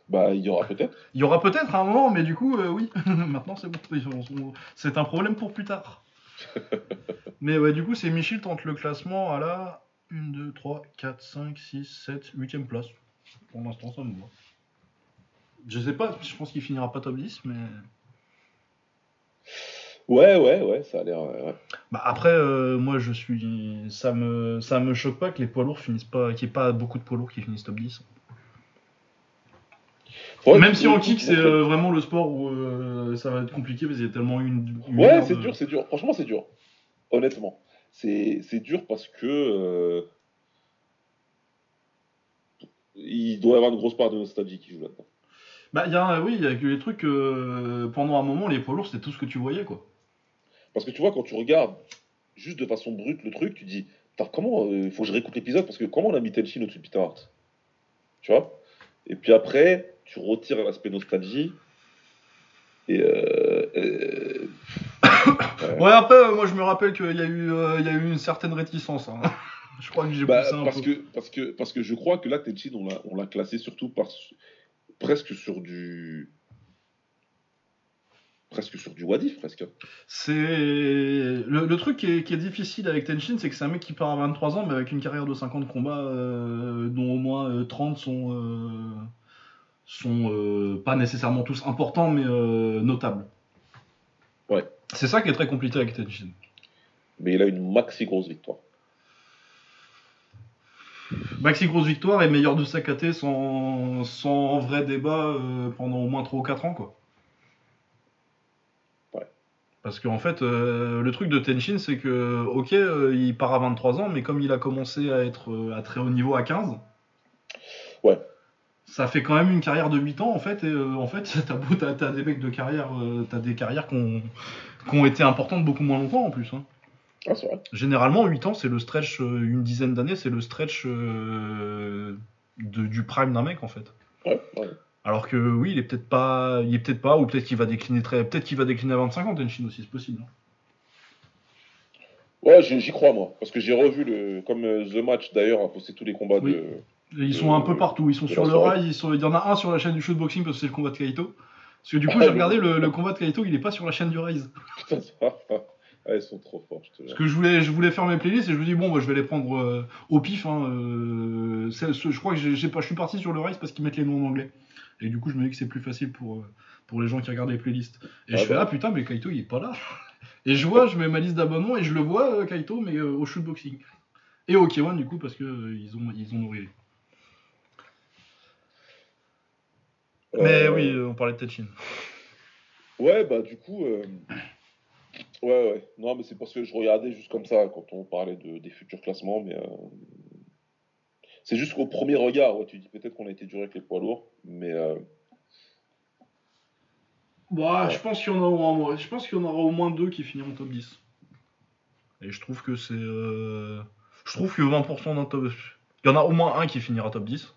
Bah, il y aura peut-être. Il y aura peut-être un moment, mais du coup, euh, oui. Maintenant, c'est bon. C'est un problème pour plus tard. mais ouais, du coup, c'est Michel tente le classement à la 1, 2, 3, 4, 5, 6, 7, 8ème place. Pour l'instant, ça me va. Je sais pas, je pense qu'il finira pas top 10, mais. Ouais, ouais, ouais, ça a l'air. ouais. Bah après, euh, moi, je suis. Ça me... ça me choque pas que les poids lourds finissent pas. Qu'il n'y ait pas beaucoup de poids lourds qui finissent top 10. Ouais, Même si en kick, c'est euh, vraiment le sport où euh, ça va être compliqué parce qu'il y a tellement une. une Ouais, c'est de- dur, c'est dur. Franchement, c'est dur. Honnêtement. C'est dur parce que. euh, Il doit y avoir une grosse part de nostalgie qui joue là-dedans. Bah, il y a, oui, il y a que les trucs. euh, pendant un moment, les poids lourds, c'était tout ce que tu voyais, quoi. Parce que tu vois, quand tu regardes juste de façon brute le truc, tu dis comment. Il faut que je réécoute l'épisode parce que comment on a mis Tenshin au-dessus de Peter Hart? Tu vois? Et puis après, tu retires l'aspect nostalgie. Et. Euh, ouais. Ouais, après, euh, moi, je me rappelle qu'il y, a eu, euh, il y a eu une certaine réticence. hein. je crois que j'ai Bah, parce, peu. que, parce, que, parce que je crois que là, Tenshin, on l'a- on l'a classé surtout par, presque sur du. Presque sur du Wadif, presque. C'est le, le truc qui est, qui est difficile avec Tenshin, c'est que c'est un mec qui part à 23 ans, mais avec une carrière de 50 combats, euh, dont au moins euh, 30 sont, sont euh, pas nécessairement tous importants, mais euh, notables. Ouais. C'est ça qui est très compliqué avec Tenchin. Mais il a une maxi grosse victoire. Maxi grosse victoire et meilleur de sa KT sans, sans vrai débat euh, pendant au moins 3 ou 4 ans quoi. Ouais. Parce qu'en fait, euh, le truc de Tenshin, c'est que, ok, il part à 23 ans, mais comme il a commencé à être à très haut niveau à 15, Ouais. Ça fait quand même une carrière de 8 ans en fait. Et euh, en fait, t'as beau- t'as- t'as des mecs de carrière, euh, t'as des carrières qui ont, qui ont été importantes beaucoup moins longtemps en plus. hein. Ah, c'est vrai. Généralement, 8 ans, c'est le stretch, euh, une dizaine d'années, c'est le stretch euh, de- du prime d'un mec en fait. Ouais, ouais. Alors que oui, il est peut-être pas, il est peut-être pas, ou peut-être qu'il va décliner très, peut-être qu'il va décliner à 25 ans, Tenshin aussi, c'est possible. hein. Ouais, j'y crois, moi. Parce que j'ai revu le. Comme The Match, d'ailleurs, a posté tous les combats Oui. de. Ils sont un peu partout, ils sont sur le rail, ils sont- il y en a un sur la chaîne du shootboxing parce que c'est le combat de Kaito. Parce que du coup, Ah, j'ai regardé le, le combat de Kaito, il est pas sur la chaîne du Rise. Ah, ils sont trop forts, je te Parce que je voulais, je voulais faire mes playlists et je me dis bon, bah, je vais les prendre euh, au pif. Hein, euh, je crois que j'ai, pas, je suis parti sur le Rise parce qu'ils mettent les noms en anglais. Et du coup, je me dis que c'est plus facile pour, euh, pour les gens qui regardent les playlists. Et Ah je fais ah putain, mais Kaito il est pas là. Et je vois, je mets ma liste d'abonnements et je le vois Kaito, mais euh, au shootboxing. Et au K1 du coup parce que euh, ils ont, ils ont nourri. Mais Euh, oui, on parlait de Tetchin. Ouais, bah, du coup. euh, Ouais, ouais. Non, mais c'est parce que je regardais juste comme ça quand on parlait de, des futurs classements, mais. euh, C'est juste qu'au premier regard, ouais, tu dis peut-être qu'on a été dur avec les poids lourds, mais. euh, Bah, je pense qu'il y en a au moins, je pense qu'il y en aura au moins deux qui finiront top 10. Et je trouve que c'est, euh, je trouve que 20% d'un top, il y en a au moins un qui finira top 10.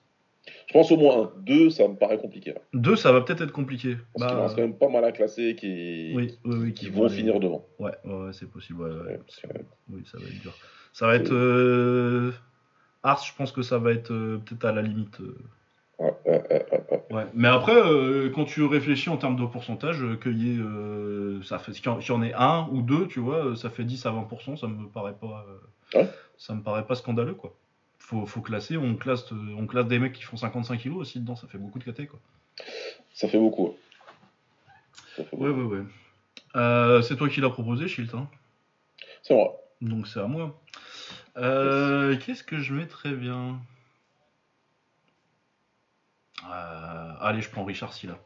Je pense au moins un. Deux, ça me paraît compliqué. là. Deux, ça va peut-être être compliqué. Parce qu'il en Bah, reste quand même pas mal à classer qui, oui, oui, oui, qui vont aller- finir devant. Ouais, c'est possible. ouais, ouais. Oui, ça va être dur. Ça va être euh, Ars, je pense que ça va être euh, peut-être à la limite. euh, Ouais, mais après, quand tu réfléchis en termes de pourcentage, qu'il y ait, ça fait, qu'il y en- qu'il ait un ou deux, tu vois, ça fait 10 à 20%, ça me paraît pas, ça me paraît pas scandaleux, quoi. Faut, faut classer, on classe, on classe des mecs qui font 55 kilos aussi dedans, ça fait beaucoup de KT, quoi. Ça fait beaucoup. ouais. Ça fait Ouais, beaucoup. ouais, ouais. Euh, c'est toi qui l'as proposé, Shilt, hein? C'est vrai. donc c'est à moi. Euh, Qu'est-ce que je mettrais bien? Euh, Allez, je prends Richard Silla.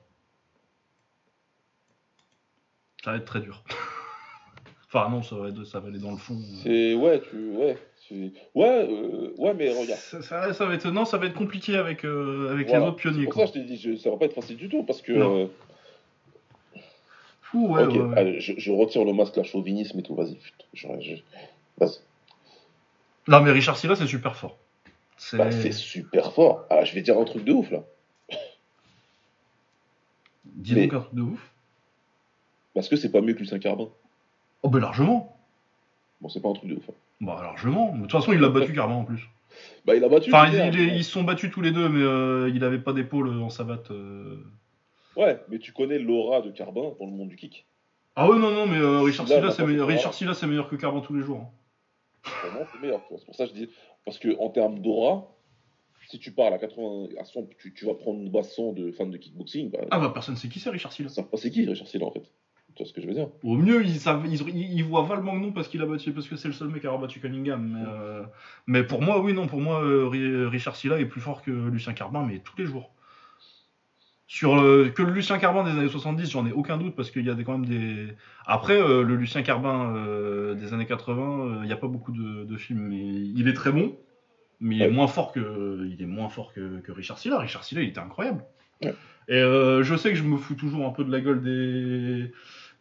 Ça va être très dur. enfin, non, ça va, être- ça va aller dans le fond. C'est. Ouais, tu. Ouais. Ouais, euh, ouais, mais regarde. Ça, ça- ça va être, non, ça va être compliqué avec, euh, avec Voilà. les autres pionniers. Pour Quoi. ça je t'ai dit, je- ça va pas être facile du tout parce que. Euh, Fou, ouais, allez, je, je retire le masque, la chauvinisme et tout, vas-y. je- Vas-y. Non, mais Richard Silla, c'est super fort. C'est Bah, c'est super fort. Ah, je vais dire un truc de ouf là. dis mais- donc un truc de ouf. Parce que c'est pas mieux que Lucien Carbin. Oh, ben largement. Bon, c'est pas un truc de ouf. hein. Bah, largement. De toute façon, il l'a battu carrément en plus. Bah, il a battu. Enfin, c'est clair, ils, se sont battus tous les deux, mais euh, il avait pas d'épaule en savate. euh. Ouais, mais tu connais l'aura de Carbin dans le monde du kick. Ah ouais, non, non, mais euh, Richard Silla, il c'est meilleur. fait ça. Richard Silla, c'est meilleur que Carbon tous les jours. hein. C'est meilleur. C'est pour ça que je dis. Parce que en termes d'aura, si tu parles à 80, à 100, tu, tu vas prendre une basson de fans de kickboxing. Bah, Ah bah, personne sait qui c'est Richard Silla. c'est qui Richard Silla en fait. Tu vois ce que je veux dire? Au mieux, ils, savent, ils, ils- voient parce qu'il a battu, parce que c'est le seul mec à avoir battu Cunningham. Mais, euh, mais pour moi, oui, non, pour moi, euh, Ri- Richard Silla est plus fort que Lucien Carbin, mais tous les jours. Sur le- que le Lucien Carbin des années 70, j'en ai aucun doute parce qu'il y a des, quand même des. Après, euh, le Lucien Carbin euh, des années 80, euh, il n'y a pas beaucoup de, de films, mais il est très bon. Mais il est Ouais. moins fort que, il est moins fort que, que Richard Silla. Richard Silla, il était incroyable. Ouais. Et je sais que je me fous toujours un peu de la gueule des,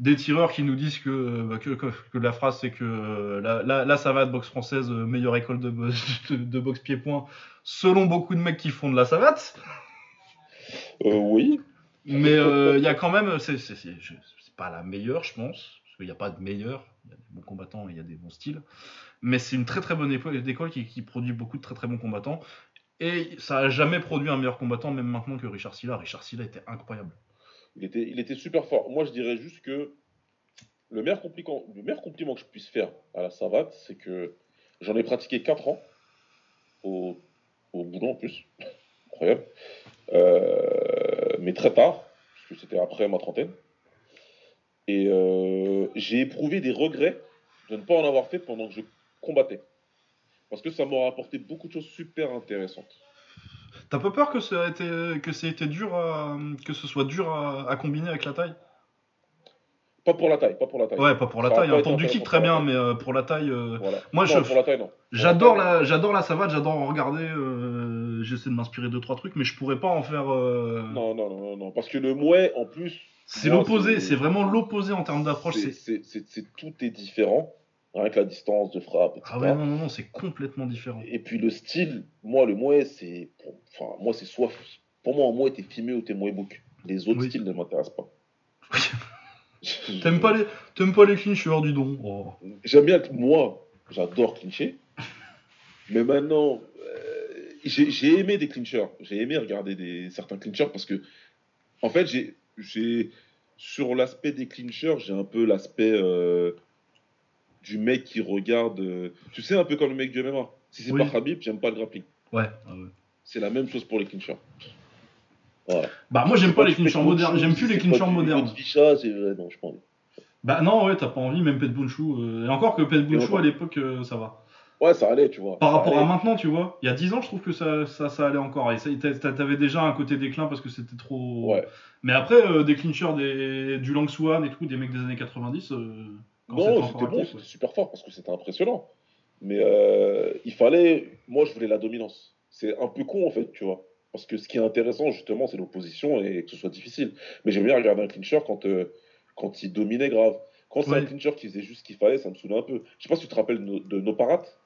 des tireurs qui nous disent que, bah, que, que, que la phrase c'est que euh, là, là, là, ça va de boxe française, euh, meilleure école de, bo- de, de boxe pied-point, selon beaucoup de mecs qui font de la savate. euh, Oui. Mais euh, il y a quand même, c'est pas la meilleure, je pense, parce qu'il n'y a pas de meilleure, il y a des bons combattants et il y a des bons styles. Mais c'est une très très bonne école, qui, qui produit beaucoup de très très bons combattants. Et ça a jamais produit un meilleur combattant, même maintenant que Richard Silla. Richard Silla était incroyable. Il était, super fort. Moi, je dirais juste que le meilleur, compliment, que je puisse faire à la savate, c'est que j'en ai pratiqué 4 ans au, boulot en plus. Incroyable. Euh, mais très tard, parce que c'était après ma trentaine. Et euh, j'ai éprouvé des regrets de ne pas en avoir fait pendant que je combattais. Parce que ça m'aurait apporté beaucoup de choses super intéressantes. T'as pas peur que ça a été, que ça été dur à, que ce soit dur à, à combiner avec la taille? Pas pour la taille, pas pour la taille. Ouais, pas pour la Ça taille. hein. Pour du kick, très bien, mais euh, pour la taille. euh, Voilà. Moi, Non, je- pour la taille, non. Pour J'adore la, j'adore la savate, j'adore en regarder. euh, J'essaie de m'inspirer de trois trucs, mais je pourrais pas en faire. Non, non, non, non. Parce que le mouet, en plus, C'est l'opposé, c'est- vraiment l'opposé en termes d'approche. c'est- tout est différent. Rien que la distance de frappe, etc. Ah ouais, non, non, non, c'est complètement différent. Et puis le style, moi, le mouet, c'est. Enfin, moi, c'est soit. Pour moi, un mouet, t'es filmé ou t'es mouet book. Les autres Oui. styles ne m'intéressent pas. T'aimes pas les, t'aimes pas les clinchers du don Oh. J'aime bien, moi, j'adore clincher. Mais maintenant, euh, j'ai j'ai aimé des clinchers. J'ai aimé regarder des, certains clinchers parce que, en fait, j'ai, j'ai sur l'aspect des clinchers, j'ai un peu l'aspect euh, du mec qui regarde. euh, tu sais, un peu comme le mec du MMA. Si c'est Oui. pas Khabib, j'aime pas le grappling. Ouais. ah ouais. C'est la même chose pour les clinchers. Voilà. Bah moi j'aime pas les clinchers modernes, j'aime plus les clinchers modernes. ficha, c'est- non, je envie. Bah non ouais t'as pas envie, même Pet Bunchu. euh, Et encore que Pet Bunchu encore. à l'époque euh, ça va. Ouais, ça allait, tu vois. Par Ça rapport à maintenant tu vois, il y a 10 ans je trouve que ça, ça, ça allait encore. Et t'avais déjà un côté déclin parce que c'était trop... Ouais. Mais après euh, des clinchers des, du Lang Swan et tout, des mecs des années 90... Non, c'était bon, c'était super fort parce que c'était impressionnant. Mais euh, il fallait. Moi, je voulais la dominance. C'est un peu con en fait, tu vois. Parce que ce qui est intéressant, justement, c'est l'opposition et que ce soit difficile. Mais j'aime bien regarder un clincher quand, euh, quand il dominait grave. Quand c'est un clincher qui faisait juste ce qu'il fallait, ça me saoulait un peu. Je sais pas si tu te rappelles de, nos- de nos parates.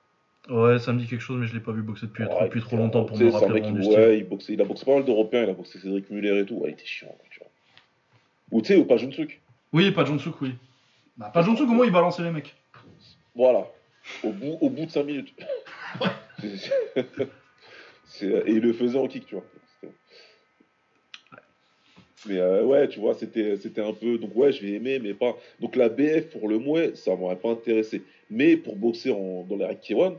Ouais ça me dit quelque chose mais je l'ai pas vu boxer depuis, Ouais, depuis trop il- longtemps pour me rappeler mec style. ouais, il, boxait, il a boxé pas mal d'Européens, il a boxé Cédric Muller et tout. Ouais, il était chiant, tu vois. Ou tu sais, ou pas Junsuk. Oui pas Jonsuk oui. Bah, Jonsuk au moins il balançait les mecs. Voilà. Au bout, au bout de 5 minutes. C'est- et il le faisait en kick, tu vois. Mais euh, ouais, tu vois, c'était c'était un peu. Donc ouais, je vais aimer, mais pas. Donc la BF pour le mouet, ça m'aurait pas intéressé. Mais pour boxer en, dans les Rakiwan,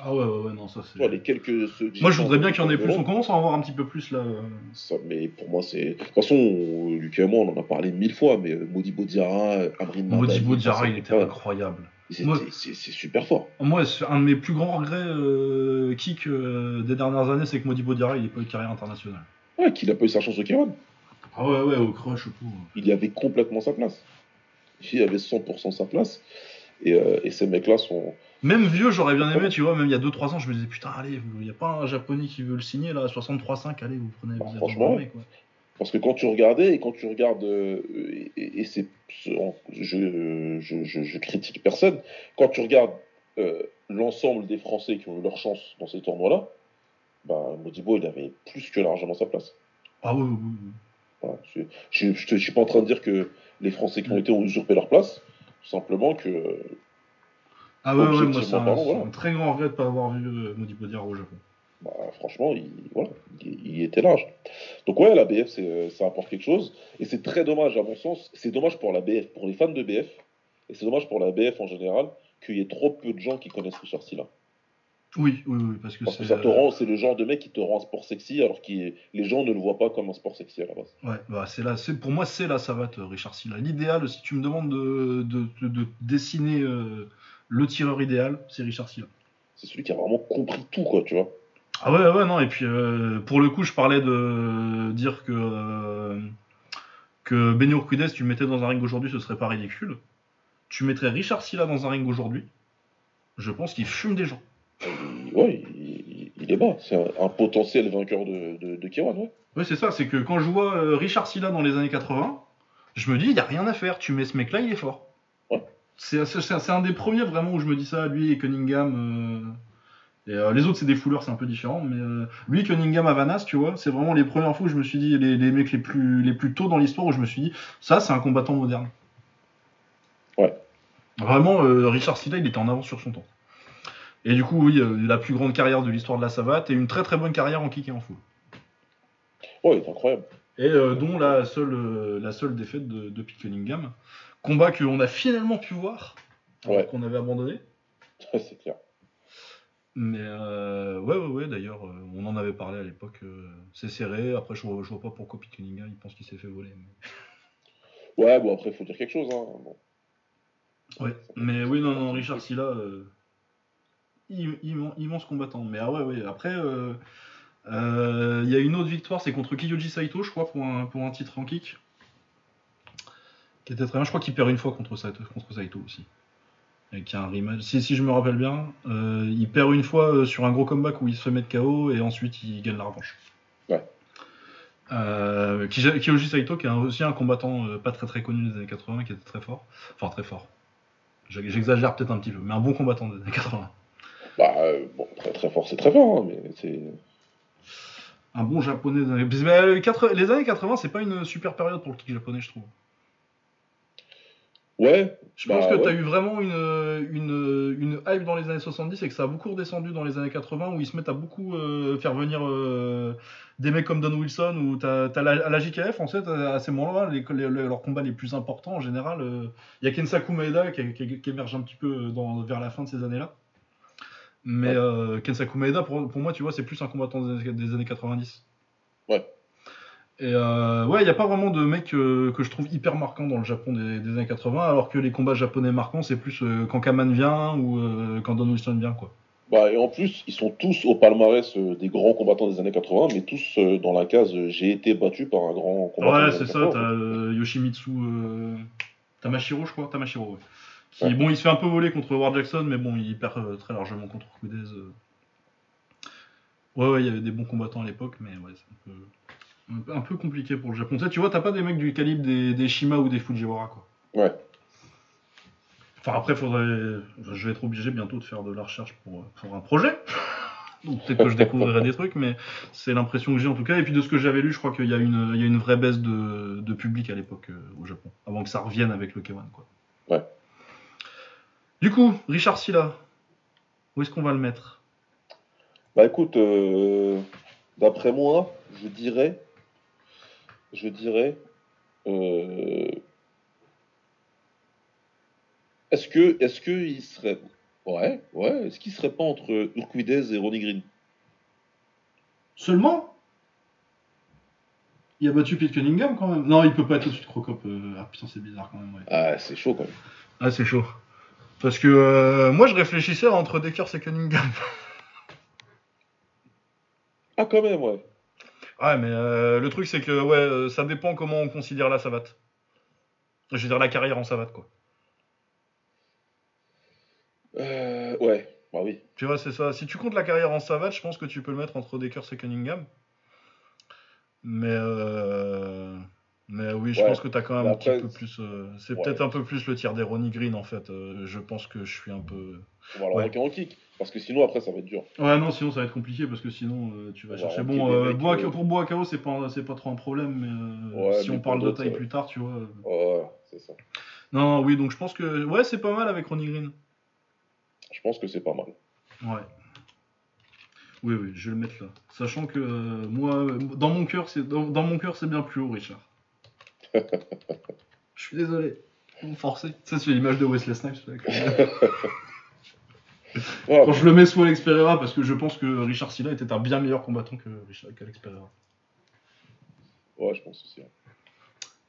Ah ouais ouais, ouais non ça c'est... les quelques. ceux Moi, je voudrais en bien qu'il y en ait plus. On commence à en voir un petit peu plus là. ça, mais pour moi, c'est. De toute façon, on- Lucas et moi, on en a parlé mille fois, mais euh, Modibo Diarra, Amrin Modibo Diarra, il était incroyable. c'est- super fort. Moi, un de mes plus grands regrets euh, kick euh, des dernières années, c'est que Modibo Diarra, il n'ait pas eu de carrière internationale. Ouais, qu'il a pas eu sa chance au K1. Ah ouais, ouais, au crush, au coup. il y avait complètement sa place. Il y avait 100% sa place. Et, euh, et ces mecs-là sont. Même vieux, j'aurais bien aimé, tu vois, même il y a 2-3 ans, je me disais, putain, allez, il n'y a pas un japonais qui veut le signer là, 63-5, allez, vous prenez, Bah, vous franchement, quoi. Parce que quand tu regardais, et quand tu regardes. euh, et, et c'est. Je, je, je, je critique personne. Quand tu regardes euh, l'ensemble des Français qui ont eu leur chance dans ces tournois-là, bah, Modibo, il avait plus que largement sa place. Ah ouais, ouais, ouais. Voilà. Je je suis pas en train de dire que les Français qui ont été ont usurpé leur place. Simplement que. Ah ouais, ouais, moi, c'est un, voilà. un très grand regret de ne pas avoir vu euh, Modibo Diarra au Japon. Bah, franchement, il, voilà, il, il était large. Donc ouais, la BF, euh, ça apporte quelque chose. Et c'est très dommage, à mon sens. C'est dommage pour la BF, pour les fans de BF. Et c'est dommage pour la BF en général qu'il y ait trop peu de gens qui connaissent Richard Silla. Oui, oui, oui, parce que Parce que c'est. ça te euh, rend, c'est le genre de mec qui te rend un sport sexy alors que les gens ne le voient pas comme un sport sexy à la base. Ouais, bah c'est là, c'est pour moi c'est la savate, Richard Silla. L'idéal, si tu me demandes de, de, de- de dessiner euh, le tireur idéal, c'est Richard Silla. C'est celui qui a vraiment compris tout, quoi, tu vois. Ah ouais, ouais, non, et puis euh, pour le coup, je parlais de dire que, euh, que Urquidez, tu le mettais dans un ring aujourd'hui, ce serait pas ridicule. Tu mettrais Richard Silla dans un ring aujourd'hui, je pense qu'il fume des gens. Ouais, il, il est bas. C'est un, un potentiel vainqueur de, de, de K1, ouais. Ouais, c'est ça, c'est que quand je vois euh, Richard Silla dans les années 80, je me dis, il n'y a rien à faire, tu mets ce mec-là, il est fort. C'est c'est- c'est un des premiers vraiment où je me dis ça, lui et Cunningham. euh, et, euh, les autres, c'est des fouleurs, c'est un peu différent, mais euh, lui, Cunningham, Avanas, tu vois, c'est vraiment les premières fois où je me suis dit, les, les mecs les plus, les plus tôt dans l'histoire où je me suis dit, ça, c'est un combattant moderne. Ouais. Vraiment, Richard Silla, il était en avance sur son temps. Et du coup, oui, la plus grande carrière de l'histoire de la savate et une très très bonne carrière en kick et en full. Ouais, il est incroyable. Et euh, dont la seule, euh, la seule défaite de, de Pete Cunningham. Combat qu'on a finalement pu voir, Ouais. qu'on avait abandonné. c'est clair. Mais euh, ouais, ouais, ouais, d'ailleurs, euh, on en avait parlé à l'époque. euh, c'est serré. Après, je vois, je vois pas pourquoi Pete Cunningham il pense qu'il s'est fait voler. mais- Ouais, bon, après, il faut dire quelque chose. Hein. Bon. Ouais, mais oui, non, non, Richard Silla, euh, im- immen- immense combattant. Mais ah ouais, ouais, après, euh, euh, il y a une autre victoire, c'est contre Kiyoji Saito, je crois, pour un, pour un titre en kick. Qui était très bien. Je crois qu'il perd une fois contre Saito, contre Saito aussi. Et qu'il y a un rematch. Si, si je me rappelle bien, euh, il perd une fois euh, sur un gros comeback où il se fait mettre KO et ensuite il gagne la revanche. Ouais. Euh, Kija- Kiyoji Saito, qui est aussi un combattant euh, pas très très connu des années 80, qui était très fort. Enfin, très fort. J'ex- J'exagère peut-être un petit peu, mais un bon combattant des années 80. Bah, euh, bon, très très fort, c'est très fort, hein, mais c'est. Un bon japonais des années... mais les, 80 les années 80, c'est pas une super période pour le kick japonais, je trouve. Ouais, Je Bah, pense que ouais. tu as eu vraiment une, une, une hype dans les années 70 et que ça a beaucoup redescendu dans les années 80 où ils se mettent à beaucoup euh, faire venir euh, des mecs comme Don Wilson ou t'as as la, à la JKF en fait à ces moments-là les, leurs combats les plus importants en général euh, il y a Kensaku Maeda qui, qui- qui émerge un petit peu dans, vers la fin de ces années-là mais Ouais. Kensaku Maeda pour, pour moi tu vois c'est plus un combattant des des années 90 Ouais. Et euh, ouais, il n'y a pas vraiment de mec euh, que je trouve hyper marquant dans le Japon des, des années 80, alors que les combats japonais marquants, c'est plus euh, quand Kaman vient ou euh, quand Don Wilson vient, quoi. Bah, et en plus, ils sont tous au palmarès des grands combattants des années 80, mais tous dans la case j'ai été battu par un grand combattant. Ouais, c'est ça, 80. t'as Yoshimitsu Tamashiro, je crois, Tamashiro, ouais. Qui, Ouais. bon, il se fait un peu voler contre War Jackson, mais bon, il perd très largement contre Kudez. euh. Ouais, ouais, il y avait des bons combattants à l'époque, mais ouais, c'est un peu, un peu, compliqué pour le Japon. Tu vois, t'as pas des mecs du calibre des, des Shima ou des Fujiwara, quoi. Ouais. Enfin, après, faudrait... enfin, je vais être obligé bientôt de faire de la recherche pour, pour un projet. Donc peut-être que je découvrirai des trucs, mais c'est l'impression que j'ai en tout cas. Et puis de ce que j'avais lu, je crois qu'il y, a une- il y a une vraie baisse de, de public à l'époque euh, au Japon, avant que ça revienne avec le K1. Quoi. Ouais. Du coup, Richard Silla, où est-ce qu'on va le mettre? Bah écoute, euh, d'après moi, je dirais, je dirais, euh, est-ce que, est-ce que il serait, ouais, ouais, est-ce qu'il serait pas entre Urquidez et Ronnie Green? Seulement? Il a battu Pete Cunningham quand même. Non, il peut pas être au-dessus de Crocop. euh, Ah putain, c'est bizarre quand même. Ouais. Ah, c'est chaud quand même. Ah, c'est chaud. Parce que euh, moi, je réfléchissais entre Dekers et Cunningham. Ah, quand même, ouais. Ouais, mais euh, le truc, c'est que ouais, euh, ça dépend comment on considère la savate. Je veux dire, la carrière en savate, quoi. Euh, ouais, bah oui. Tu vois, c'est ça. Si tu comptes la carrière en savate, je pense que tu peux le mettre entre Dekers et Cunningham. Mais, mais oui, je Ouais. pense que tu as quand même un petit peu plus. c'est ouais. peut-être un peu plus le tiers des Ronnie Green, en fait. Je pense que je suis un peu. On va le Ouais. ranker en kick. Parce que sinon, après, ça va être dur. Ouais, non, sinon ça va être compliqué parce que sinon euh, tu vas chercher. Bon, euh, euh, pour Boakao, c'est pas, c'est pas trop un problème, mais euh, Ouais, si mais on parle de taille plus tard, tu vois. Ouais, c'est ça. Non, oui, donc je pense que. Ouais, c'est pas mal avec Ronnie Green. Je pense que c'est pas mal. Ouais. Oui, oui, je vais le mettre là. Sachant que moi, dans mon cœur, c'est dans, dans mon cœur, c'est bien plus haut, Richard. je suis désolé. Forcez. Ça, c'est l'image de Wesley Snipes. Quand je le mets sous Alex Pereira, parce que je pense que Richard Silla était un bien meilleur combattant que Richard- qu'Alex Pereira. ouais, je pense aussi. hein.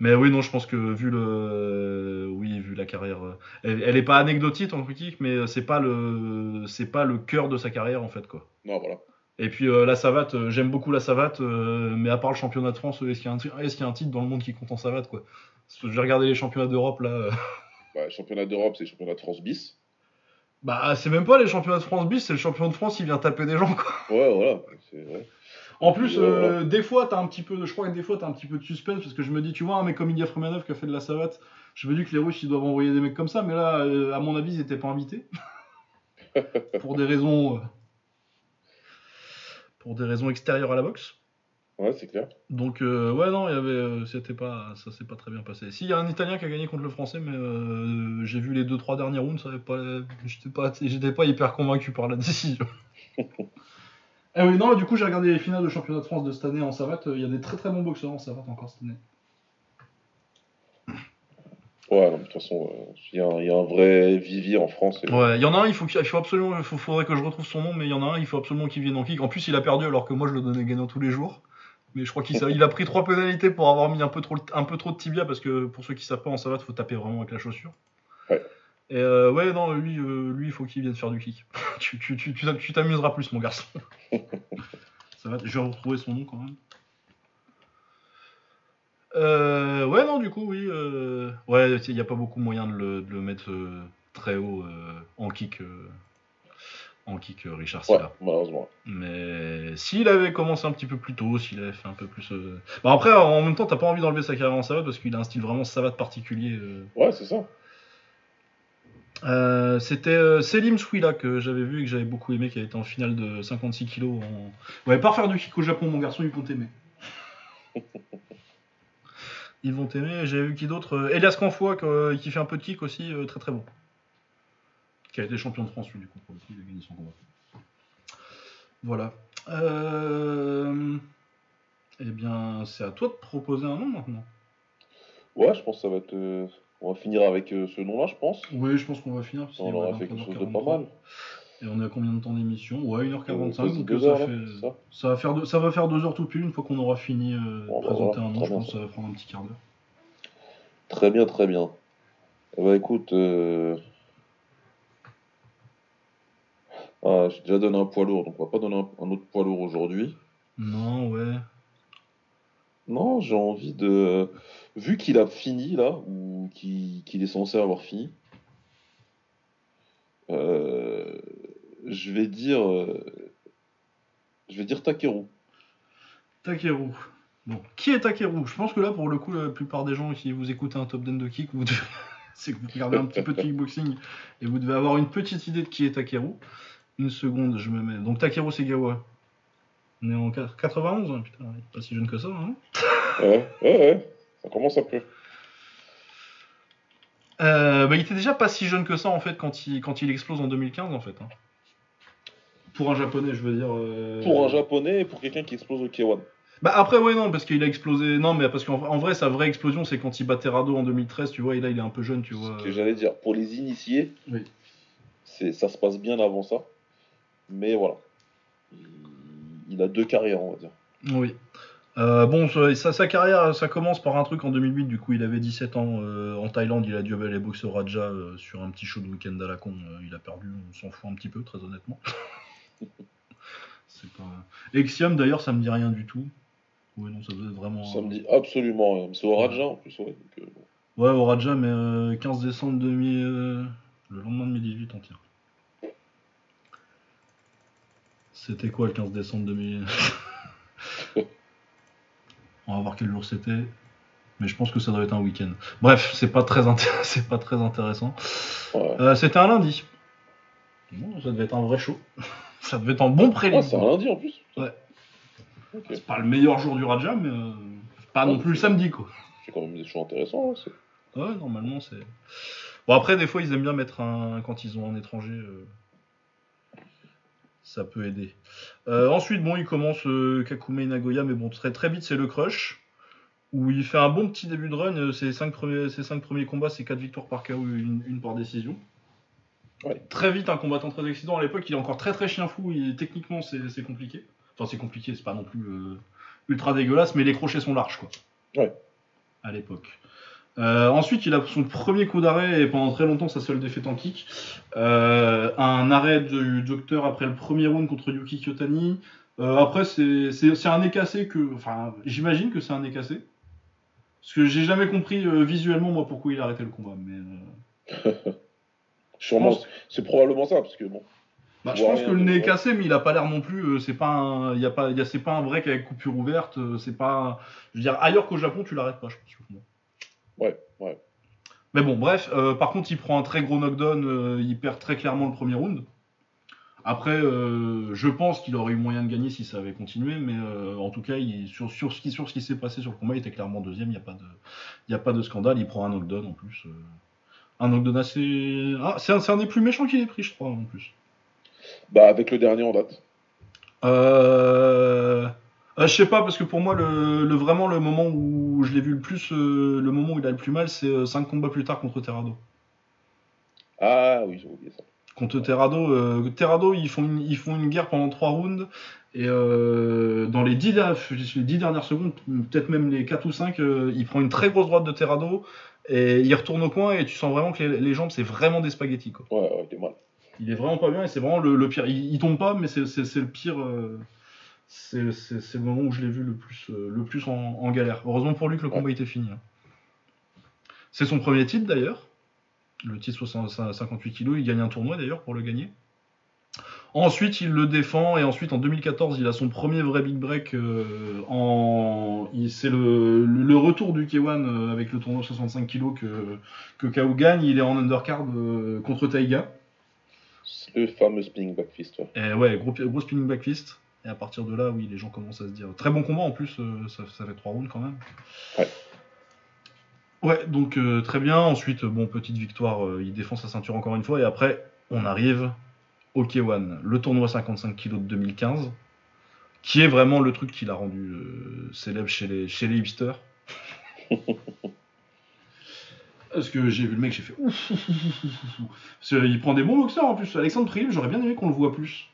Mais oui, non, je pense que vu le, oui, vu la carrière, euh, elle, elle est pas anecdotique en critique, mais c'est pas le, c'est pas le cœur de sa carrière en fait quoi. Non, voilà. Et puis euh, la savate, euh, j'aime beaucoup la savate, euh, mais à part le championnat de France, euh, est-ce qu'il y, a un ti- est-ce qu'il y a un titre dans le monde qui compte en savate quoi? Parce que J'ai regardé les championnats d'Europe là, euh, Bah, championnat d'Europe, c'est championnat de France bis. Bah c'est même pas les championnats de France bis, c'est le champion de France, il vient taper des gens quoi. Ouais, voilà. En plus, Ouais, euh, voilà. des fois, t'as un petit peu, de- je crois que des fois, t'as un petit peu de suspense parce que je me dis, tu vois, un mec comme Ilya Fremanov qui a fait de la savate, je me dis que les Russes ils doivent envoyer des mecs comme ça, mais là, euh, à mon avis, ils étaient pas invités pour des raisons, euh, pour des raisons extérieures à la boxe. Ouais, c'est clair. Donc euh, ouais non, il y avait, euh, c'était pas, ça s'est pas très bien passé. Si il y a un Italien qui a gagné contre le Français, mais euh, j'ai vu les deux trois derniers rounds, ça avait pas, j'étais pas, j'étais pas hyper convaincu par la décision. Ah oui non, du coup j'ai regardé les finales de championnat de France de cette année en savate. Il y a des très très bons boxeurs en savate encore cette année. Ouais, non, de toute façon, euh, il y, a un- il y a un vrai vivier en France. et- Ouais, il y en a un, il faut, qu'il- il faut absolument, il faut- faudrait que je retrouve son nom, mais il y en a un, il faut absolument qu'il vienne en kick. En plus, il a perdu alors que moi je le donnais gagnant tous les jours. Mais je crois qu'il il a pris trois pénalités pour avoir mis un peu trop, un peu trop de tibia parce que pour ceux qui savent pas en savate, faut taper vraiment avec la chaussure. Ouais. Et euh, ouais, non, lui, euh, lui, il faut qu'il vienne faire du kick. tu tu- tu- tu t'am- tu t'amuseras plus, mon garçon. Ça va, je vais retrouver son nom quand même. Euh, ouais, non, du coup, oui. euh, ouais, il n'y a pas beaucoup moyen de le, de le mettre très haut en kick. En kick, euh, Richard Ouais, Silla. malheureusement. Mais s'il avait commencé un petit peu plus tôt, s'il avait fait un peu plus. euh, Bon, après, en même temps, t'as pas envie d'enlever sa carrière en savate parce qu'il a un style vraiment savate particulier. euh. Ouais, c'est ça. Euh, C'était Selim Swila que j'avais vu et que j'avais beaucoup aimé, qui a été en finale de 56 kilos. En... Ouais, pas faire du kick au Japon, mon garçon, ils vont t'aimer. ils vont t'aimer. J'avais vu qui d'autre? Elias Canfoy qui fait un peu de kick aussi, très très bon. Qui a été champion de France, lui, du coup, pour le coup, il a gagné son combat. Voilà. Euh... Eh bien, c'est à toi de proposer un nom maintenant. Ouais, je pense que ça va être. euh, On va finir avec euh, ce nom-là, je pense. Oui, je pense qu'on va finir. on aura fait quelque chose de pas mal. Et on est à combien de temps d'émission? Ouais, 1h45. Euh, donc deux ça, heures, là, fait... c'est ça ça va faire deux... ça va faire deux heures tout pile une fois qu'on aura fini euh, de Bon, bah, présenter voilà, un nom. très Je bien, pense que ça. ça va prendre un petit quart d'heure. Très bien, très bien. Eh ben, écoute. euh, Ah, j'ai déjà donné un poids lourd, donc on va pas donner un, un autre poids lourd aujourd'hui. Non, ouais. Non, j'ai envie de. Vu qu'il a fini là, ou qu'il est censé avoir fini, euh, je vais dire. euh, Je vais dire Takeru. Takeru. Bon, qui est Takeru? Je pense que là, pour le coup, la plupart des gens qui vous écoutez un top 10 de kick, vous devez... c'est que vous regardez un petit peu de kickboxing et vous devez avoir une petite idée de qui est Takeru. Une seconde, je me mets. Donc Takeru Segawa. On est en 91, hein, putain, il est pas si jeune que ça, hein Ouais, ouais, ouais. Ça commence un peu. Euh, bah, il était déjà pas si jeune que ça en fait quand il, quand il explose en 2015 en fait. hein. Pour un japonais, je veux dire. euh, Pour un japonais et pour quelqu'un qui explose au K1. Bah après ouais non parce qu'il a explosé. Non mais parce qu'en en vrai sa vraie explosion c'est quand il battait Rado en 2013 tu vois et là il est un peu jeune tu vois. Ce que j'allais dire. Pour les initiés, Oui. c'est ça se passe bien avant ça. Mais voilà. Il, a deux carrières, on va dire. Oui. Euh, bon, ça- sa, carrière, ça commence par un truc en 2008. Du coup, il avait 17 ans euh, en Thaïlande. Il a dû aller boxer au Raja euh, sur un petit show de week-end à la con. Il a perdu, on s'en fout un petit peu, très honnêtement. C'est pas. Exium, d'ailleurs, ça me dit rien du tout. Oui, non, ça être vraiment. Ça me dit absolument rien. C'est au Raja en plus, ouais. donc. Ouais, au Raja, mais euh, 15 décembre 2000. euh, le lendemain de mes 18 ans, tiens. C'était quoi le 15 décembre 2000 On va voir quel jour c'était. Mais je pense que ça doit être un week-end. Bref, c'est pas très, inté- c'est pas très intéressant. Ouais. Euh, c'était un lundi. Bon, ça devait être un vrai show. ça devait être un bon prélim. Ah, c'est un lundi en plus Ouais. C'est pas le meilleur jour du Raja, mais euh, pas non plus le samedi, quoi. C'est quand même des shows intéressants. hein, Ouais, normalement, c'est. Bon, après, des fois, ils aiment bien mettre un. Quand ils ont un étranger, euh, ça peut aider. Euh, ensuite, bon, il commence euh, Kakume Nagoya, mais bon, très, très vite, c'est le crush. Où il fait un bon petit début de run. euh, Ses cinq premiers, ses cinq premiers combats, c'est 4 victoires par KO, une, une par décision. Ouais. Très vite, un combattant très excitant. À l'époque, il est encore très très chien fou. Et techniquement, c'est c'est compliqué. Enfin, c'est compliqué, c'est pas non plus euh, ultra dégueulasse, mais les crochets sont larges, quoi. Ouais. À l'époque. Euh, ensuite, il a son premier coup d'arrêt et pendant très longtemps sa seule défaite en kick. Euh, un arrêt du docteur après le premier round contre Yuki Kyotani. Euh, après, c'est un nez cassé que. Enfin, j'imagine que c'est un nez cassé. Parce que j'ai jamais compris euh, visuellement, moi, pourquoi il a arrêté le combat. Mais, Sûrement, c'est probablement ça, parce que bon. bah, je pense que le nez est cassé, mais il a pas l'air non plus. euh, c'est pas un, y a pas, il y a- c'est pas un break avec coupure ouverte. euh, c'est pas. Je veux dire, ailleurs qu'au Japon, tu l'arrêtes pas, je pense. Ouais, ouais. Mais bon, bref, euh, par contre, il prend un très gros knockdown, euh, il perd très clairement le premier round. Après, euh, je pense qu'il aurait eu moyen de gagner si ça avait continué, mais en tout cas, il- sur, sur ce qui, sur ce qui s'est passé sur le combat, il était clairement deuxième, il n'y a, pas de- il y a pas de scandale, il prend un knockdown en plus. un knockdown assez. Ah, c'est un, c'est un des plus méchants qu'il ait pris, je crois, en plus. Bah, avec le dernier en date. Euh... Euh, je sais pas, parce que pour moi, le, le- vraiment, le moment où je l'ai vu le plus, euh, le moment où il a le plus mal, c'est 5 combats plus tard contre Terrado. Ah oui, j'ai oublié ça. Contre Terrado, euh, Terrado, ils font, une, ils font une guerre pendant 3 rounds. Et euh, dans les 10, les 10 dernières secondes, peut-être même les 4 ou 5, euh, il prend une très grosse droite de Terrado. Et il retourne au coin et tu sens vraiment que les, les jambes, c'est vraiment des spaghettis. Quoi. Ouais, ouais, il est mal. Il est vraiment pas bien et c'est vraiment le, le pire. Il, il tombe pas, mais c'est le pire. euh, c'est le moment où je l'ai vu le plus, euh, le plus en, en galère. Heureusement pour lui que le combat était fini. hein. C'est son premier titre d'ailleurs. Le titre 60 58 kg. Il gagne un tournoi d'ailleurs pour le gagner. Ensuite, il le défend et ensuite en 2014, il a son premier vrai big break. euh, en... C'est le, retour du K1 euh, avec le tournoi 65 kg que, que KO gagne. Il est en undercard euh, contre Taiga. Le fameux spinning back fist. Ouais. Et ouais, gros, gros spinning back fist. Et à partir de là, oui, les gens commencent à se dire. Très bon combat en plus, euh, ça, ça fait 3 rounds quand même. Ouais. Ouais, donc euh, très bien. Ensuite, bon, petite victoire, euh, il défend sa ceinture encore une fois. Et après, on arrive au K1, le tournoi 55 kg de 2015, qui est vraiment le truc qui l'a rendu euh, célèbre chez les, chez les hipsters. Parce que j'ai vu le mec, j'ai fait ouf, ouf, ouf, ouf, ouf, ouf. Parce qu'il prend des bons boxeurs en plus. Alexandre Priel, j'aurais bien aimé qu'on le voit plus.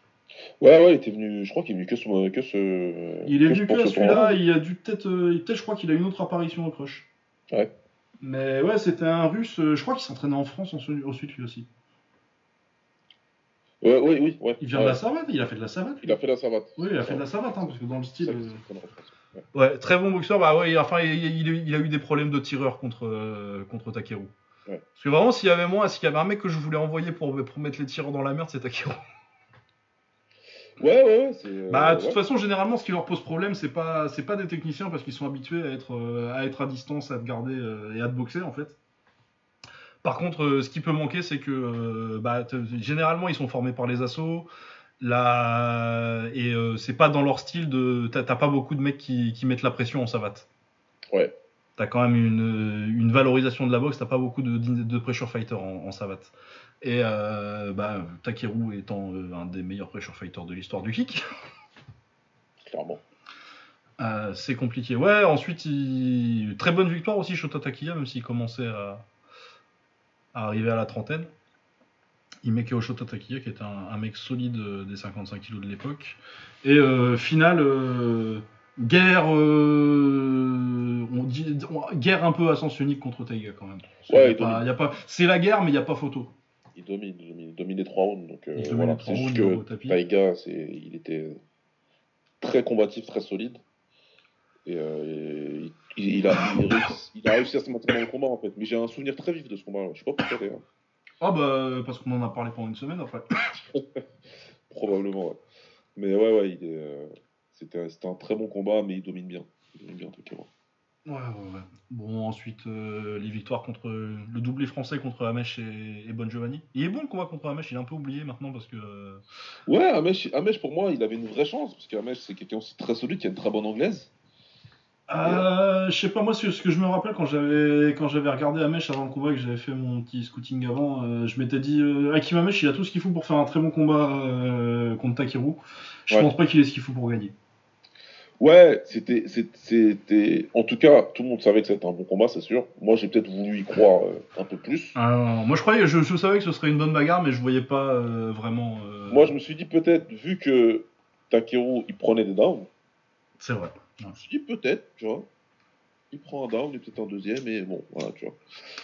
Ouais, ouais, il était venu. Je crois qu'il est venu que ce. Que ce Il est que venu que à ce celui-là, il a dû peut-être, euh, peut-être je crois qu'il a une autre apparition au crush. Ouais. Mais ouais, c'était un russe, euh, je crois qu'il s'entraînait en France ensuite, lui aussi. Ouais, oui, oui, ouais. Il vient ouais. de la savate, il a fait de la savate. Il a fait la savate. Oui, il a fait de la savate, hein, parce que dans le style. Euh. Ouais. Très bon boxeur, bah ouais, il- enfin il, il- il a eu des problèmes de tireur contre, euh, contre Takeru. Ouais. Parce que vraiment, s'il y avait moi, s'il y avait un mec que je voulais envoyer pour, pour mettre les tireurs dans la merde, c'est Takeru. Ouais, ouais, ouais. c'est, euh, Bah, de toute ouais. façon, généralement, ce qui leur pose problème, c'est pas, c'est pas des techniciens parce qu'ils sont habitués à être, euh, à être à distance, à te garder euh, et à te boxer en fait. Par contre, euh, ce qui peut manquer, c'est que bah, généralement, ils sont formés par les assos. Là, et c'est pas dans leur style de. T'as t'as pas beaucoup de mecs qui, qui mettent la pression en savate. Ouais. T'as quand même une, une valorisation de la boxe, t'as pas beaucoup de, de pressure fighter en, en savate. Et euh, bah, Takeru étant euh, un des meilleurs pressure fighters de l'histoire du kick. Clairement. Euh, c'est compliqué. Ouais, ensuite, il... très bonne victoire aussi, Shota Takiya, même s'il commençait à... à arriver à la trentaine. Il met KO Shota Takiya, qui est un, un mec solide des 55 kilos de l'époque. Et finale, guerre, on dit, on- guerre un peu ascensionniste contre Taiga quand même. Y a pas- pas, c'est la guerre, mais il n'y a pas photo. Il domine, il domine, il domine les trois rounds. Donc, euh, voilà. C'est juste que. Taiga, il était très combatif, très solide. Et euh, il, il a, il, a réussi, il a réussi à se maintenir dans le combat en fait. Mais j'ai un souvenir très vif de ce combat. Je sais pas pourquoi d'ailleurs. Ah bah, parce qu'on en a parlé pendant une semaine après. Probablement, ouais. Mais ouais, ouais, euh, c'était, c'était un très bon combat, mais il domine bien. Il domine bien, Takeru. Ouais, ouais, ouais. Bon, ensuite, euh, les victoires contre le doublé français contre Hamesh et, et Bon Giovanni. Il est bon le combat contre Hamesh, il est un peu oublié maintenant parce que. euh, Ouais, Amesh, Amesh, pour moi, il avait une vraie chance, parce qu'Amesh, c'est quelqu'un aussi très solide, qui a une très bonne anglaise. Euh, je sais pas, moi, ce, ce que je me rappelle quand j'avais quand j'avais regardé Hamesh avant le combat et que j'avais fait mon petit scouting avant, je m'étais dit, Hakim Hamesh, il a tout ce qu'il faut pour faire un très bon combat contre Takeru. Je Ouais. pense pas qu'il ait ce qu'il faut pour gagner. Ouais, c'était, c'était. En tout cas, tout le monde savait que c'était un bon combat, c'est sûr. Moi, j'ai peut-être voulu y croire euh, un peu plus. Ah, non, moi, je croyais, je, je savais que ce serait une bonne bagarre, mais je voyais pas euh, vraiment. euh, Moi, je me suis dit peut-être, vu que Takeru, il prenait des downs, C'est vrai. je me suis dit peut-être, tu vois. Il prend un down et peut-être un deuxième, et bon, voilà, tu vois.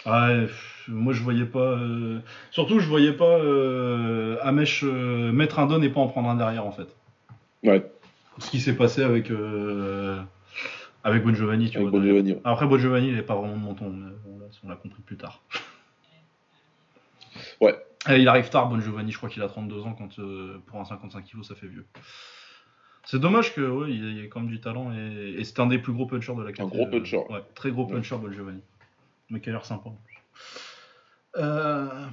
Ouais, moi je voyais pas. euh, Surtout, je voyais pas euh, euh, mettre un don et pas en prendre un derrière en fait. Ouais, Ce qui s'est passé avec euh, avec Bon Giovanni, tu avec vois. Bon Giovanni, ouais. Après, Bon Giovanni, il est pas vraiment de mon ton, mais bon, là, on l'a compris plus tard. Ouais. Et il arrive tard, Bon Giovanni, je crois qu'il a 32 ans quand euh, pour un 55 kg ça fait vieux. C'est dommage que ouais, il ait quand même du talent et, et c'est un des plus gros punchers de la catégorie. gros puncher. Ouais, très gros Ouais. puncher, Bon Giovanni. Mais qui a l'air sympa en plus. Euh,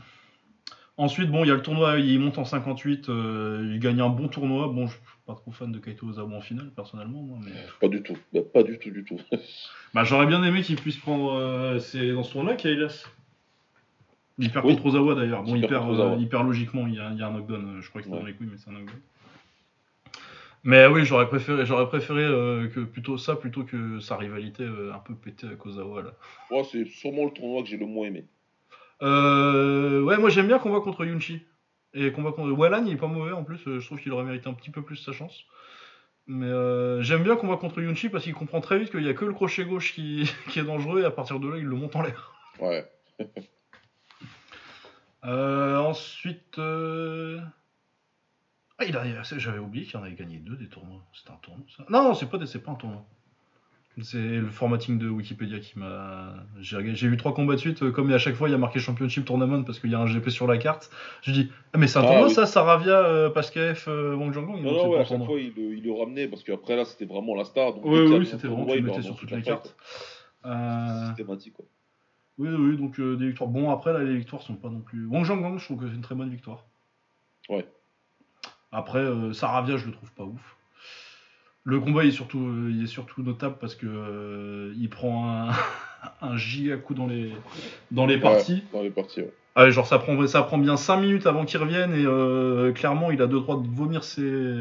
Ensuite, bon, il y a le tournoi, il monte en 58, euh, il gagne un bon tournoi. Bon, je pas trop fan de Kaito Ozawa en finale, personnellement, moi, mais. Pas du tout, Bah, pas du tout, du tout. Bah, j'aurais bien aimé qu'il puisse prendre. euh, c'est dans ce tournoi qu'il y a. Il perd Oui. contre Ozawa d'ailleurs. Bon, Il il perd perd, contre Ozawa. euh, il perd logiquement, il y a, il y a un knockdown. euh, Je crois que c'est Ouais. dans les couilles, mais c'est un knockdown. Mais oui, j'aurais préféré, j'aurais préféré euh, que plutôt ça plutôt que sa rivalité euh, un peu pétée avec Ozawa là. Moi, c'est sûrement le tournoi que j'ai le moins aimé. Euh, ouais, moi j'aime bien combat contre Yunchi. Et combat contre Wallan, il est pas mauvais en plus. euh, Je trouve qu'il aurait mérité un petit peu plus sa chance. Mais euh, j'aime bien combat contre Yunchi parce qu'il comprend très vite qu'il y a que le crochet gauche qui, qui est dangereux et à partir de là il le monte en l'air. Ouais. Euh, ensuite, euh, ah, il a, j'avais oublié qu'il en avait gagné deux des tournois. C'était un tournoi ça Non, non, c'est pas, des- pas un tournoi. C'est le formatting de Wikipédia qui m'a. J'ai vu trois combats de suite, euh, comme à chaque fois il y a marqué Championship Tournament parce qu'il y a un GP sur la carte. Je dis, ah mais c'est un Ah, tournoi oui. ça, Saravia, euh, Pascaef, euh, Wang Jiangong Non, non, ouais, à chaque fois, il, le- il le ramenait parce qu'après, là, c'était vraiment la star. Donc, Oui, oui, c'était vraiment, tu le mettais sur toutes les cartes. Euh, Systématique, quoi. Oui, oui, donc euh, des victoires. Bon, après, là, les victoires sont pas non plus. Wang Jiangong, je trouve que c'est une très bonne victoire. Ouais. Après, Saravia, je le trouve pas ouf. Le combat, il est surtout, euh, il est surtout notable parce que euh, il prend un, un giga coup dans les, dans les parties. Ouais, dans les parties, ouais. Ah genre, ça prend, ça prend bien 5 minutes avant qu'il revienne et euh, clairement, il a deux droits de vomir ses,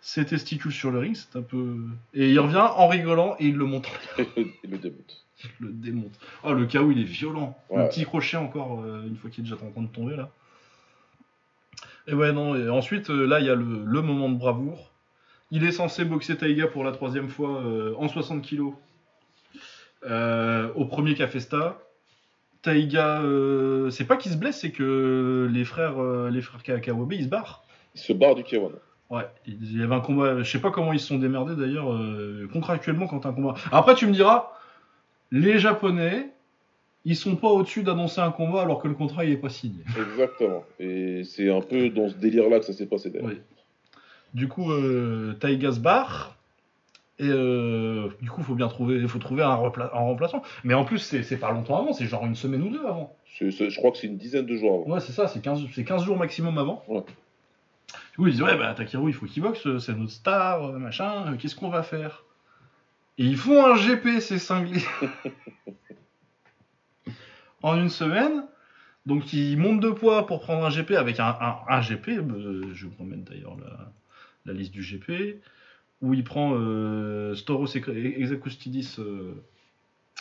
ses testicules sur le ring. C'est un peu. Et il revient en rigolant et il le montre il le démonte. le démonte. Oh, le KO, il est violent. Le Ouais. petit crochet encore, euh, une fois qu'il est déjà en train de tomber là. Et ouais, non, et ensuite, là, il y a le, le moment de bravoure. Il est censé boxer Taiga pour la troisième fois euh, en 60 kilos euh, au premier Cafesta. Taiga, euh, c'est pas qu'il se blesse, c'est que les frères, les frères Ka- Kawabe, ils se barrent. Il se barre du K1. Ouais, il y avait un combat, je sais pas comment ils se sont démerdés d'ailleurs, euh, contractuellement quand un combat. Après, tu me diras, les Japonais, ils sont pas au-dessus d'annoncer un combat alors que le contrat il est pas signé. Exactement. Et c'est un peu dans ce délire-là que ça s'est passé d'ailleurs. Oui. Du coup, euh, Taiga se barre. Et euh, du coup, faut bien trouver, il faut trouver un, repla- un remplaçant. Mais en plus, c'est pas longtemps avant, c'est genre une semaine ou deux avant. Je crois que c'est une dizaine de jours avant. Ouais, c'est ça, c'est 15, c'est 15 jours maximum avant. Ouais. Du coup, ils disent, ouais, bah, Takeru, il faut qu'il boxe, c'est notre star, euh, machin, euh, qu'est-ce qu'on va faire? Et ils font un GP, ces cinglés. en une semaine. Donc, ils montent de poids pour prendre un GP avec un, un, un GP. euh, je vous remets d'ailleurs la, la liste du GP. Où il prend euh, Storos Exakustidis euh,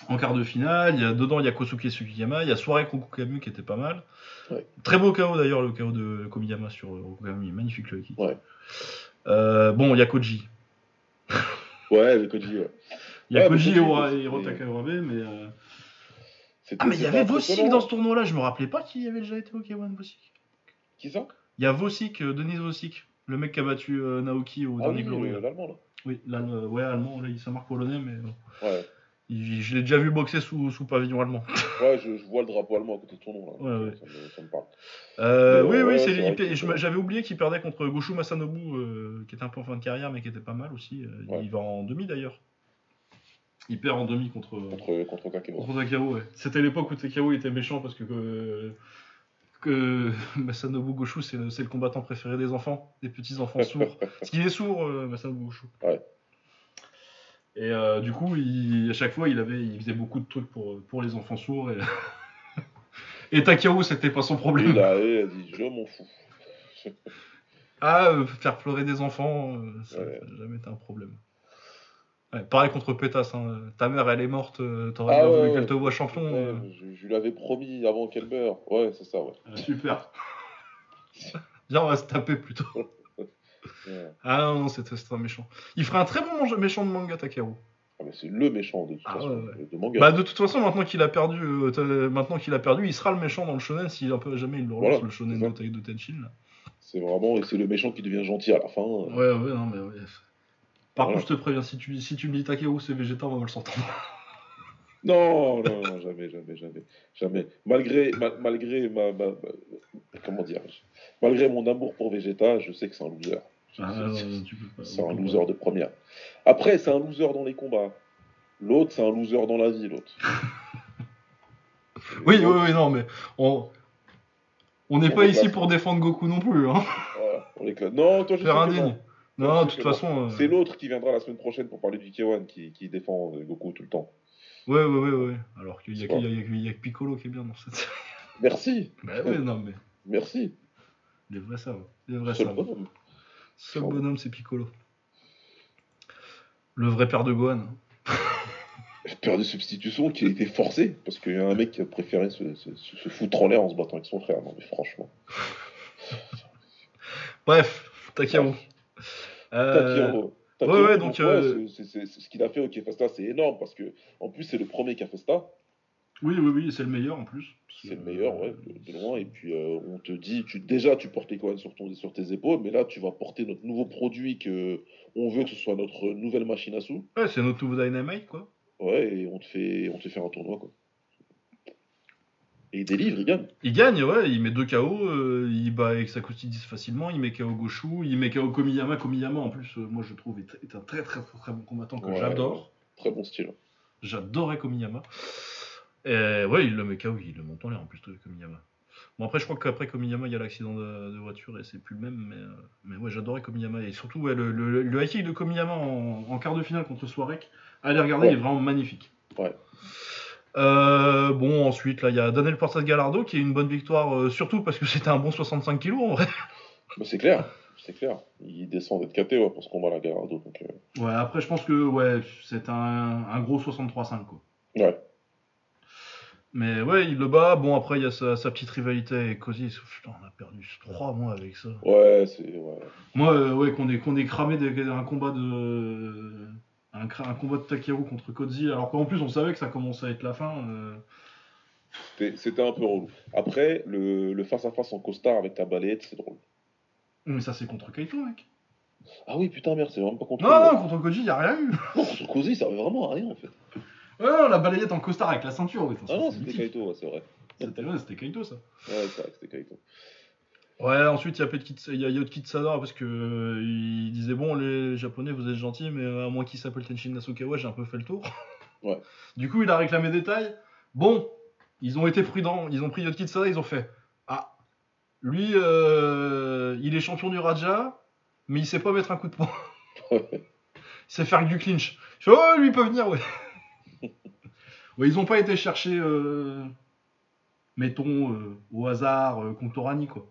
en quart de finale. Il y a, dedans, il y a Kosuke Sugiyama. Il y a Soirée Rokukamu qui était pas mal. Ouais. Très beau KO d'ailleurs, le KO de Komiyama sur euh, Rokukamu. Il est magnifique le kick. Ouais. Euh, bon, il y a Koji. Ouais, le Koji, ouais. Il y a Ouais, Koji et et Hirotaka Urabe, mais. euh, Ah, mais il y avait Vosik dans ce tournoi-là. Je me rappelais pas qu'il y avait déjà été au K1 Vosik. Qui ça? Il y a Vosik, euh, Denis Vosik, le mec qui a battu euh, Naoki au Ah dernier oui, Glory. oui, là. l'allemand, là. Oui, là, ouais, allemand, là, il s'est marque polonais, mais euh, Ouais, il- je l'ai déjà vu boxer sous, sous pavillon allemand. ouais je, je vois le drapeau allemand à côté de ton nom, là. Ouais, ouais. Ça, me, ça me parle. Euh, oui, oui, c'est J'avais oublié qu'il perdait contre Goshu Masanobu, qui était un peu en fin de carrière, mais qui était pas mal aussi. Il va en demi d'ailleurs. Il perd en demi contre, Contre, contre. Ouais. C'était l'époque où Takao était méchant parce que, que, Masanobu Goshu, c'est le, c'est le combattant préféré des enfants, des petits enfants sourds. Parce qu'il est sourd, euh, Masanobu Goshu. Ouais. Et euh, du coup, il- à chaque fois, il, avait, il faisait beaucoup de trucs pour, pour les enfants sourds. Et, et Takao, c'était pas son problème. Il a, il a dit, je m'en fous. Ah, euh, faire pleurer des enfants, euh, Ouais. ça n'a jamais été un problème. Ouais, pareil contre Pétas, hein. ta mère elle est morte, euh, t'aurais Ah bien voulu ouais. qu'elle te voit champion. Ouais, euh. je, je lui l'avais promis avant qu'elle meure. Ouais, c'est ça, ouais. Ah, super. Viens, on va se taper plutôt. Ouais. Ah non, non, c'était un méchant. Il ferait un très bon méchant de manga, Takeru. Ah, mais c'est le méchant de toute Ah, façon, ouais, de manga. Bah, de toute façon, maintenant qu'il a perdu, euh, maintenant qu'il a perdu, il sera le méchant dans le shonen si un peu jamais il le relance, Voilà, le shonen de, de Tenshin. C'est vraiment, et c'est le méchant qui devient gentil à la fin. Ouais, ouais, non, mais ouais. Par Voilà. contre, je te préviens, si tu, si tu me dis Takeru c'est végétal, on va mal s'entendre. Non, non, non, jamais, jamais, jamais, jamais. Malgré, ma- malgré ma, ma- ma- comment dire, malgré mon amour pour Vegeta, je sais que c'est un loser. Ah, c'est- pas. un loser de première. Après, c'est un loser dans les combats. L'autre, c'est un loser dans la vie, l'autre. Oui, oui, oui, non, mais on on n'est pas ici pour défendre Goku non plus, hein. Voilà, on. Non, toi, je Faire indigne. Non. De toute façon. euh, C'est l'autre qui viendra la semaine prochaine pour parler du K1 qui, qui défend euh, Goku tout le temps. Ouais, ouais, ouais, ouais. Alors qu'il y, a que- y a- Piccolo qui est bien dans cette série. Merci, Bah ouais, non, mais merci. les vrais savent. Les vrais Seul savent. bonhomme. Seul bonhomme, c'est Piccolo. Le vrai père de Gohan. Peur de substitution qui a été forcée parce qu'il y a un mec qui a préféré se, se- se- se foutre en l'air en se battant avec son frère. Non, mais franchement. Bref, Takeru. Euh, Takiro. Ouais, ouais, donc, ouais, euh, c'est- c'est- c'est- ce qu'il a fait au Kefasta, c'est énorme parce que, en plus, c'est le premier Kefasta. Oui, oui, oui, c'est le meilleur en plus. C'est le meilleur, ouais, de, de loin. Et puis, euh, on te dit, tu, déjà, tu portes les Kohan sur, ton, sur tes épaules, mais là, tu vas porter notre nouveau produit que on veut que ce soit notre nouvelle machine à sous. Ouais, c'est notre nouveau Dynamite, quoi. Ouais, et on te fait, on te fait faire un tournoi, quoi. Et il délivre, il gagne. Il gagne, ouais, il met deux KO, euh, il bat avec Sakutidis facilement, il met KO Goshu, il met KO Komiyama. Komiyama, en plus, euh, moi je trouve, est, est un très très très, très bon combattant que Ouais. j'adore. Très bon style. J'adorais Komiyama. Et ouais, il le met KO, il le monte en l'air en plus de Komiyama. Bon, après, je crois qu'après Komiyama, il y a l'accident de, de voiture et c'est plus le même, mais, euh, mais ouais, j'adorais Komiyama. Et surtout, ouais, le, le, le high kick de Komiyama en, en quart de finale contre Swarek, allez regarder, Ouais. il est vraiment magnifique. Ouais. Euh, bon, ensuite, là, il y a Daniel Portas Gallardo qui est une bonne victoire, euh, surtout parce que c'était un bon 65 kg en vrai. Mais c'est clair, c'est clair. Il descend d'être KT ouais, pour ce combat-là, Gallardo. Donc, euh, Ouais, après, je pense que ouais, c'est un, un gros 63-5 quoi. ouais. Mais ouais, il le bat. Bon, après, il y a sa, sa petite rivalité avec Cozy. Putain, on a perdu 3 mois avec ça. Ouais, c'est. Ouais. Moi, euh, ouais, qu'on ait, qu'on ait cramé des- un combat de. Un, combat de Takeru contre Kodzi, alors qu'en plus on savait que ça commençait à être la fin. euh, C'était- un peu relou. Après, le face-à-face en costard avec ta balayette, c'est drôle. Mais ça, c'est contre Kaito, mec. Ah oui, putain, merde, c'est vraiment pas contre. Non, non, contre Koji, il a rien eu. Non, contre Cozy, ça servait vraiment à rien en fait. Ouais, non, la balayette en costard avec la ceinture. ouais, Ah non, c'était. Kaito, ouais, c'est vrai. C'était Kaito, ça. Ouais, c'est vrai c'était Kaito. Ouais, ensuite il y a Pet Kits- il y a Yotki Tsada parce que euh, il disait bon les japonais vous êtes gentils mais euh, à moins qu'il s'appelle Tenshin Nasukawa j'ai un peu fait le tour. Ouais. Du coup il a réclamé des tailles. Bon, ils ont été prudents, ils ont pris Yotki Tsada, ils ont fait ah lui euh, il est champion du Raja mais il sait pas mettre un coup de poing. il sait faire que du clinch. Je fais oh lui il peut venir ouais. ouais ils ont pas été chercher euh, mettons au hasard Conctorani quoi.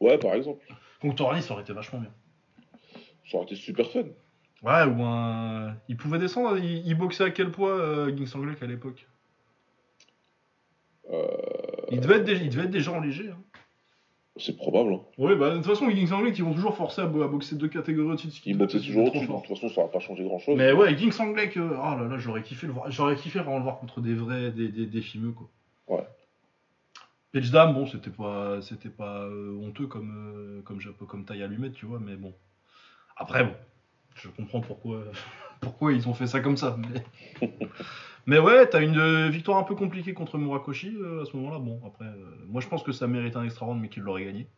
Ouais, par exemple. Conctorani, ça aurait été vachement bien. Ça aurait été super fun. Ouais, ou un. Il pouvait descendre, il, il boxait à quel poids, euh, Ging Sanglek, à l'époque? Euh, il, devait être des... il devait être déjà en léger. Hein. C'est probable. Hein. Oui, bah de toute façon, les Ging Sanglek, ils vont toujours forcer à, bo- à boxer deux catégories au-dessus de ce Il qu'ils boxait parce qu'ils toujours au-dessus, donc de toute façon, ça va pas changer grand-chose. Mais ouais, Ging Sanglek, euh, oh là là, j'aurais kiffé le voir. J'aurais kiffé vraiment le voir contre des vrais, des, des, des fimeux, quoi. Page Dam, bon, c'était pas, c'était pas euh, honteux comme, euh, comme, comme taille allumette, tu vois, mais bon. Après, bon, je comprends pourquoi, pourquoi ils ont fait ça comme ça. Mais, mais ouais, t'as une euh, victoire un peu compliquée contre Murakoshi euh, à ce moment-là. Bon, après, moi je pense que ça mérite un extra round, mais qu'il l'aurait gagné.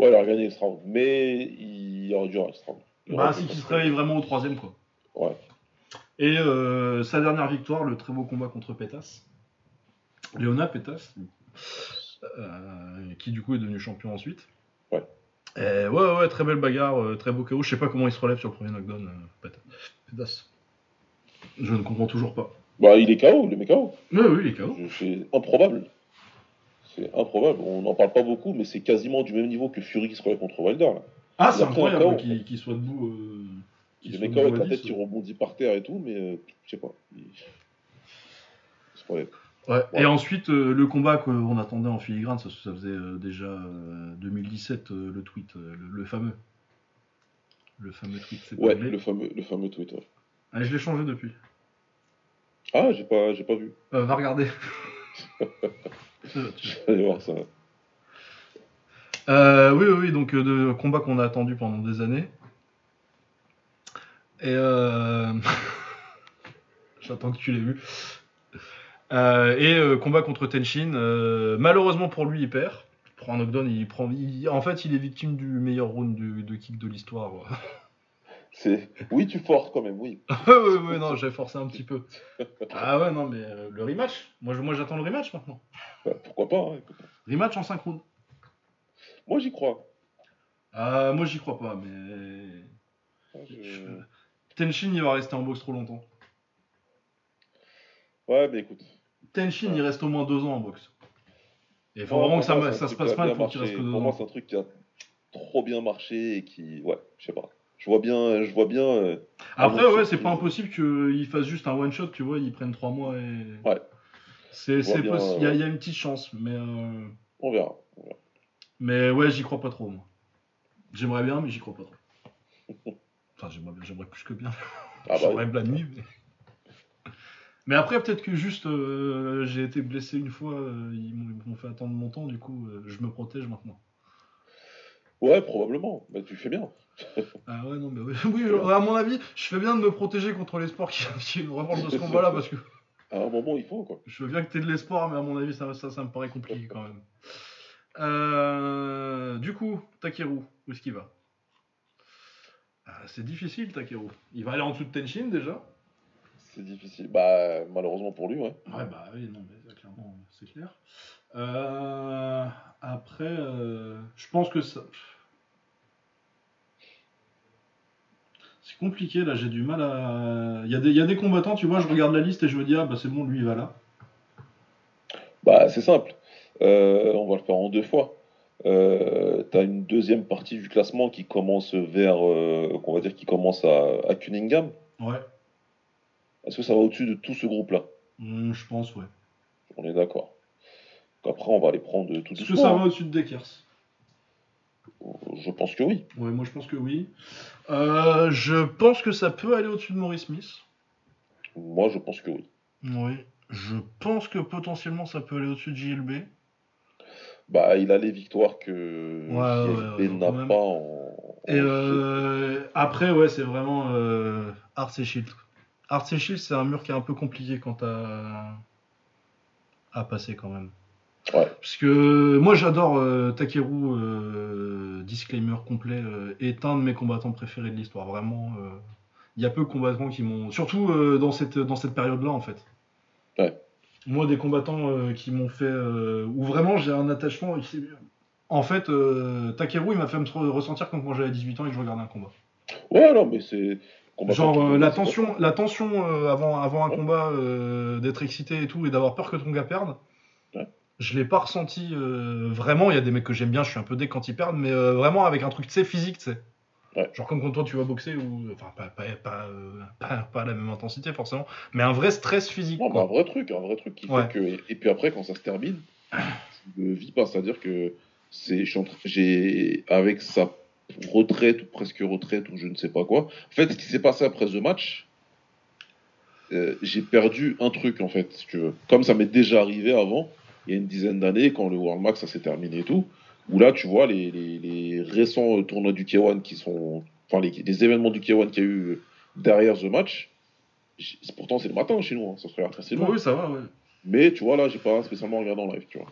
Ouais, il aurait gagné extra round. Mais il aurait dû avoir extra round. Bah, c'est qu'il se réveille vraiment au troisième, quoi. Ouais. Et sa dernière victoire, le très beau combat contre Pétas. Léona Pétas, euh, qui du coup est devenu champion ensuite. Ouais. Et ouais, ouais, très belle bagarre, euh, très beau KO. Je sais pas comment il se relève sur le premier knockdown, euh, Pétas. Je ne comprends toujours pas. Bah, il est KO, il est met KO. Oui, oui, il est KO. C'est improbable. C'est improbable. On n'en parle pas beaucoup, mais c'est quasiment du même niveau que Fury qui se relève contre Wilder. Là. Ah, c'est incroyable qu'il soit debout. euh, soit met KO avec la tête 10, qui rebondit par terre et tout, mais euh, je sais pas. Il- C'est pas vrai. Ouais. Ouais. Et ensuite, euh, le combat qu'on attendait en filigrane, ça, ça faisait euh, déjà euh, 2017, euh, le tweet, le, le fameux. Le fameux tweet, c'est Ouais, le fameux, le fameux tweet. ouais. Ah, je l'ai changé depuis. Ah, j'ai pas, j'ai pas vu. Euh, va regarder. Allez voir ça. Oui, oui, oui, donc de combat qu'on a attendu pendant des années. Et euh... j'attends que tu l'aies vu. Euh, et euh, combat contre Tenshin. euh, malheureusement pour lui, il perd. Il prend un knockdown. Il prend. il- En fait, il est victime du meilleur round de kick de l'histoire. C'est, oui, tu forces quand même, oui. ouais, ouais, non, j'ai forcé un petit peu. Ah ouais, non, mais euh, le rematch. Moi, je- moi, j'attends le rematch maintenant. Bah, pourquoi pas. hein, écoute. Rematch en 5 rounds. Moi, j'y crois. Ah, moi, j'y crois pas, mais. Ah, je- Je- Tenshin, il va rester en boxe trop longtemps. Ouais, mais écoute. Tenshin, Ouais. il reste au moins deux ans en boxe. Et il faut vraiment que ça, moi, se passe mal pour qu'il reste que deux Pour moi, ans. c'est un truc qui a trop bien marché et qui, ouais, je sais pas. Je vois bien, je vois bien. euh, Après, ouais, c'est- pas impossible qu'ils fassent juste un one shot, tu vois, ils prennent 3 mois et. Ouais. C'est, Je vois c'est bien, possi- il y, a- une petite chance, mais. euh, on verra. Mais ouais, j'y crois pas trop, moi. J'aimerais bien, mais j'y crois pas trop. Enfin, j'aimerais bien, j'aimerais plus que bien. Ah bah, j'aimerais la nuit, mais. Mais après, peut-être que juste euh, j'ai été blessé une fois, euh, ils m'ont fait attendre longtemps, du coup, euh, je me protège maintenant. ouais, probablement. Bah, tu fais bien. Ah ouais, non, mais oui, oui, à mon avis, je fais bien de me protéger contre les sports qui, qui me revanchent de ce combat-là, parce que À un moment, il faut quoi. je veux bien que t'aies de l'espoir, mais à mon avis, ça, ça, ça me paraît compliqué quand même. Euh, du coup, Takeru, où est-ce qu'il va? Ah, C'est difficile, Takeru. Il va aller en dessous de Tenshin déjà C'est difficile. Bah, malheureusement pour lui, ouais. Ouais, bah oui, non, mais clairement, c'est clair. Euh, après, euh, je pense que ça. C'est compliqué là, j'ai du mal à. Il y, a des- il y a des combattants, tu vois, je regarde la liste et je me dis, ah bah c'est bon, lui il va là. Bah, c'est simple. Euh, on va le faire en deux fois. Euh, T'as une deuxième partie du classement qui commence vers, euh, qu'on va dire, qui commence à, à Cunningham. Ouais, Est-ce que ça va au-dessus de tout ce groupe-là? Hum, je pense, ouais. On est d'accord. Après, on va les prendre tout Est-ce que ça hein. va au-dessus de Dekers Je pense que oui. Ouais, moi je pense que oui. Euh, je pense que ça peut aller au-dessus de Maurice Smith. Moi, je pense que oui. Oui. Je pense que potentiellement ça peut aller au-dessus de JLB. Bah, il a les victoires que Ouais, JLB ouais, n'a pas en. Et en- euh, après, ouais, c'est vraiment euh, Arts et Shield. Arts Shield, c'est un mur qui est un peu compliqué quand à, à passer quand même. Ouais. Parce que moi, j'adore euh, Takeru, euh, disclaimer complet, euh, est un de mes combattants préférés de l'histoire. Vraiment, euh, il y a peu de combattants qui m'ont. Surtout dans cette, dans cette période-là, en fait. Ouais. Moi, des combattants qui m'ont fait. où vraiment j'ai un attachement. En fait, Takeru, il m'a fait me re- ressentir comme quand j'avais 18 ans et que je regardais un combat. Ouais, non, mais c'est. Genre euh, la tension, la tension euh, avant, avant un Ouais. combat, euh, d'être excité et tout, et d'avoir peur que ton gars perde. Ouais. Je l'ai pas ressenti vraiment. Il y a des mecs que j'aime bien, je suis un peu dès quand ils perdent, mais vraiment avec un truc tu sais physique, tu sais. Ouais. Genre comme quand toi tu vas boxer ou enfin pas pas, pas, pas, la même intensité forcément, mais un vrai stress physique. Non, un vrai truc, un vrai truc qui fait que. Et, et puis après, quand ça se termine, tu le vis pas. C'est-à-dire que c'est, je j'ai, avec sa retraite ou presque retraite ou je ne sais pas quoi. En fait, ce qui s'est passé après ce match, euh, j'ai perdu un truc en fait, si tu veux. Comme ça m'est déjà arrivé avant, il y a une dizaine d'années, quand le World Max ça s'est terminé et tout, où là, tu vois, les, les, les récents tournois du K1 qui sont. Enfin, les, les événements du K1 qu'il y a eu derrière ce match. Pourtant, c'est le matin chez nous, hein, ça se regarde très Oui, loin. oui, ça va, ouais. Mais tu vois, là, j'ai pas spécialement regardé en live, tu vois.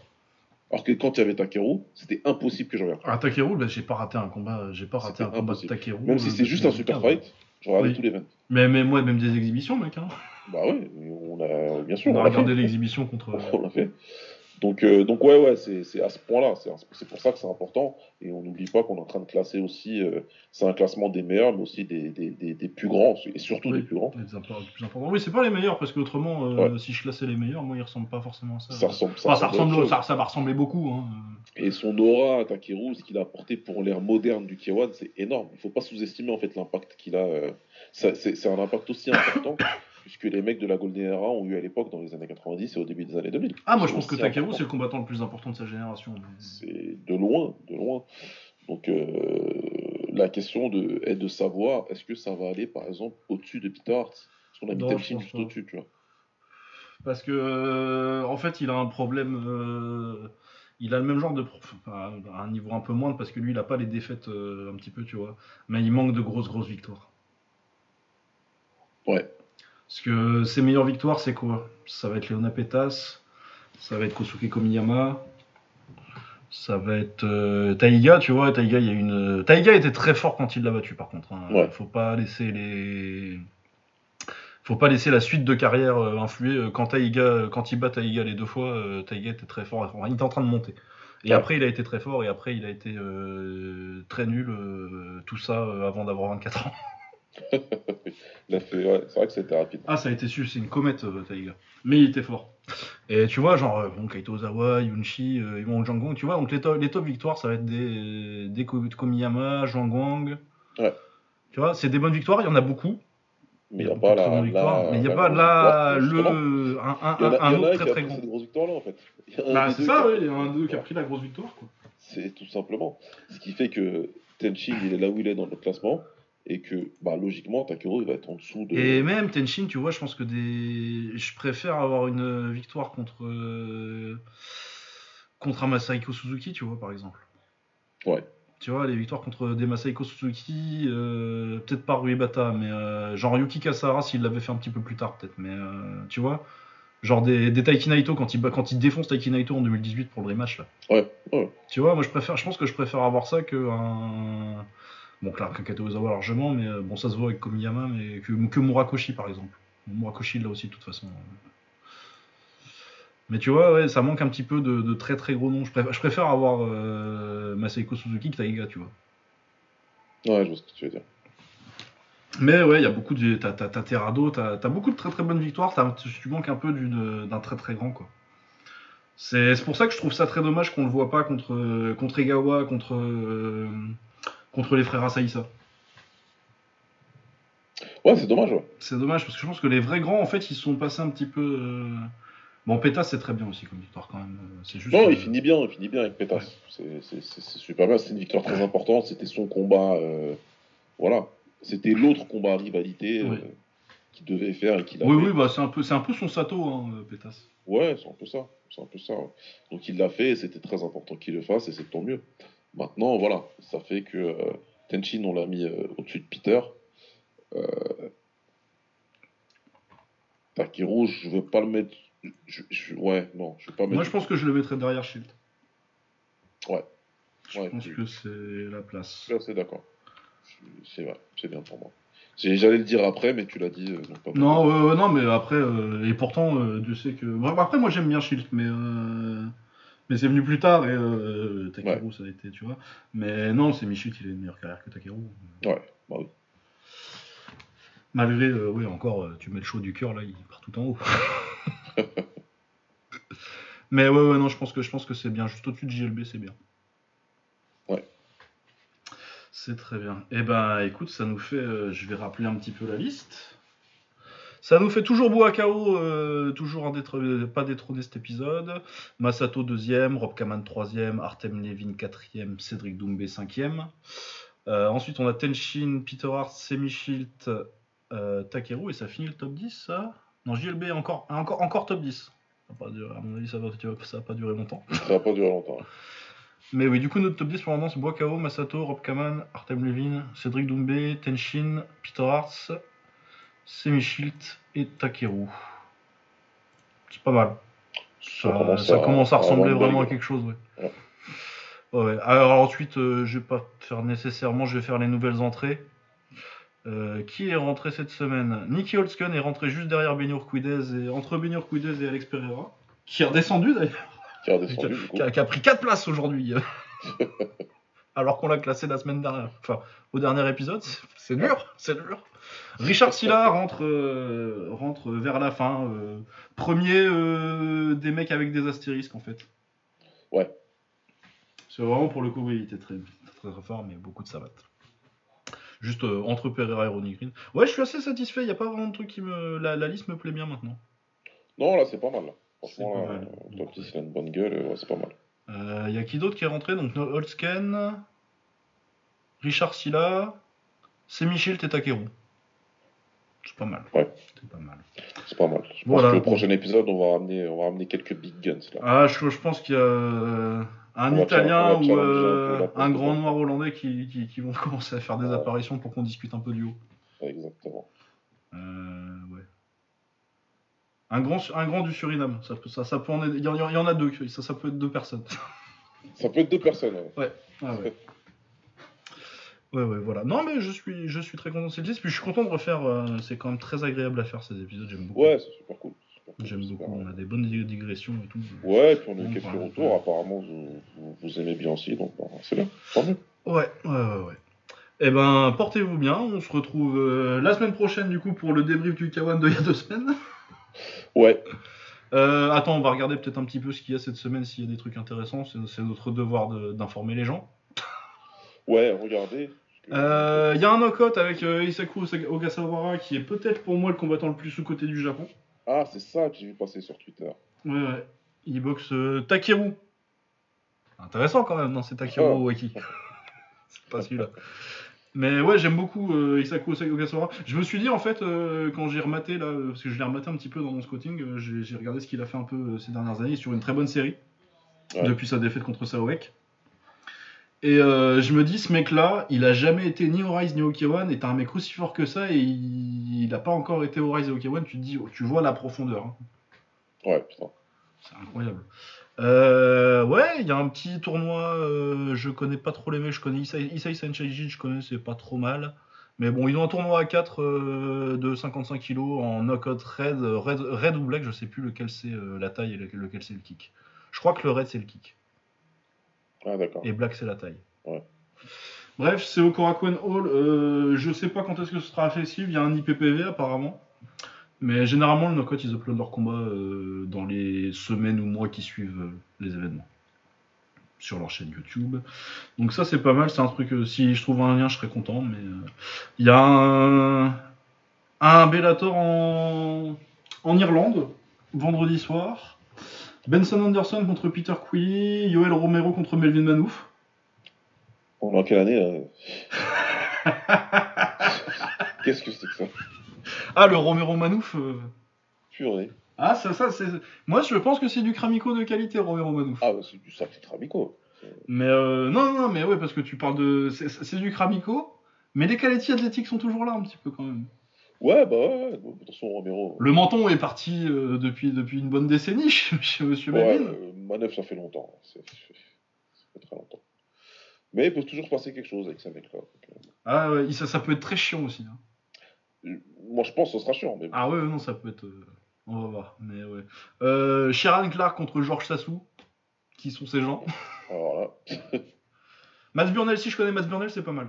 Alors que quand il y avait Takeru, c'était impossible que je regarde. Ah, Takeru, bah, j'ai pas raté un combat, j'ai pas raté un combat de. Takeru. Même si euh, c'est juste un super 2015. fight, je regardais Oui. tous les events. Mais, mais moi, même des exhibitions, mec. Hein. Bah ouais, on a, bien sûr, On a on l'a regardé l'exhibition contre. On l'a fait. Donc, euh, donc ouais, ouais, c'est à ce point-là. C'est pour ça que c'est important. Et on n'oublie pas qu'on est en train de classer aussi. euh, c'est un classement des meilleurs, mais aussi des, des, des, des plus grands, et surtout Oui. des plus grands. Les plus importants. Oui, c'est pas les meilleurs, parce qu'autrement, euh, si je classais les meilleurs, moi, ils ressemblent pas forcément à ça. Ça ressemble, Enfin, ça, ressemble à autre ressemble, chose. ça, ça va ressembler beaucoup. Hein. Et son aura à Takeru, ce qu'il a apporté pour l'ère moderne du K1, c'est énorme. Il faut pas sous-estimer en fait l'impact qu'il a. euh, c'est un impact aussi important puisque les mecs de la Golden Era ont eu à l'époque dans les années 90 et au début des années 2000. Ah, moi, je pense que Takeru, c'est le combattant le plus important de sa génération. C'est de loin, de loin. Donc euh, la question de, est de savoir est-ce que ça va aller par exemple au-dessus de Peter Hart? Parce qu'on a mis juste au-dessus, tu vois. Parce que, euh, en fait, il a un problème. euh, il a le même genre de. à un niveau un peu moindre, parce que lui, il a pas les défaites un petit peu, tu vois. Mais il manque de grosses, grosses victoires. Ouais. Parce que ses meilleures victoires, c'est quoi? Ça va être Leona Petas, ça va être Kosuke Komiyama, ça va être euh, Taiga, tu vois. Taiga, il y a une. Taiga était très fort quand il l'a battu, par contre. hein. Ouais. Faut pas laisser les. Faut pas laisser la suite de carrière euh, influer. Euh, Quand Taiga, quand il bat Taiga les deux fois, euh, Taiga était très fort. Enfin, il était en train de monter. Et Ouais. après, il a été très fort. Et après, il a été très nul. tout ça avant d'avoir 24 ans. Fait, ouais, c'est vrai que c'était rapide. Ah, ça a été su, c'est une comète, euh, Taiga. Mais il était fort. Et tu vois, genre, euh, bon, Kaito Ozawa, Yunchi, euh, Jangong, tu vois, donc les, to- les top victoires, ça va être des, des Ko- Komiyama, Zhang Guang. Ouais. Tu vois, c'est des bonnes victoires, il y en a beaucoup. Mais il n'y a pas la. la- mais il n'y a pas là victoire, le, un, un, un il y en a autre un très très grand. grosse en fait. Il y en un Bah, c'est ça, oui, il y en a un d'eux qui a victoire. pris la grosse victoire. Quoi. C'est tout simplement. Ce qui fait que Tenchin, il est là où il est dans le classement. Et que, bah, logiquement, Takeru, il va être en dessous de. Et même Tenshin, tu vois, je pense que des. Je préfère avoir une victoire contre. euh, contre un Masahiko Suzuki, tu vois, par exemple. Ouais. Tu vois, les victoires contre des Masahiko Suzuki, euh, peut-être pas Ruibata, mais euh, genre Yuki Kasara s'il l'avait fait un petit peu plus tard, peut-être. Mais tu vois, genre des, des Taiki Naito quand il, quand il défonce Taiki Naito en 2018 pour le rematch, là. Ouais, ouais. Tu vois, moi je préfère, je pense que je préfère avoir ça que un. Bon, clair, qu'un Kato Ozawa largement, mais euh, bon, ça se voit avec Komiyama, mais que, que Murakoshi par exemple. Murakoshi là aussi, de toute façon. Mais tu vois, ouais, ça manque un petit peu de, de très très gros noms. Je préfère, je préfère avoir euh, Suzuki que Taiga, tu vois. Ouais, je vois ce que tu veux dire. Mais ouais, il y a beaucoup de. T'as, t'as, t'as Terrado, t'as, beaucoup de très très bonnes victoires, tu manques un peu d'une, d'un très très grand, quoi. C'est, c'est pour ça que je trouve ça très dommage qu'on le voit pas contre, contre Egawa, contre, euh, contre les frères Asaïsa. Ouais, c'est dommage, ouais. C'est dommage parce que je pense que les vrais grands, en fait, ils sont passés un petit peu. euh, Bon, Pétas, c'est très bien aussi comme victoire quand même. euh, C'est juste. Non, que- il finit bien, il finit bien avec Pétas. C'est- super bien, c'est une victoire très importante. C'était son combat. euh, Voilà. C'était l'autre combat à rivalité euh, qu'il devait faire et qu'il a Oui, fait. oui, bah c'est un peu, un peu son Sato, hein, Pétas. Ouais, c'est un peu ça. C'est un peu ça. Donc il l'a fait, et c'était très important qu'il le fasse, et c'est tant mieux. Maintenant, voilà, ça fait que euh, Tenchin, on l'a mis euh, au-dessus de Peter. Euh... Takeru, je veux pas le mettre. je- je- Ouais, non, je veux pas mettre. Moi, je pense que je le mettrais derrière Shield. Ouais. Je Ouais, pense tu- que c'est la place. Suis assez d'accord. C'est vrai, c'est bien pour moi. J'allais le dire après, mais tu l'as dit. euh, donc pas Non, ouais, ouais, non, mais après, euh, et pourtant, Dieu sait que. Après, moi j'aime bien Shield, mais. Mais c'est venu plus tard et euh, Takeru, ça a été, tu vois. Mais non, c'est Michut, il a une meilleure carrière que Takeru. Ouais, bah oui. Malgré, euh, oui, encore, euh, tu mets le chaud du cœur, là, il part tout en haut. mais ouais, ouais, non, je pense que, je pense que c'est bien. Juste au-dessus de JLB, c'est bien. Ouais. C'est très bien. Eh ben, écoute, ça nous fait. euh, je vais rappeler un petit peu la liste. Ça nous fait toujours Buakao, euh, toujours un pas détrôné cet épisode. Masato deuxième, Rob Kaman troisième, Artem Levin quatrième, Cédric Doumbé cinquième. Euh, ensuite, on a Tenshin, Peter Hart, Semi Shilt, euh, Takeru, et ça finit le top 10, ça? Non, JLB encore, encore, encore top 10. Ça va pas durer- à mon avis, ça va, ça va pas durer longtemps. Ça va pas durer longtemps. Mais oui, du coup, notre top 10 pour le moment, c'est Buakao, Masato, Rob Kaman, Artem Levin, Cédric Doumbé, Tenshin, Peter Hart, Semi Shilt et Takeru. C'est pas mal. Ça, ça commence à, ressembler vraiment à quelque chose, ouais. Ouais. Alors ensuite, euh, je vais pas faire nécessairement, je vais faire les nouvelles entrées. Euh, qui est rentré cette semaine? Nicky Holtzken est rentré juste derrière Beniour Quidez et entre Beniour Quidez et Alex Pereira, qui est redescendu d'ailleurs, Qui qui a pris 4 places aujourd'hui. Alors qu'on l'a classé la semaine dernière, enfin au dernier épisode, c'est- dur, c'est dur. Richard Silla rentre, euh, rentre vers la fin, euh, premier euh, des mecs avec des astérisques en fait. Ouais. C'est vraiment pour le coup, oui, il était très, très, très fort, mais beaucoup de savates. Juste entre Pereira et Ronnie Green. Ouais, je suis assez satisfait, il n'y a pas vraiment de truc qui me. La, la liste me plaît bien maintenant. Non, là, c'est pas mal. Là. C'est Franchement, là, mal. 10, il a une bonne gueule, ouais, c'est pas mal. Il y a qui d'autre qui est rentré Donc No- Holtzken, Richard Silla, Semi-Shield et Takeru. C'est pas mal. Ouais. C'est pas mal. C'est pas mal. Je pense que le prochain épisode, on va ramener, on va ramener quelques big guns. Là. Ah, je, je pense qu'il y a euh, un On Italien ou euh, un porte grand noir hollandais qui, qui, qui vont commencer à faire des Ouais. apparitions pour qu'on discute un peu du haut. Exactement. Euh, ouais. Un grand, un grand du Suriname, ça peut, ça, ça peut en être- il y, en- il y en a deux, ça, ça peut être deux personnes. Ça peut être deux personnes. ouais. Ah ouais. Ouais, ouais, voilà. Non, mais je suis, je suis très content de cette liste. Puis je suis content de refaire. euh, c'est quand même très agréable à faire ces épisodes. J'aime beaucoup. Ouais, c'est super cool. J'aime super. beaucoup. On a des bonnes dig- digressions et tout. Ouais, puis on a eu quelques voilà. retours. Apparemment, vous, vous, vous aimez bien aussi, donc bon, c'est bien. Tant mieux. Ouais, ouais, ouais. ouais. Eh ben, portez-vous bien. On se retrouve euh, la semaine prochaine, du coup, pour le débrief du K1 de il y a deux semaines. Ouais, Euh, attends, on va regarder peut-être un petit peu ce qu'il y a cette semaine, s'il y a des trucs intéressants. C'est notre devoir de- d'informer les gens. ouais, regardez. Euh, Il y a un knockout avec euh, Isaku Ogasawara qui est peut-être pour moi le combattant le plus sous-côté du Japon. Ah, c'est ça que j'ai vu passer sur Twitter. Ouais, ouais. Il boxe Takeru. Intéressant quand même, non C'est Takeru Oh. Owaki. c'est pas celui-là. Mais ouais, j'aime beaucoup euh, Isaku Ogasawara. Je me suis dit en fait, euh, quand j'ai rematé là, euh, parce que je l'ai rematé un petit peu dans mon scouting, euh, j'ai j'ai regardé ce qu'il a fait un peu ces dernières années sur une très bonne série, Ouais. depuis sa défaite contre Saoek. Et je me dis, ce mec-là, il a jamais été ni au Rise ni au K1, et t'as un mec aussi fort que ça, et il, il a pas encore été au Rise et au K1, tu te dis, tu vois la profondeur. hein. Ouais, putain. C'est incroyable. Euh, ouais, il y a un petit tournoi, euh, je connais pas trop les mecs, je connais Isai, Isai Senchaiji, je connais, c'est pas trop mal. Mais bon, ils ont un tournoi à 4 euh, de 55 kg en knockout red, red, red ou black, je sais plus lequel c'est euh, la taille et lequel, lequel c'est le kick. Je crois que le red c'est le kick Ah, d'accord. et black c'est la taille. Ouais. Bref, c'est au Korakuen Hall, euh, je sais pas quand est-ce que ce sera accessible, il y a un IPPV apparemment. Mais généralement, le knockout, ils uploadent leur combat euh, dans les semaines ou mois qui suivent euh, les événements. Sur leur chaîne YouTube. Donc ça, c'est pas mal. C'est un truc, euh, si je trouve un lien, je serais content. Mais il y a un, un Bellator en, en Irlande, vendredi soir. Benson Anderson contre Peter Quilly. Yoel Romero contre Melvin Manouf. On est en quelle année Qu'est-ce que c'est que ça? Ah, le Romero Manouf. euh, Purée. Ah, ça, ça, c'est. Moi, je pense que c'est du Kramico de qualité, Romero Manouf. Ah, bah, c'est du sacré Tramico. Mais euh, non, non, mais ouais, parce que tu parles de. C'est c'est du Kramico, mais les qualités athlétiques sont toujours là un petit peu quand même. Ouais, bah ouais, ouais. Bon, Attention, Romero. Le menton est parti euh, depuis, depuis une bonne décennie chez, Monsieur Ouais, euh, Manœuvre, ça fait longtemps. C'est- Ça fait très longtemps. Mais il peut toujours se passer quelque chose avec mec-là. Donc, Ah ouais, ça, ça peut être très chiant aussi. hein. Moi, je pense que ce sera chiant. Mais... Ah ouais, non, ça peut être. euh, On va voir, mais ouais. Euh, Sharon Clark contre Georges Sassou. Qui sont ces gens? Alors là. Mats Burnell, si je connais Mats Burnell, c'est pas mal.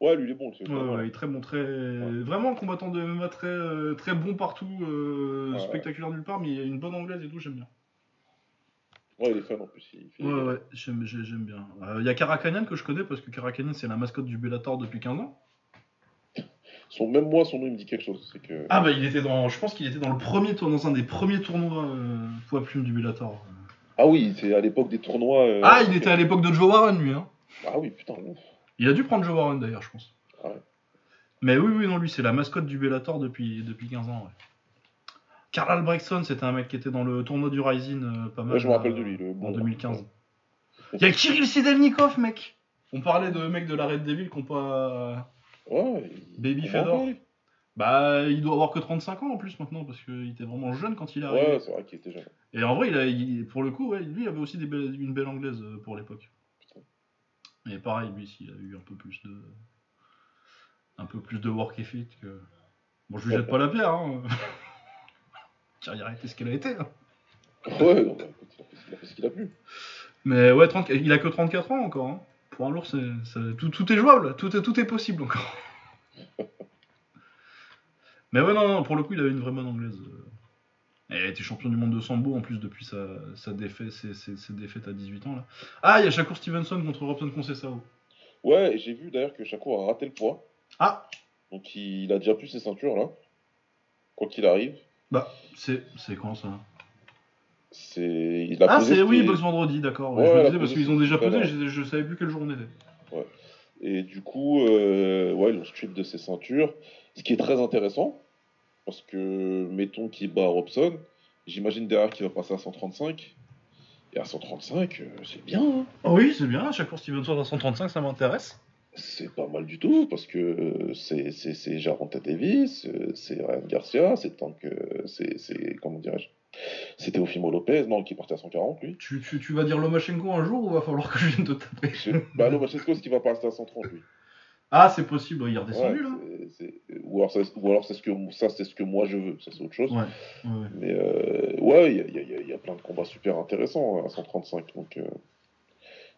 Ouais, lui, il est bon. Ouais, ouais, il est très bon, très... vraiment un combattant de MMA très, euh, très bon partout, euh, Ouais, spectaculaire nulle part, mais il a une bonne anglaise et tout, j'aime bien. Ouais, il est fun en plus. Il fait- Ouais, ouais, j'aime j'ai- j'aime bien. Euh, Il y a Karakanian que je connais parce que Karakanian c'est la mascotte du Bellator depuis 15 ans. Son, même moi, son nom, il me dit quelque chose. C'est que... Ah bah il était dans, je pense qu'il était dans le premier tour, dans un des premiers tournois euh, poids plume du Bellator. Ah oui, c'est à l'époque des tournois. euh, Ah, il était à l'époque de Joe Warren lui, hein. Ah oui, putain, ouf. Il a dû prendre Joe Warren d'ailleurs, je pense. Ah ouais. Mais oui, oui, non, lui c'est la mascotte du Bellator depuis, depuis 15 ans. Ouais. Karl Albrechtson, c'était un mec qui était dans le tournoi du Rising euh, pas mal. Ouais, je me rappelle de lui, le En bon. 2015. Il y a Kirill Sidelnikov, mec On parlait de mecs de la Red Devil qui ont pas. Ouais. il- Baby il Fedor. Bah, il doit avoir que 35 ans en plus maintenant parce qu'il était vraiment jeune quand il est arrivé. Ouais, c'est vrai qu'il était jeune. Et en vrai, il a, il- pour le coup, ouais, lui il avait aussi des belles- une belle anglaise euh, pour l'époque. Et pareil, lui, il a eu un peu plus de. Un peu plus de work ethic que. Bon, je lui jette pas la pierre, hein. Carrière a été ce qu'elle a été. hein. Ouais, non, bah, écoute, il a fait- il a fait ce qu'il a pu. Mais ouais, 30 il a que 34 ans encore. hein. Pour un lourd, tout, tout est jouable, tout est, tout est possible encore. Mais ouais, non, non, pour le coup, il avait une vraie bonne anglaise. euh. Et il a été champion du monde de sambo en plus depuis sa, sa défaite, ses, ses- ses défaites à 18 ans. Là. Ah, il y a Shakur Stevenson contre Robson Conceição. Ouais, et j'ai vu d'ailleurs que Chaco a raté le poids. Ah, Donc il a déjà plus ses ceintures là. Quoi qu'il arrive. bah, c'est, c'est quand ça? C'est. Il a Ah, posé c'est oui, box vendredi, d'accord. ouais, Ouais, je me disais parce posé qu'ils ont déjà pesé, voilà. je, je savais plus quel jour on était. Et du coup, euh, ouais, ils ont strip de ses ceintures. Ce qui est très intéressant. Parce que, mettons qu'il bat Robson. J'imagine derrière qu'il va passer à 135. Et à 135, euh, c'est bien. hein. Oui, c'est bien, Shakur Stevenson à 135, ça m'intéresse. C'est pas mal du tout, parce que euh, c'est c'est- c'est Jaronta Davis, euh, c'est Ryan Garcia, c'est tant que. C'est. c'est- Comment dirais-je C'est Teofimo Lopez, non, qui est parti à 140, lui. Tu, tu, tu vas dire Lomachenko un jour ou va falloir que je vienne te taper? Bah, Lomachenko, c'est qui va passer à 130, lui? Ah, c'est possible, il est redescendu Ouais, là. Ou alors, c'est- ou alors c'est ce que ça, c'est ce que moi je veux, ça c'est autre chose. Ouais. Mais euh, ouais, il y a, y a- y a- il y a plein de combats super intéressants à 135. Donc, euh,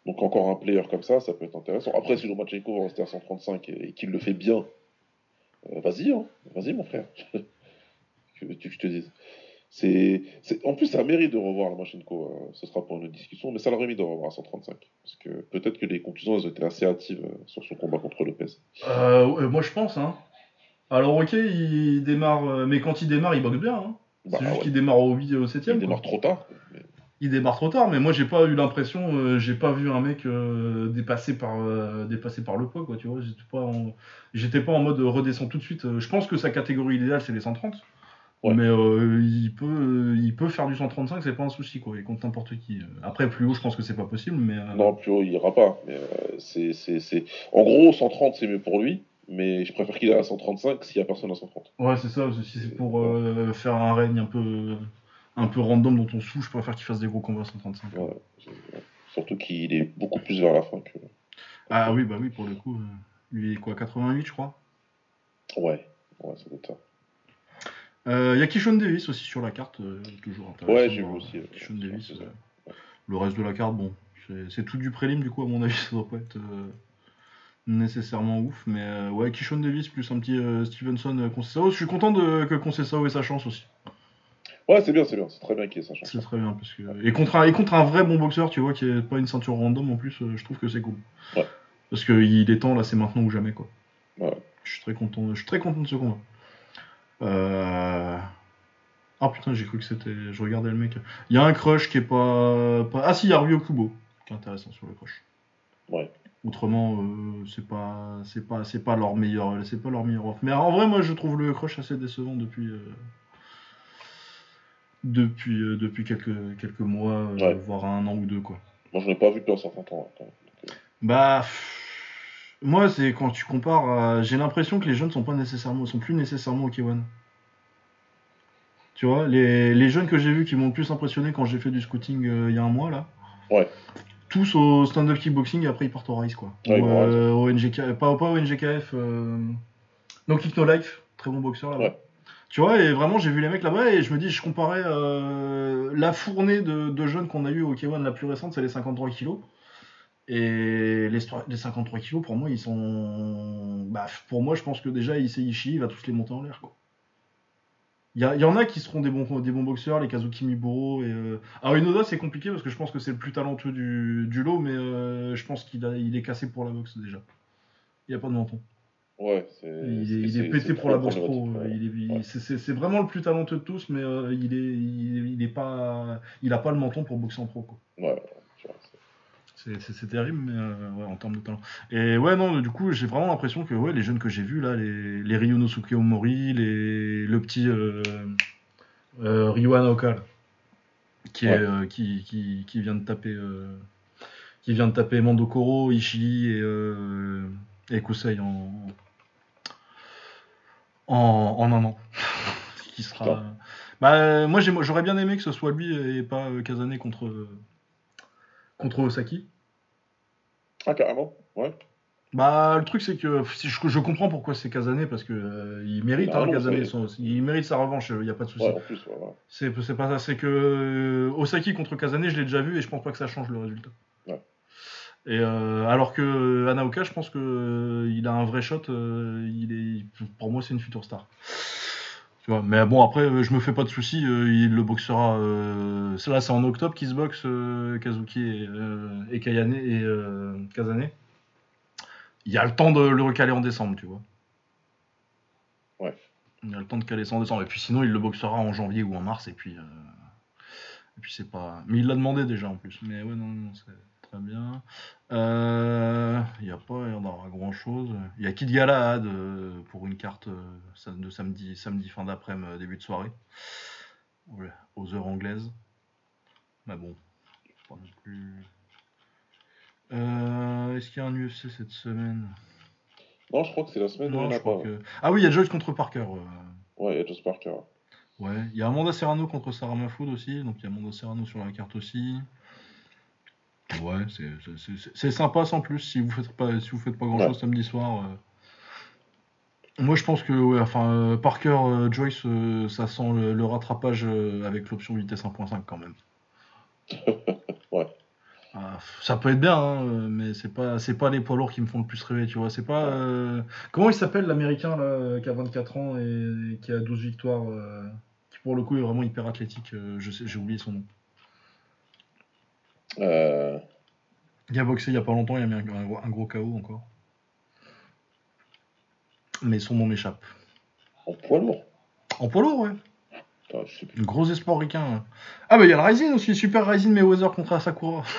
Donc encore un player comme ça, ça peut être intéressant. Après, si Lomachenko va rester à 135 et, et qu'il le fait bien, euh, vas-y, hein. vas-y mon frère. que veux-tu que je te dise? C'est, En plus, ça mérite de revoir Lomachenko. hein. Ce sera pour une autre discussion, mais ça l'aurait mis de revoir à 135. Parce que peut-être que les conclusions elles ont été assez hâtives euh, sur son combat contre Lopez. Euh, moi je pense. Hein. Alors ok, il démarre, mais quand il démarre, il boxe bien. Hein. Bah, c'est juste ouais. qu'il démarre au 8 et au 7 Il démarre trop tard. mais- Il démarre trop tard, mais moi j'ai pas eu l'impression, euh, j'ai pas vu un mec euh, dépassé par euh, dépassé par le poids quoi, tu vois. J'étais pas en, j'étais pas en mode redescend tout de suite. Euh, Je pense que sa catégorie idéale c'est les 130, Ouais. mais il peut il peut faire du 135, c'est pas un souci quoi. Il compte n'importe qui. Après plus haut, je pense que c'est pas possible, mais Non, plus haut, il ira pas. Mais, c'est, c'est, c'est... En gros, 130, c'est mieux pour lui. Mais je préfère qu'il aille à 135 s'il y a personne à 130. ouais c'est ça. Si c'est pour faire un règne un peu un peu random dont on fout, je préfère qu'il fasse des gros combats à 135. Ouais, Surtout qu'il est beaucoup plus vers la fin que. Ah oui bah oui pour le coup, euh, lui il est quoi 88 je crois? Ouais, ouais, ça doit être ça. Euh, Il y a Kishon Davis aussi sur la carte, euh, toujours intéressant. Ouais, j'ai de vu aussi, ouais. Kishon Davis. Euh, le reste de la carte, bon, c'est- tout du prélim, du coup, à mon avis, ça doit pas être nécessairement ouf. Mais ouais, Kishon Davis plus un petit Stevenson Conceição. Je suis content de, que Conceição ait sa chance aussi. Ouais, c'est bien, c'est bien. C'est très bien qu'il ait sa chance. C'est très bien. Parce que... et, contre un, et contre un vrai bon boxeur, tu vois, qui est pas une ceinture random en plus, euh, je trouve que c'est cool. Ouais. Parce qu'il est temps, là, c'est maintenant ou jamais, quoi. Ouais. Je suis très content, je suis très content de ce combat. Euh... Ah putain, j'ai cru que c'était. Je regardais le mec. Il y a un crush qui est pas. pas... Ah si, il y a Ryo Kubo qui est intéressant sur le crush. Ouais. Autrement, euh, c'est pas, c'est pas, c'est pas leur meilleur, c'est pas leur meilleur offre. Mais en vrai, moi, je trouve le crush assez décevant depuis, euh, depuis, euh, depuis quelques, quelques mois, euh, Ouais. voire un an ou deux, quoi. Moi, je l'ai pas vu depuis un certain temps. hein. Bah, pff, moi, c'est quand tu compares, à- j'ai l'impression que les jeunes sont pas nécessairement, sont plus nécessairement au K1. Tu vois, les, les jeunes que j'ai vus qui m'ont le plus impressionné quand j'ai fait du scouting euh, il y a un mois là. Ouais. Tous au stand-up kickboxing et après ils partent au Rise quoi. Ouais, Ou, au NGK, pas, pas au NGKF, euh, No Kick No Life, très bon boxeur là-bas. Tu vois, et vraiment j'ai vu les mecs là-bas et je me dis, je comparais euh, la fournée de, jeunes qu'on a eu au K1 la plus récente, c'est les 53 kilos. Et les, sto- les 53 kilos, pour moi, ils sont. Bah, pour moi, je pense que déjà, Ishii, il va tous les monter en l'air. quoi. Il y, en a qui seront des bons, des bons boxeurs, les Kazuki Miburo. Et, euh... Alors, Inoda, c'est compliqué parce que je pense que c'est le plus talentueux du, lot, mais euh, je pense qu'il est cassé pour la boxe déjà. Il n'y a pas de menton. Ouais. Il est, il est pété pour la boxe pro. ouais. Ouais. c'est- c'est vraiment le plus talentueux de tous, mais euh, il, est, il, il est pas, il a pas le menton pour boxer en pro. Quoi. Ouais, c'est- terrible, mais euh, ouais, en termes de talent. Et ouais, non, du coup, j'ai vraiment l'impression que ouais, les jeunes que j'ai vus là, les, les Ryunosuke Omori, les, le petit euh, euh, Ryuan Oka, là, qui, est, Ouais. euh, qui, qui, qui vient de taper, qui vient de taper Mandokoro, Ishii et, et Kusei en, en, en un an. qui sera. Putain. Bah, moi, j'ai- j'aurais bien aimé que ce soit lui et pas euh, Kazane contre, contre Osaki. Ah, carrément Ouais. Bah, le truc, c'est que je, je comprends pourquoi c'est Kazané, parce que euh, il mérite, Ah hein, non, Kazané, c'est- son- il mérite sa revanche, il n'y a pas de souci. Ouais, ouais, ouais. C'est c'est pas ça, c'est que euh, Osaki contre Kazané, je l'ai déjà vu et je pense pas que ça change le résultat. Et euh, alors que Anaoka, je pense que euh, il a un vrai shot, euh, il est, pour moi, c'est une future star. Tu vois, mais bon, après, je me fais pas de soucis, euh, il le boxera. Euh, c'est là, c'est en octobre qu'il se boxe, euh, Kazuki et, euh, et Kayane et euh, Kazane. Il y a le temps de le recaler en décembre, tu vois. Ouais. Il y a le temps de caler ça en décembre. Et puis sinon, il le boxera en janvier ou en mars. Et puis, euh, et puis c'est pas. Mais il l'a demandé déjà en plus. Mais ouais, non, non, c'est très bien. Euh, Il n'y a pas grand chose. Il y a Kid Galahad euh, pour une carte euh, de samedi, samedi fin d'après-midi, euh, début de soirée. Aux heures anglaises. Mais bon, pas non plus. Euh, Est-ce qu'il y a un UFC cette semaine? Non, je crois que c'est la semaine où je a pas. que. Ah oui, il y a Joyce contre Parker. euh. Ouais, il y a Josh Parker. Ouais, il y a Amanda Serrano contre Sarah Mahfoud aussi, donc il y a Amanda Serrano sur la carte aussi. Ouais, c'est- sympa sans plus si vous faites pas si vous faites pas grand chose Ouais. samedi soir. euh. Moi je pense que ouais, enfin euh, Parker euh, Joyce ça sent le, le rattrapage avec l'option vitesse 1.5 quand même. Ouais. Ah, ça peut être bien, hein, mais c'est pas, c'est pas les poids lourds qui me font le plus rêver, tu vois. C'est pas. Comment il s'appelle l'américain là, qui a 24 ans et, et qui a 12 victoires, qui pour le coup est vraiment hyper athlétique. je sais, j'ai oublié son nom. Euh, Il a boxé il y a pas longtemps, il a mis un, un gros- un gros KO encore. Mais son nom m'échappe. en poids lourd. En poids lourd, ouais. Putain, je sais plus. Un gros espoir ricain. hein. Ah bah il y a le Rising aussi, Super Rising Mayweather contre Asakura.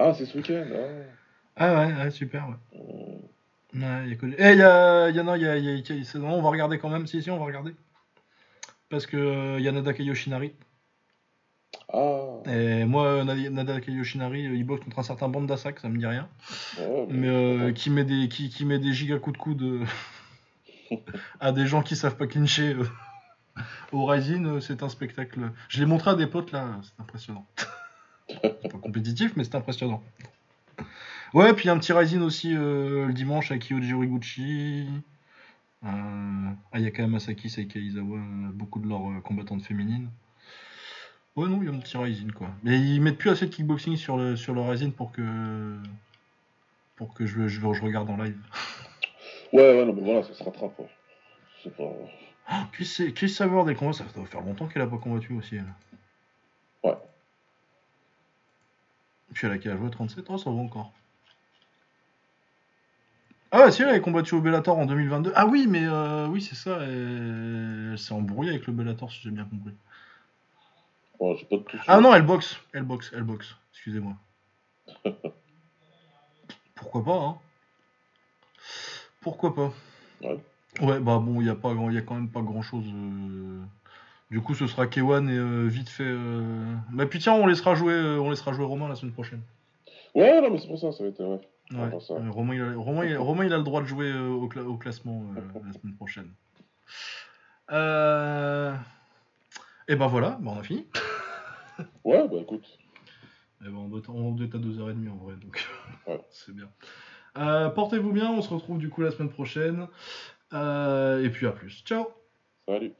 Ah, c'est ce week-end. Ah. ah ouais, ouais, super, ouais. Euh, Ouais, il y a que... Eh, il y a, il y a, y y non, on va regarder quand même, si, si, on va regarder. Parce que euh, il y a Nadaka Yoshinari. Ah. Et moi, Nadi- Nadaka Yoshinari, euh, il boxe contre un certain Bandasak, ça me dit rien. Mais euh, qui met des, qui, qui met des giga coups de coude euh, à des gens qui savent pas clincher euh, au Rising, euh, c'est un spectacle. Je l'ai montré à des potes là, c'est impressionnant. c'est pas compétitif, mais c'est impressionnant. Ouais, puis un petit Rising aussi euh, le dimanche avec Kyoji Horiguchi. Euh, Ayaka Masaki, Seika Izawa, euh, beaucoup de leurs euh, combattantes féminines. Ouais, non, il y a un petit Rising quoi. Mais ils mettent plus assez de kickboxing sur le, sur le Rising pour que pour que je, je, je regarde en live. Ouais, ouais, non, mais voilà, ça se rattrape. ouais. C'est pas. Chris, c'est- Chris Savard des combats, ça doit faire longtemps qu'elle a pas combattu aussi. Elle. Ouais. Puis elle a quel âge ouais, 37 Oh, ça va encore. Ah ouais, si elle avait combattu au Bellator en 2022. Ah oui, mais euh, oui, c'est ça. Elle, elle s'est embrouillée avec le Bellator, si j'ai bien compris. Pas tout. Ah non, elle boxe. Elle boxe, elle boxe. Excusez-moi. Pourquoi pas, hein Pourquoi pas Ouais. Ouais, bah bon, il y a pas, grand- y a quand même pas grand-chose. euh. Du coup, ce sera K1 et euh, vite fait. euh. Bah puis tiens, on laissera jouer, euh, on laissera jouer Romain la semaine prochaine. Ouais, non, mais c'est pour ça, ça va être. Ouais. Ouais. Ça. Romain, il a, Romain, il a- Romain, il a le droit de jouer au, cla- au classement la semaine prochaine. Euh... Et ben voilà, bah on a fini. Ouais, bah écoute. Eh ben, on doit être on doit être à 2h30 en vrai, donc Ouais. c'est bien. Euh, Portez-vous bien, on se retrouve du coup la semaine prochaine. Euh, et puis à plus. Ciao Salut.